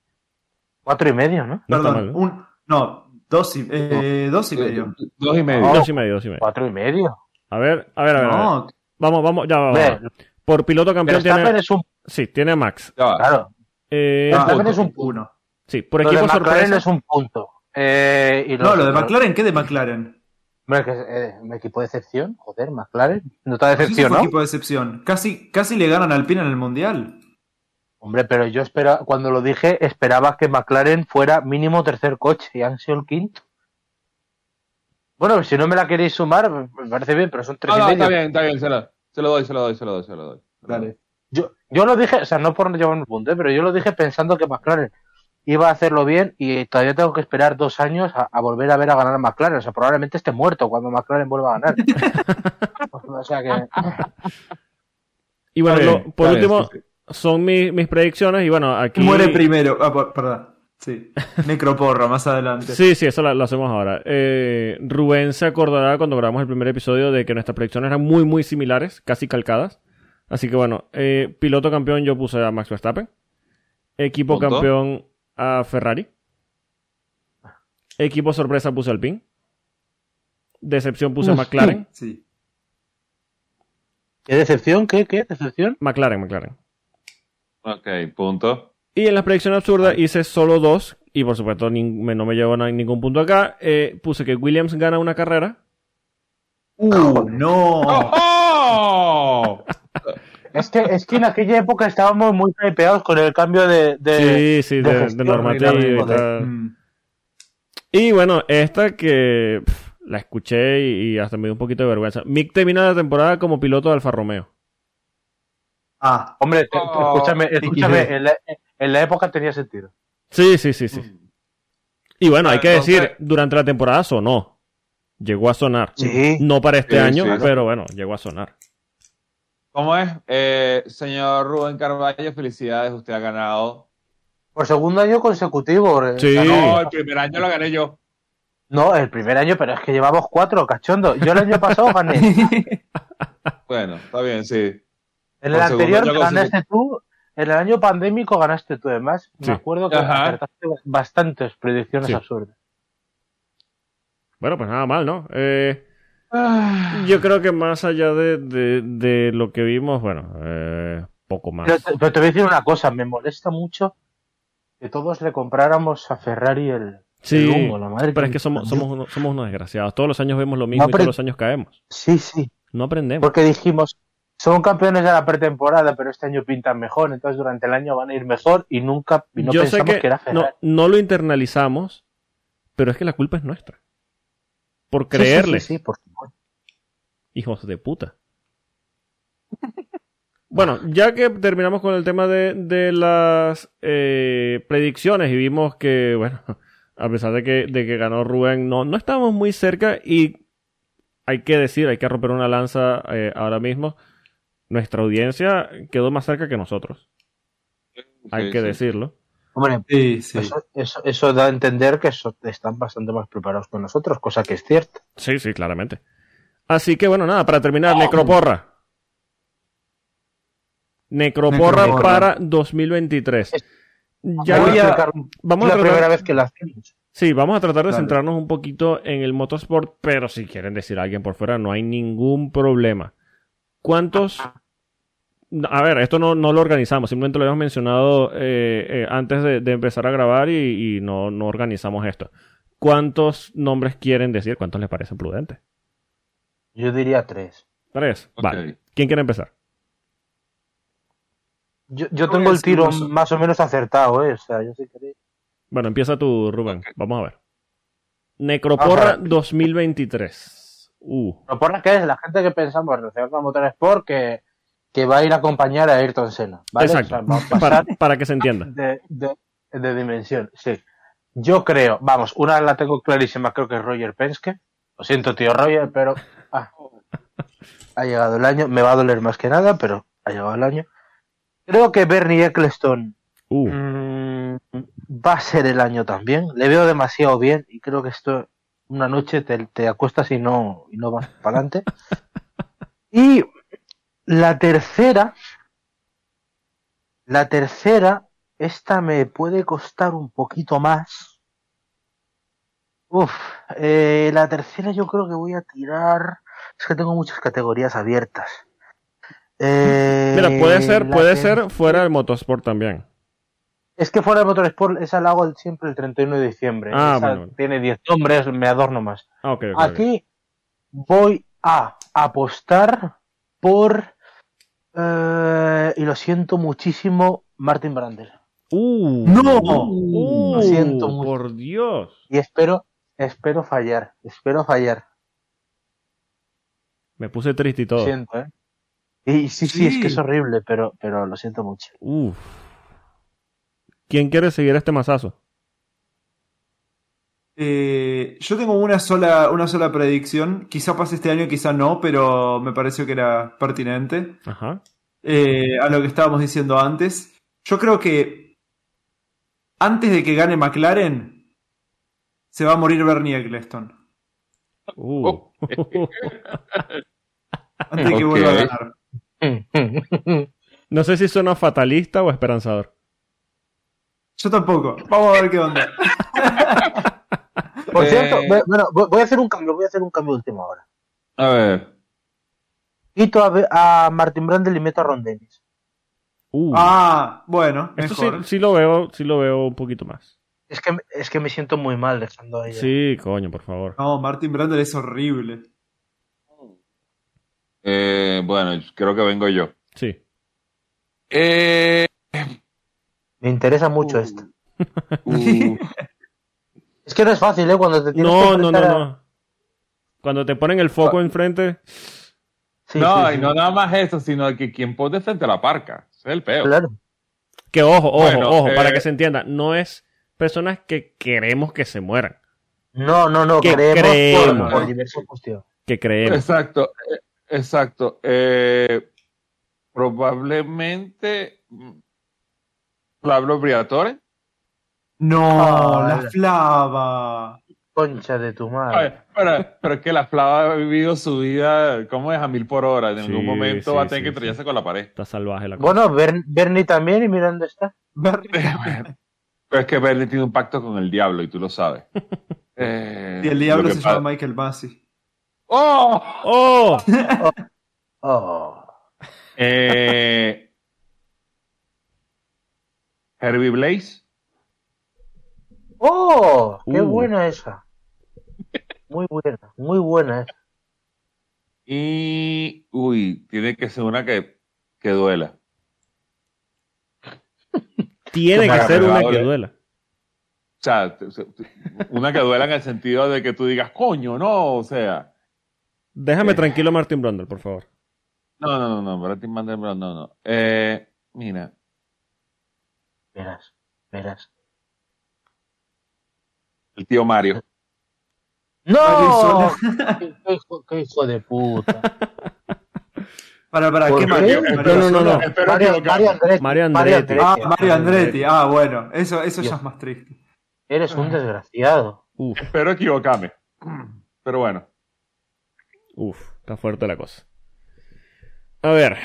Speaker 2: Cuatro y medio, ¿no?
Speaker 1: No
Speaker 3: Perdón,
Speaker 1: mal, ¿no?
Speaker 3: un, no, dos y, eh, dos y medio.
Speaker 4: Dos y medio.
Speaker 2: No.
Speaker 1: Dos y medio, dos y medio.
Speaker 2: Cuatro y medio.
Speaker 1: A ver, a ver, a ver. a ver.
Speaker 3: No,
Speaker 1: Vamos, vamos, ya va. va,
Speaker 2: Ve,
Speaker 1: va. Por piloto campeón tiene.
Speaker 2: es un.
Speaker 1: Sí, tiene a Max.
Speaker 2: Claro.
Speaker 1: Eh,
Speaker 3: ah,
Speaker 2: es un-
Speaker 3: uno.
Speaker 1: Sí, por
Speaker 2: lo de
Speaker 1: equipo
Speaker 2: McLaren
Speaker 1: sorpresa.
Speaker 2: es un punto. Eh, y
Speaker 3: No, lo de McLaren, ¿qué de McLaren?
Speaker 2: Hombre, que es eh, un equipo de excepción. Joder, McLaren. No está de
Speaker 3: Sí,
Speaker 2: excepción, ¿no?
Speaker 3: equipo de excepción. Casi, casi le ganan al Alpine en el Mundial.
Speaker 2: Hombre, pero yo espera, cuando lo dije, esperaba que McLaren fuera mínimo tercer coche y han sido el quinto. Bueno, si no me la queréis sumar, me parece bien, pero son tres
Speaker 4: No,
Speaker 2: y
Speaker 4: no,
Speaker 2: medio.
Speaker 4: está bien, está bien. Se lo, se lo doy, se lo doy, se lo doy, se lo doy.
Speaker 3: Dale.
Speaker 2: Yo, yo lo dije, o sea, no por no llevar un punto, ¿eh? pero yo lo dije pensando que McLaren iba a hacerlo bien y todavía tengo que esperar dos años a, a volver a ver a ganar a McLaren. O sea, probablemente esté muerto cuando McLaren vuelva a ganar. o sea que.
Speaker 1: Y bueno, lo- por
Speaker 4: bien,
Speaker 1: último, son mi- mis predicciones. Y bueno, aquí.
Speaker 3: Muere primero. Ah, por- perdón. Sí. Necroporra, más adelante.
Speaker 1: Sí, sí, eso lo, lo hacemos ahora. Eh, Rubén se acordará cuando grabamos el primer episodio de que nuestras predicciones eran muy, muy similares, casi calcadas. Así que bueno, eh, piloto campeón yo puse a Max Verstappen. Equipo
Speaker 4: Punto.
Speaker 1: campeón a Ferrari. Equipo sorpresa puse Alpine. Decepción puse. McLaren.
Speaker 3: Sí.
Speaker 2: ¿Qué decepción? ¿Qué? ¿Qué decepción?
Speaker 1: McLaren, McLaren.
Speaker 4: Ok, punto.
Speaker 1: Y en la predicción absurda hice solo dos. Y por supuesto me- no me llevo na- ningún punto acá. Eh, puse que Williams gana una carrera.
Speaker 3: Uh, no.
Speaker 4: ¡Oh!
Speaker 2: Es que, es que en aquella época estábamos muy hypeados con el cambio de, de,
Speaker 1: sí, sí,
Speaker 2: de
Speaker 1: de, de
Speaker 2: gestión,
Speaker 1: normativa y tal.
Speaker 3: Mm.
Speaker 1: Y bueno, esta que la escuché y, y hasta me dio un poquito de vergüenza. Mick termina la temporada como piloto de Alfa Romeo.
Speaker 3: Ah,
Speaker 2: Hombre,
Speaker 4: Oh,
Speaker 2: escúchame, escúchame, en la, en la época tenía sentido.
Speaker 1: Sí, sí, sí, sí. Y bueno, hay que decir, durante la temporada sonó. Llegó a sonar.
Speaker 2: Sí.
Speaker 1: No para este
Speaker 4: Sí,
Speaker 1: año,
Speaker 4: sí.
Speaker 1: pero bueno, llegó a sonar.
Speaker 4: ¿Cómo es? Eh, señor Rubén Carvalho, felicidades, usted ha ganado.
Speaker 2: Por segundo año consecutivo.
Speaker 1: Sí.
Speaker 4: No, el primer año lo gané yo.
Speaker 2: No, el primer año, pero es que llevamos cuatro, cachondo. Yo el año pasado gané.
Speaker 4: Bueno, está bien, sí.
Speaker 2: En el
Speaker 4: Por
Speaker 2: anterior ganaste tú. En el año pandémico ganaste tú, además.
Speaker 1: Sí.
Speaker 2: Me acuerdo que
Speaker 4: Ajá.
Speaker 2: acertaste bastantes predicciones
Speaker 1: Sí.
Speaker 2: absurdas.
Speaker 1: Bueno, pues nada mal, ¿no? Eh, yo creo que más allá de, de- de lo que vimos, bueno, eh, poco más.
Speaker 2: Pero, te- pero te voy a decir una cosa, me molesta mucho que todos le compráramos a Ferrari el,
Speaker 1: Sí,
Speaker 2: el humo, la madre
Speaker 1: pero
Speaker 2: que-
Speaker 1: es que somos, somos, unos, somos unos desgraciados. Todos los años vemos lo mismo
Speaker 2: No,
Speaker 1: y todos los años caemos.
Speaker 2: Sí, sí.
Speaker 1: No aprendemos.
Speaker 2: Porque dijimos, son campeones de la pretemporada, pero este año pintan mejor, entonces durante el año van a ir mejor y nunca y no
Speaker 1: Yo sé
Speaker 2: pensamos
Speaker 1: que,
Speaker 2: que, era
Speaker 1: no,
Speaker 2: Ferrari.
Speaker 1: no lo internalizamos, pero es que la culpa es nuestra. Por
Speaker 2: Sí, sí, sí,
Speaker 1: creerles,
Speaker 2: Sí, por supuesto.
Speaker 1: hijos de puta. Bueno, ya que terminamos con el tema de, de las eh, predicciones y vimos que, bueno, a pesar de que, de que ganó Rubén, no, no estábamos muy cerca y hay que decir, hay que romper una lanza eh, ahora mismo. Nuestra audiencia quedó más cerca que nosotros, hay que
Speaker 4: sí.
Speaker 1: decirlo.
Speaker 2: Hombre,
Speaker 3: sí, sí.
Speaker 2: Eso, eso, eso da a entender que so- están bastante más preparados que nosotros, cosa que es cierta.
Speaker 1: Sí, sí, claramente. Así que bueno, nada, para terminar, Necroporra. Necroporra,
Speaker 3: Necroporra.
Speaker 1: para 2023. Ya,
Speaker 2: Voy a
Speaker 1: vamos
Speaker 2: es
Speaker 1: a
Speaker 2: la
Speaker 1: tratar-
Speaker 2: primera vez que la hacemos.
Speaker 1: Sí, vamos a tratar de
Speaker 3: Dale.
Speaker 1: centrarnos un poquito en el motorsport, pero si quieren decir a alguien por fuera, no hay ningún problema. ¿Cuántos? A ver, esto no, no lo organizamos, simplemente lo habíamos mencionado eh, eh, antes de, de empezar a grabar y, y no, no organizamos esto. ¿Cuántos nombres quieren decir? ¿Cuántos les parece prudente?
Speaker 2: Yo diría tres.
Speaker 1: ¿Tres? Vale. ¿Quién quiere empezar?
Speaker 2: Yo, yo tengo el
Speaker 3: decir
Speaker 2: tiro
Speaker 3: uno.
Speaker 2: más o menos acertado, ¿eh? O sea, yo sé que...
Speaker 1: Bueno, empieza tú, Rubén. Vamos a ver. Necroporra
Speaker 2: Ajá.
Speaker 1: 2023. Uh.
Speaker 2: ¿Pero por qué es? La gente que pensamos relacionada con Motorsport que, que va a ir a acompañar a Ayrton Senna, ¿vale? O
Speaker 1: Exacto.
Speaker 2: sea,
Speaker 1: Para, que se entienda.
Speaker 2: de, de, de dimensión, sí. Yo creo, vamos, una la tengo clarísima, creo que es Roger Penske. Lo siento, tío Roger, pero ah, ha llegado el año. Me va a doler más que nada, pero ha llegado el año. Creo que Bernie Eccleston
Speaker 1: Uh.
Speaker 2: mm, va a ser el año también. Le veo demasiado bien y creo que esto una noche te, te acuestas y no, y no vas para adelante. y la tercera, la tercera, esta me puede costar un poquito más. Uf, eh, la tercera yo creo que voy a tirar. Es que tengo muchas categorías abiertas. Eh,
Speaker 1: Mira, puede ser, puede ser fuera del motorsport también.
Speaker 2: Es que fuera de Motorsport, esa la hago siempre el 31 de diciembre.
Speaker 1: Ah,
Speaker 2: Esa
Speaker 1: bueno.
Speaker 2: Tiene 10 nombres, me adorno más.
Speaker 1: Ah.
Speaker 2: Aquí voy a apostar por. eh, y lo siento muchísimo, Martin Brandel.
Speaker 1: Uh,
Speaker 3: ¡No!
Speaker 1: uh,
Speaker 2: Lo siento mucho.
Speaker 1: por Dios.
Speaker 2: Y espero, espero fallar. Espero fallar.
Speaker 1: Me puse triste y
Speaker 2: Lo
Speaker 1: todo.
Speaker 2: siento, ¿eh? Y sí, sí, es que es horrible, pero, pero lo siento mucho.
Speaker 1: Uf. ¿Quién quiere seguir este mazazo?
Speaker 3: Eh, yo tengo una sola, una sola predicción. Quizá pase este año, quizá no, pero me pareció que era pertinente.
Speaker 1: Ajá.
Speaker 3: Eh, a lo que estábamos diciendo antes. Yo creo que antes de que gane McLaren, se va a morir Bernie Eccleston.
Speaker 1: Uh.
Speaker 4: Oh.
Speaker 3: Antes de que vuelva a ganar.
Speaker 1: no sé si suena fatalista o esperanzador.
Speaker 3: Yo tampoco. Vamos a ver qué onda.
Speaker 2: Por
Speaker 4: Eh,
Speaker 2: cierto, bueno, voy a hacer un cambio, voy a hacer un cambio de última hora.
Speaker 4: A ver.
Speaker 2: Quito a, a Martin Brandel y meto a Ron Dennis.
Speaker 1: Uh.
Speaker 3: Ah, bueno,
Speaker 1: Esto sí, lo veo, sí lo veo un poquito más.
Speaker 2: Es que, es que me siento muy mal dejando a ella.
Speaker 1: Sí, coño, por favor.
Speaker 3: No, Martin Brandel es horrible.
Speaker 4: Eh, bueno, creo que vengo yo.
Speaker 1: Sí.
Speaker 4: Eh,
Speaker 2: Me interesa mucho
Speaker 4: Uh.
Speaker 2: esto.
Speaker 4: uh,
Speaker 2: Es que no es fácil, ¿eh? Cuando te tienes que
Speaker 1: No, no, no,
Speaker 2: a-
Speaker 1: no. Cuando te ponen el foco enfrente,
Speaker 2: Sí,
Speaker 4: no,
Speaker 2: sí,
Speaker 4: y
Speaker 2: sí.
Speaker 4: no nada más eso, sino que quien pone frente a la parca. Ese es el peor.
Speaker 2: Claro.
Speaker 1: que ojo, ojo,
Speaker 4: Bueno,
Speaker 1: ojo,
Speaker 4: eh,
Speaker 1: para que se entienda, no es personas que queremos que se mueran,
Speaker 2: No, no, no,
Speaker 1: Que
Speaker 2: creemos,
Speaker 1: creemos.
Speaker 2: por, por diversas cuestiones.
Speaker 1: que creemos.
Speaker 4: Exacto, eh, exacto. Eh, probablemente mm, Pablo Briatore.
Speaker 3: No, la
Speaker 2: la-
Speaker 3: flava.
Speaker 2: Concha de tu madre.
Speaker 4: ver, pero, pero es que la Flava ha vivido su vida, ¿cómo es? A mil por hora. En
Speaker 1: Sí,
Speaker 4: algún momento
Speaker 1: sí,
Speaker 4: va a tener
Speaker 1: sí,
Speaker 4: que
Speaker 1: sí.
Speaker 4: estrellarse con la pared.
Speaker 1: Está salvaje la cosa.
Speaker 2: Bueno, Bern- Bernie también, y mira dónde está.
Speaker 3: Bernie-
Speaker 4: Pero es que Bernie tiene un pacto con el diablo y tú lo sabes. Eh,
Speaker 3: Y el diablo se llama Michael Massey.
Speaker 4: ¡Oh!
Speaker 1: ¡Oh!
Speaker 2: Oh.
Speaker 4: Eh, Herbie Blaze.
Speaker 2: ¡Oh! ¡Qué
Speaker 1: Uh.
Speaker 2: buena esa! Muy buena, muy buena esa.
Speaker 4: Y. Uy, tiene que ser una que, que duela.
Speaker 1: Tiene que ser una que duela.
Speaker 4: O sea, una que duela en el sentido de que tú digas, coño, no, o sea.
Speaker 1: Déjame
Speaker 4: Eh.
Speaker 1: tranquilo a Martin Brundle, por favor.
Speaker 4: No, no, no, no, Martin Broek, no, no. Eh, mira,
Speaker 2: Verás, verás.
Speaker 4: El tío Mario.
Speaker 2: ¡No! ¡Qué, hijo, qué hijo de puta!
Speaker 3: Para, para,
Speaker 2: ¿Por
Speaker 3: ¿qué? Mario?
Speaker 2: No,
Speaker 3: Mario
Speaker 1: no, no,
Speaker 2: Mario. Mario Andretti.
Speaker 1: Mario Andretti.
Speaker 3: Ah. Mario Andretti. Ah, bueno, eso, eso ya es más triste.
Speaker 2: Eres un desgraciado.
Speaker 1: Uf,
Speaker 4: Espero equivocarme. Pero bueno.
Speaker 1: uf, está fuerte la cosa. A ver,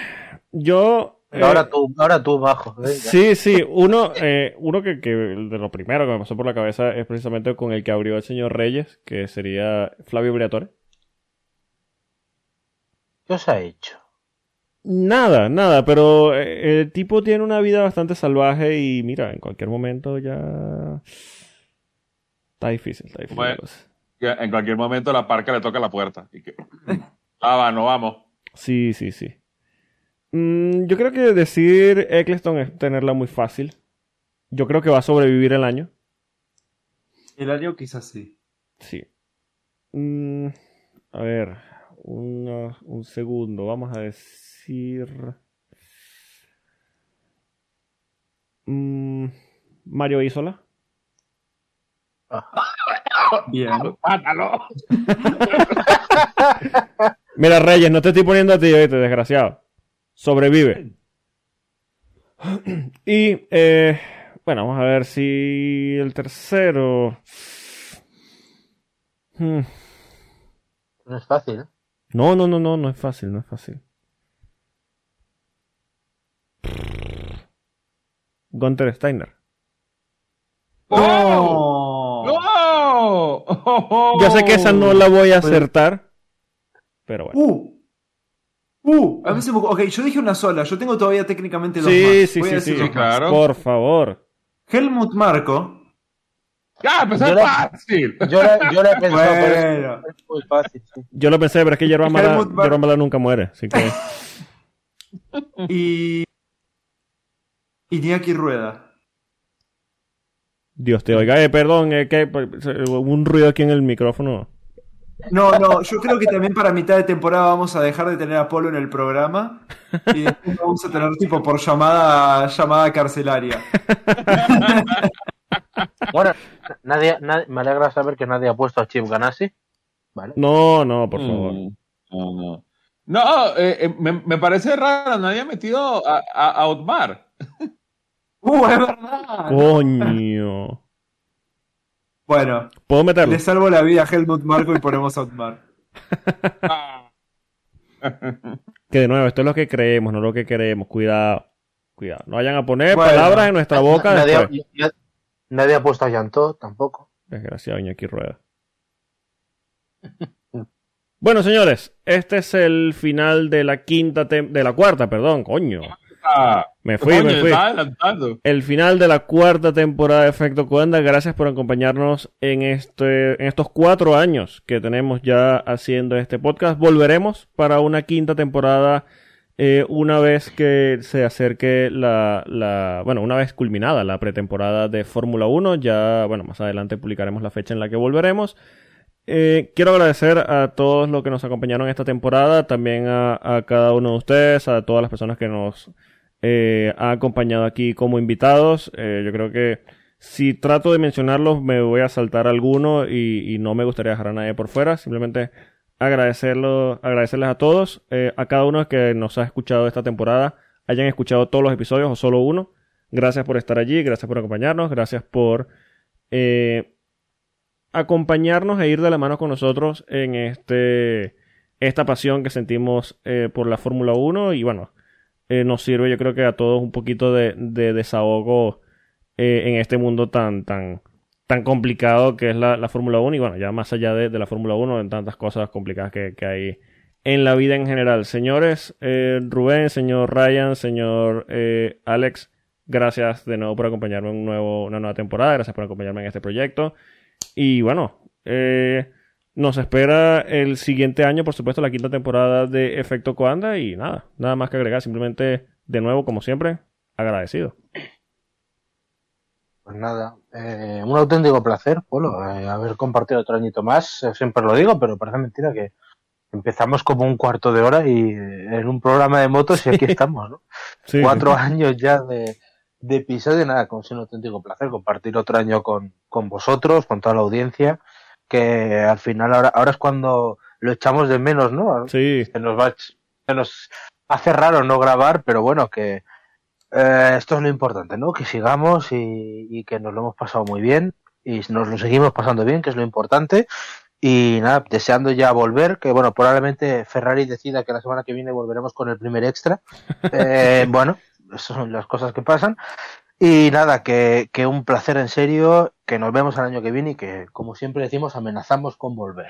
Speaker 1: yo... eh,
Speaker 2: Ahora tú, ahora tú bajo. venga.
Speaker 1: Sí, sí, uno, eh, uno que, que de lo primero que me pasó por la cabeza es precisamente con el que abrió el señor Reyes, que sería Flavio Briatore.
Speaker 2: ¿Qué os ha hecho?
Speaker 1: Nada, nada, pero eh, el tipo tiene una vida bastante salvaje y mira, en cualquier momento ya... Está difícil, está difícil.
Speaker 4: Bueno. en cualquier momento la parca le toca la puerta. Y que, ah, va, no vamos.
Speaker 1: Sí, sí, sí. Mm, yo creo que decir Eccleston es tenerla muy fácil. Yo creo que va a sobrevivir el año.
Speaker 3: El año quizás sí.
Speaker 1: Sí. Mm, a ver, uno- un segundo. Vamos a decir. Mm, Mario Isola.
Speaker 3: Bien.
Speaker 4: ¡Mátalo!
Speaker 1: Mira, Reyes, no te estoy poniendo a ti, oíste, desgraciado. Sobrevive. Y, eh, bueno, vamos a ver si el tercero. Hmm.
Speaker 2: No es fácil, ¿eh?
Speaker 1: No, no, no, no, no es fácil, no es fácil. Gunter Steiner.
Speaker 4: ¡Oh!
Speaker 3: ¡No!
Speaker 4: ¡No!
Speaker 1: Yo sé que esa no la voy a acertar, pero bueno.
Speaker 3: Uh. Uh, a mí se me Ok, yo dije una sola. Yo tengo todavía técnicamente dos
Speaker 1: Sí,
Speaker 3: más.
Speaker 1: sí,
Speaker 3: Voy
Speaker 1: sí, sí.
Speaker 4: Sí, claro.
Speaker 1: Por favor.
Speaker 3: Helmut Marco.
Speaker 4: ¡Ah, pues
Speaker 2: Yo
Speaker 4: es
Speaker 2: la-
Speaker 4: fácil!
Speaker 2: Yo la, yo la he pensado, pero es-
Speaker 3: Bueno.
Speaker 2: es muy fácil. sí.
Speaker 1: Yo lo pensé, pero es que Yerba Mala, nunca muere, así que...
Speaker 3: Y. Iñaki Rueda.
Speaker 1: Dios te oiga. Eh, perdón, eh, que hubo un ruido aquí en el micrófono.
Speaker 3: No, no, yo creo que también para mitad de temporada vamos a dejar de tener a Polo en el programa y después vamos a tener tipo por llamada llamada carcelaria.
Speaker 2: Bueno, nadie, nadie- me alegra saber que nadie ha puesto a Chip Ganassi. ¿Vale?
Speaker 1: No, no, por favor.
Speaker 4: Mm, No, no. No, eh, eh, me, me parece raro, nadie ha metido a, a, a Otmar.
Speaker 3: ¡Uh, es verdad!
Speaker 1: Coño.
Speaker 3: Bueno,
Speaker 1: ¿Puedo meterlo?
Speaker 3: le salvo la vida a Helmut Marco y ponemos a Otmar.
Speaker 1: Que de nuevo, esto es lo que creemos, no lo que queremos. Cuidado. Cuidado. No vayan a poner
Speaker 3: Bueno.
Speaker 1: palabras en nuestra boca
Speaker 2: nadie,
Speaker 1: después.
Speaker 2: na- nadie ha puesto a Yantó tampoco.
Speaker 1: Desgraciado Iñaki Rueda. Bueno, señores, este es el final de la quinta de la cuarta, perdón, coño.
Speaker 4: Ah,
Speaker 1: Me fui,
Speaker 4: coño,
Speaker 1: me fui.
Speaker 4: adelantando.
Speaker 1: El final de la cuarta temporada de Efecto Cuanda. Gracias por acompañarnos en este, en estos cuatro años que tenemos ya haciendo este podcast. Volveremos para una quinta temporada eh, una vez que se acerque la, la, bueno, una vez culminada la pretemporada de Fórmula 1. Ya, bueno, más adelante publicaremos la fecha en la que volveremos. Eh, quiero agradecer a todos los que nos acompañaron esta temporada, también a, a cada uno de ustedes, a todas las personas que nos eh, han acompañado aquí como invitados. Eh, yo creo que si trato de mencionarlos me voy a saltar alguno y, y no me gustaría dejar a nadie por fuera. Simplemente agradecerlo, agradecerles a todos, eh, a cada uno que nos ha escuchado esta temporada, hayan escuchado todos los episodios o solo uno. Gracias por estar allí, gracias por acompañarnos, gracias por eh, acompañarnos e ir de la mano con nosotros en este esta pasión que sentimos por la Fórmula 1 y bueno, eh, nos sirve yo creo que a todos un poquito de, de desahogo eh, en este mundo tan tan tan complicado que es la, la Fórmula 1 y bueno, ya más allá de, la Fórmula 1, en tantas cosas complicadas que, hay en la vida en general. Señores, eh, Rubén, señor Ryan, señor Alex, gracias de nuevo por acompañarme en un nuevo, una nueva temporada, gracias por acompañarme en este proyecto. Y bueno, eh, nos espera el siguiente año, por supuesto, la quinta temporada de Efecto Coanda y nada, nada más que agregar, simplemente de nuevo, como siempre, agradecido.
Speaker 2: Pues nada, eh, un auténtico placer, Polo, eh, haber compartido otro añito más. Eh, siempre lo digo, pero parece mentira que empezamos como un cuarto de hora y eh, en un programa de motos y aquí estamos, ¿no?
Speaker 1: Sí,
Speaker 2: Cuatro años ya de, de episodio, nada, con un auténtico placer compartir otro año con, con vosotros, con toda la audiencia, que al final ahora, ahora es cuando lo echamos de menos, ¿no?
Speaker 1: Sí,
Speaker 2: se nos va se nos hace raro no grabar pero bueno que eh, esto es lo importante no que sigamos y, y que nos lo hemos pasado muy bien y nos lo seguimos pasando bien que es lo importante. Y nada deseando ya volver que bueno probablemente Ferrari decida que la semana que viene volveremos con el primer extra. Eh, bueno esas son las cosas que pasan y nada que, que un placer en serio que nos vemos el año que viene y que como siempre decimos amenazamos con volver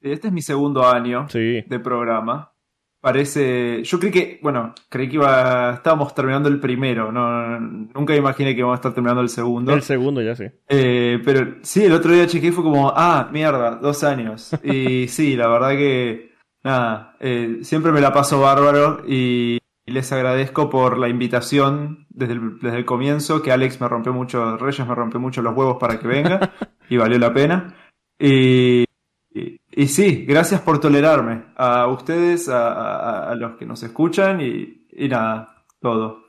Speaker 3: Este es mi segundo año
Speaker 1: sí.
Speaker 3: de programa. Parece. Yo creí que. Bueno, creí que iba. Estábamos terminando el primero. No, nunca imaginé que íbamos a estar terminando el segundo.
Speaker 1: El segundo ya sí.
Speaker 3: Eh, pero sí, el otro día chequeé y fue como. Ah, mierda, dos años. Y sí, la verdad que. nada, eh, siempre me la paso bárbaro y les agradezco por la invitación desde el, desde el comienzo, que Alex me rompió mucho, Reyes me rompió mucho los huevos para que venga y valió la pena. Y, y, sí, gracias por tolerarme. A ustedes, a, a- a los que nos escuchan y, y nada, todo.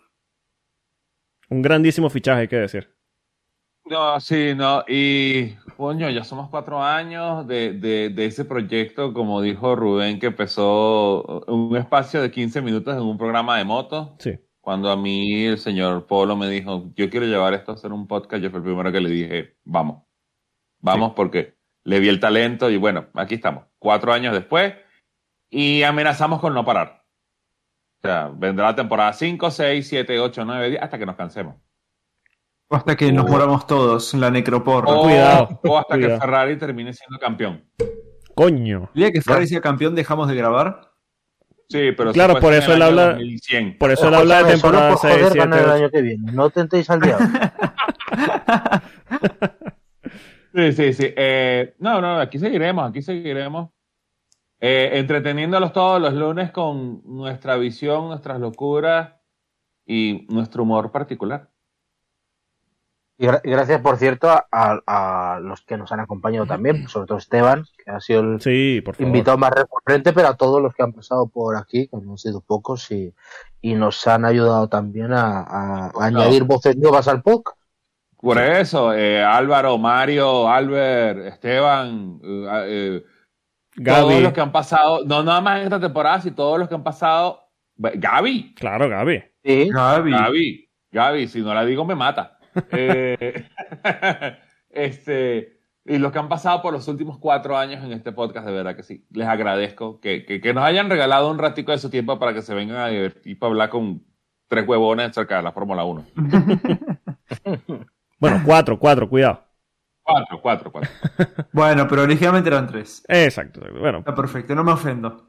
Speaker 1: Un grandísimo fichaje, hay que decir.
Speaker 4: No, sí, no, y coño, ya somos cuatro años de, de, de ese proyecto, como dijo Rubén, que empezó un espacio de 15 minutos en un programa de moto.
Speaker 1: Sí.
Speaker 4: Cuando a mí el señor Polo me dijo, yo quiero llevar esto a hacer un podcast, yo fui el primero que le dije, vamos, vamos, porque le vi el talento y bueno, aquí estamos, cuatro años después, y amenazamos con no parar. O sea, vendrá la temporada 5, 6, 7, 8, 9, 10, hasta que nos cansemos.
Speaker 3: Hasta que nos moramos todos en la necroporra.
Speaker 4: O,
Speaker 1: Cuidado,
Speaker 4: o hasta
Speaker 1: cuidado.
Speaker 4: que Ferrari termine siendo campeón.
Speaker 1: Coño.
Speaker 3: El día que Ferrari sea campeón, dejamos de grabar.
Speaker 4: Sí, pero
Speaker 1: Claro, por eso
Speaker 4: el
Speaker 1: él habla-
Speaker 4: 2100.
Speaker 1: Por eso él habla de temporada
Speaker 2: solo por
Speaker 1: 6,
Speaker 2: joder
Speaker 1: 7,
Speaker 2: ganar el
Speaker 1: 8.
Speaker 2: año que viene. No tentéis al diablo.
Speaker 4: Sí, sí, sí. Eh, no, no, aquí seguiremos, aquí seguiremos. Eh, entreteniéndolos todos los lunes con nuestra visión, nuestras locuras y nuestro humor particular.
Speaker 2: Y gra- y gracias, por cierto, a, a los que nos han acompañado también, sobre todo Esteban, que ha sido el
Speaker 1: Sí,
Speaker 2: invitado más recurrente, pero a todos los que han pasado por aquí, que no han sido pocos, y, y nos han ayudado también a, a- a añadir voces nuevas al podcast.
Speaker 4: Por eso, eh, Álvaro, Mario, Albert, Esteban, eh, eh, todos
Speaker 1: Gaby.
Speaker 4: los que han pasado, no nada más en esta temporada, sino todos los que han pasado. Gaby,
Speaker 1: Claro, Gaby.
Speaker 2: Sí,
Speaker 3: Gaby.
Speaker 4: Gaby, Gaby, si no la digo me mata. Eh, este, y los que han pasado por los últimos cuatro años en este podcast, de verdad que sí, les agradezco que, que, que nos hayan regalado un ratico de su tiempo para que se vengan a divertir para hablar con tres huevones acerca de la Fórmula 1.
Speaker 1: Bueno, cuatro, cuatro, cuidado.
Speaker 4: Cuatro, cuatro, cuatro.
Speaker 3: Bueno, pero originalmente eran tres.
Speaker 1: Exacto. Bueno,
Speaker 3: Está perfecto, no me ofendo.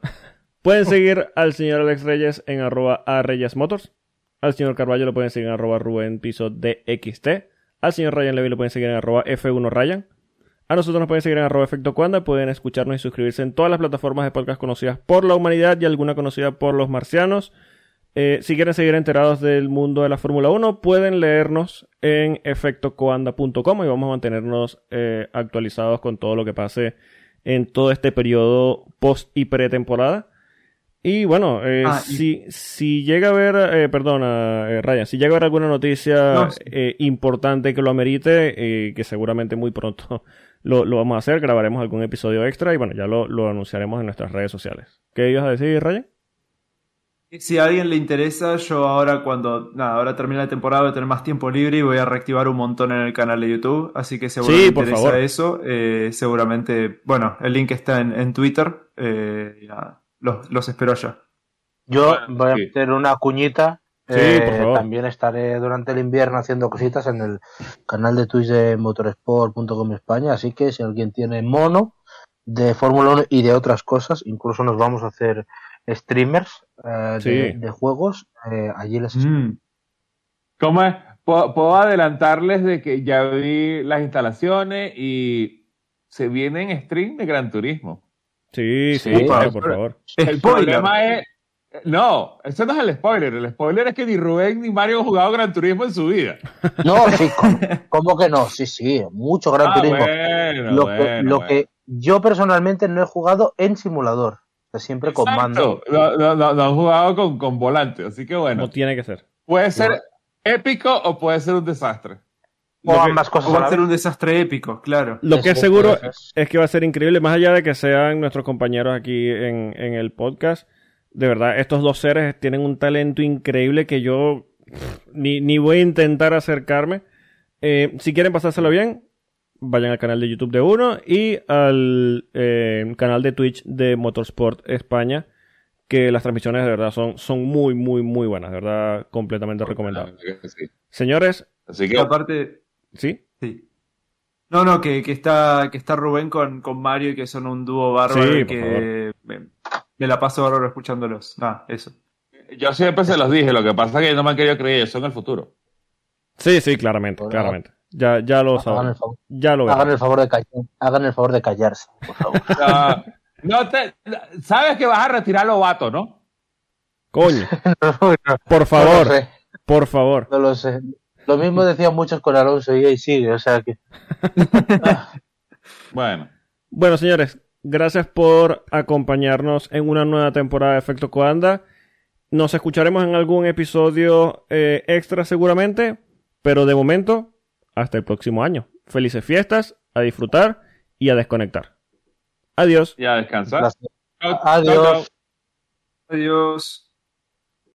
Speaker 1: pueden seguir al señor Alex Reyes en arroba a Reyes Motors. Al señor Carballo lo pueden seguir en arroba Rubén Piso DXT. Al señor Ryan Levy lo pueden seguir en arroba F1 Ryan. A nosotros nos pueden seguir en arroba efecto Cuanda. Pueden escucharnos y suscribirse en todas las plataformas de podcast conocidas por la humanidad y alguna conocida por los marcianos. Eh, si quieren seguir enterados del mundo de la Fórmula 1, pueden leernos en efectocoanda.com y vamos a mantenernos eh, actualizados con todo lo que pase en todo este periodo post y pretemporada. Y bueno, eh,
Speaker 3: Ah, y-
Speaker 1: si, si llega a haber, eh, perdona, eh, Ryan, si llega a haber alguna noticia
Speaker 3: No, sí.
Speaker 1: eh, importante que lo amerite, eh, que seguramente muy pronto lo, lo vamos a hacer, grabaremos algún episodio extra y bueno, ya lo, lo anunciaremos en nuestras redes sociales. ¿Qué ibas a decir, Ryan?
Speaker 3: Si a alguien le interesa, yo ahora cuando, nada, ahora termina la temporada voy a tener más tiempo libre y voy a reactivar un montón en el canal de YouTube, así que seguro
Speaker 1: Sí,
Speaker 3: le
Speaker 1: por
Speaker 3: interesa
Speaker 1: favor.
Speaker 3: eso, eh, seguramente, bueno, el link está en, en Twitter, eh, y nada, los, los espero allá.
Speaker 2: yo
Speaker 4: Bueno,
Speaker 2: voy a meter una cuñita.
Speaker 1: Sí,
Speaker 2: Eh,
Speaker 1: por favor.
Speaker 2: También estaré durante el invierno haciendo cositas en el canal de Twitch de motorsport.com España, así que si alguien tiene mono de Fórmula 1 y de otras cosas, incluso nos vamos a hacer streamers eh,
Speaker 1: Sí.
Speaker 2: de, de juegos, eh, allí les
Speaker 3: Mm.
Speaker 4: ¿Cómo es? Puedo, puedo adelantarles de que ya vi las instalaciones y se vienen stream de Gran Turismo.
Speaker 1: Sí, sí,
Speaker 2: Sí,
Speaker 1: claro,
Speaker 3: por-
Speaker 1: por favor.
Speaker 4: El problema es. No, eso no es el spoiler. El spoiler es que ni Rubén ni Mario han jugado Gran Turismo en su vida.
Speaker 2: No, sí, ¿cómo, cómo que no? Sí, sí, mucho Gran
Speaker 4: Ah,
Speaker 2: Turismo.
Speaker 4: bueno,
Speaker 2: lo que,
Speaker 4: bueno,
Speaker 2: lo
Speaker 4: bueno.
Speaker 2: que yo personalmente no he jugado en simulador, siempre con mando.
Speaker 4: Exacto. No, no, no, no han jugado con, con volante. Así que bueno,
Speaker 1: Como tiene que ser.
Speaker 4: puede ser épico o puede ser un desastre.
Speaker 2: O ambas cosas
Speaker 3: O
Speaker 2: a
Speaker 3: va a ser un desastre épico, claro.
Speaker 1: Lo que es seguro
Speaker 2: es.
Speaker 1: que va a ser increíble, más allá de que sean nuestros compañeros aquí en, en el podcast. De verdad, estos dos seres tienen un talento increíble que yo pff, ni, ni voy a intentar acercarme. Eh, si quieren pasárselo bien, vayan al canal de YouTube de uno y al eh, canal de Twitch de Motorsport España, que las transmisiones de verdad son, son muy, muy, muy buenas, de verdad, completamente recomendables.
Speaker 4: Sí.
Speaker 1: Señores,
Speaker 4: Así
Speaker 3: Y
Speaker 4: que
Speaker 3: aparte,
Speaker 1: ¿sí?
Speaker 3: sí. No, no, que, que está, que está Rubén con, con Mario y que son un dúo bárbaro
Speaker 1: Sí,
Speaker 3: que me, me la paso bárbaro escuchándolos. Ah, eso.
Speaker 4: yo siempre se los dije. Lo que pasa es que no me han querido creer. Ellos son el futuro.
Speaker 1: Sí, sí, claramente,
Speaker 2: Bueno.
Speaker 1: claramente. Ya, ya lo
Speaker 2: Hagan el
Speaker 1: sabemos.
Speaker 2: favor,
Speaker 1: Ya lo
Speaker 2: hagan el favor de callar- hagan el favor de callarse, por favor.
Speaker 4: No te, sabes que vas a retirar los vatos, ¿no?
Speaker 1: Coño,
Speaker 2: No, no,
Speaker 1: por
Speaker 2: no
Speaker 1: favor,
Speaker 2: lo sé,
Speaker 1: por favor.
Speaker 2: no lo sé. Lo mismo decían muchos con Alonso y ahí sigue, o sea que
Speaker 4: Bueno,
Speaker 1: Bueno, señores, gracias por acompañarnos en una nueva temporada de Efecto Coanda. Nos escucharemos en algún episodio eh, extra seguramente, pero de momento, hasta el próximo año. Felices fiestas, a disfrutar y a desconectar. Adiós.
Speaker 4: ya descansar.
Speaker 2: las-
Speaker 4: Chao, chao,
Speaker 2: Adiós.
Speaker 3: Adiós.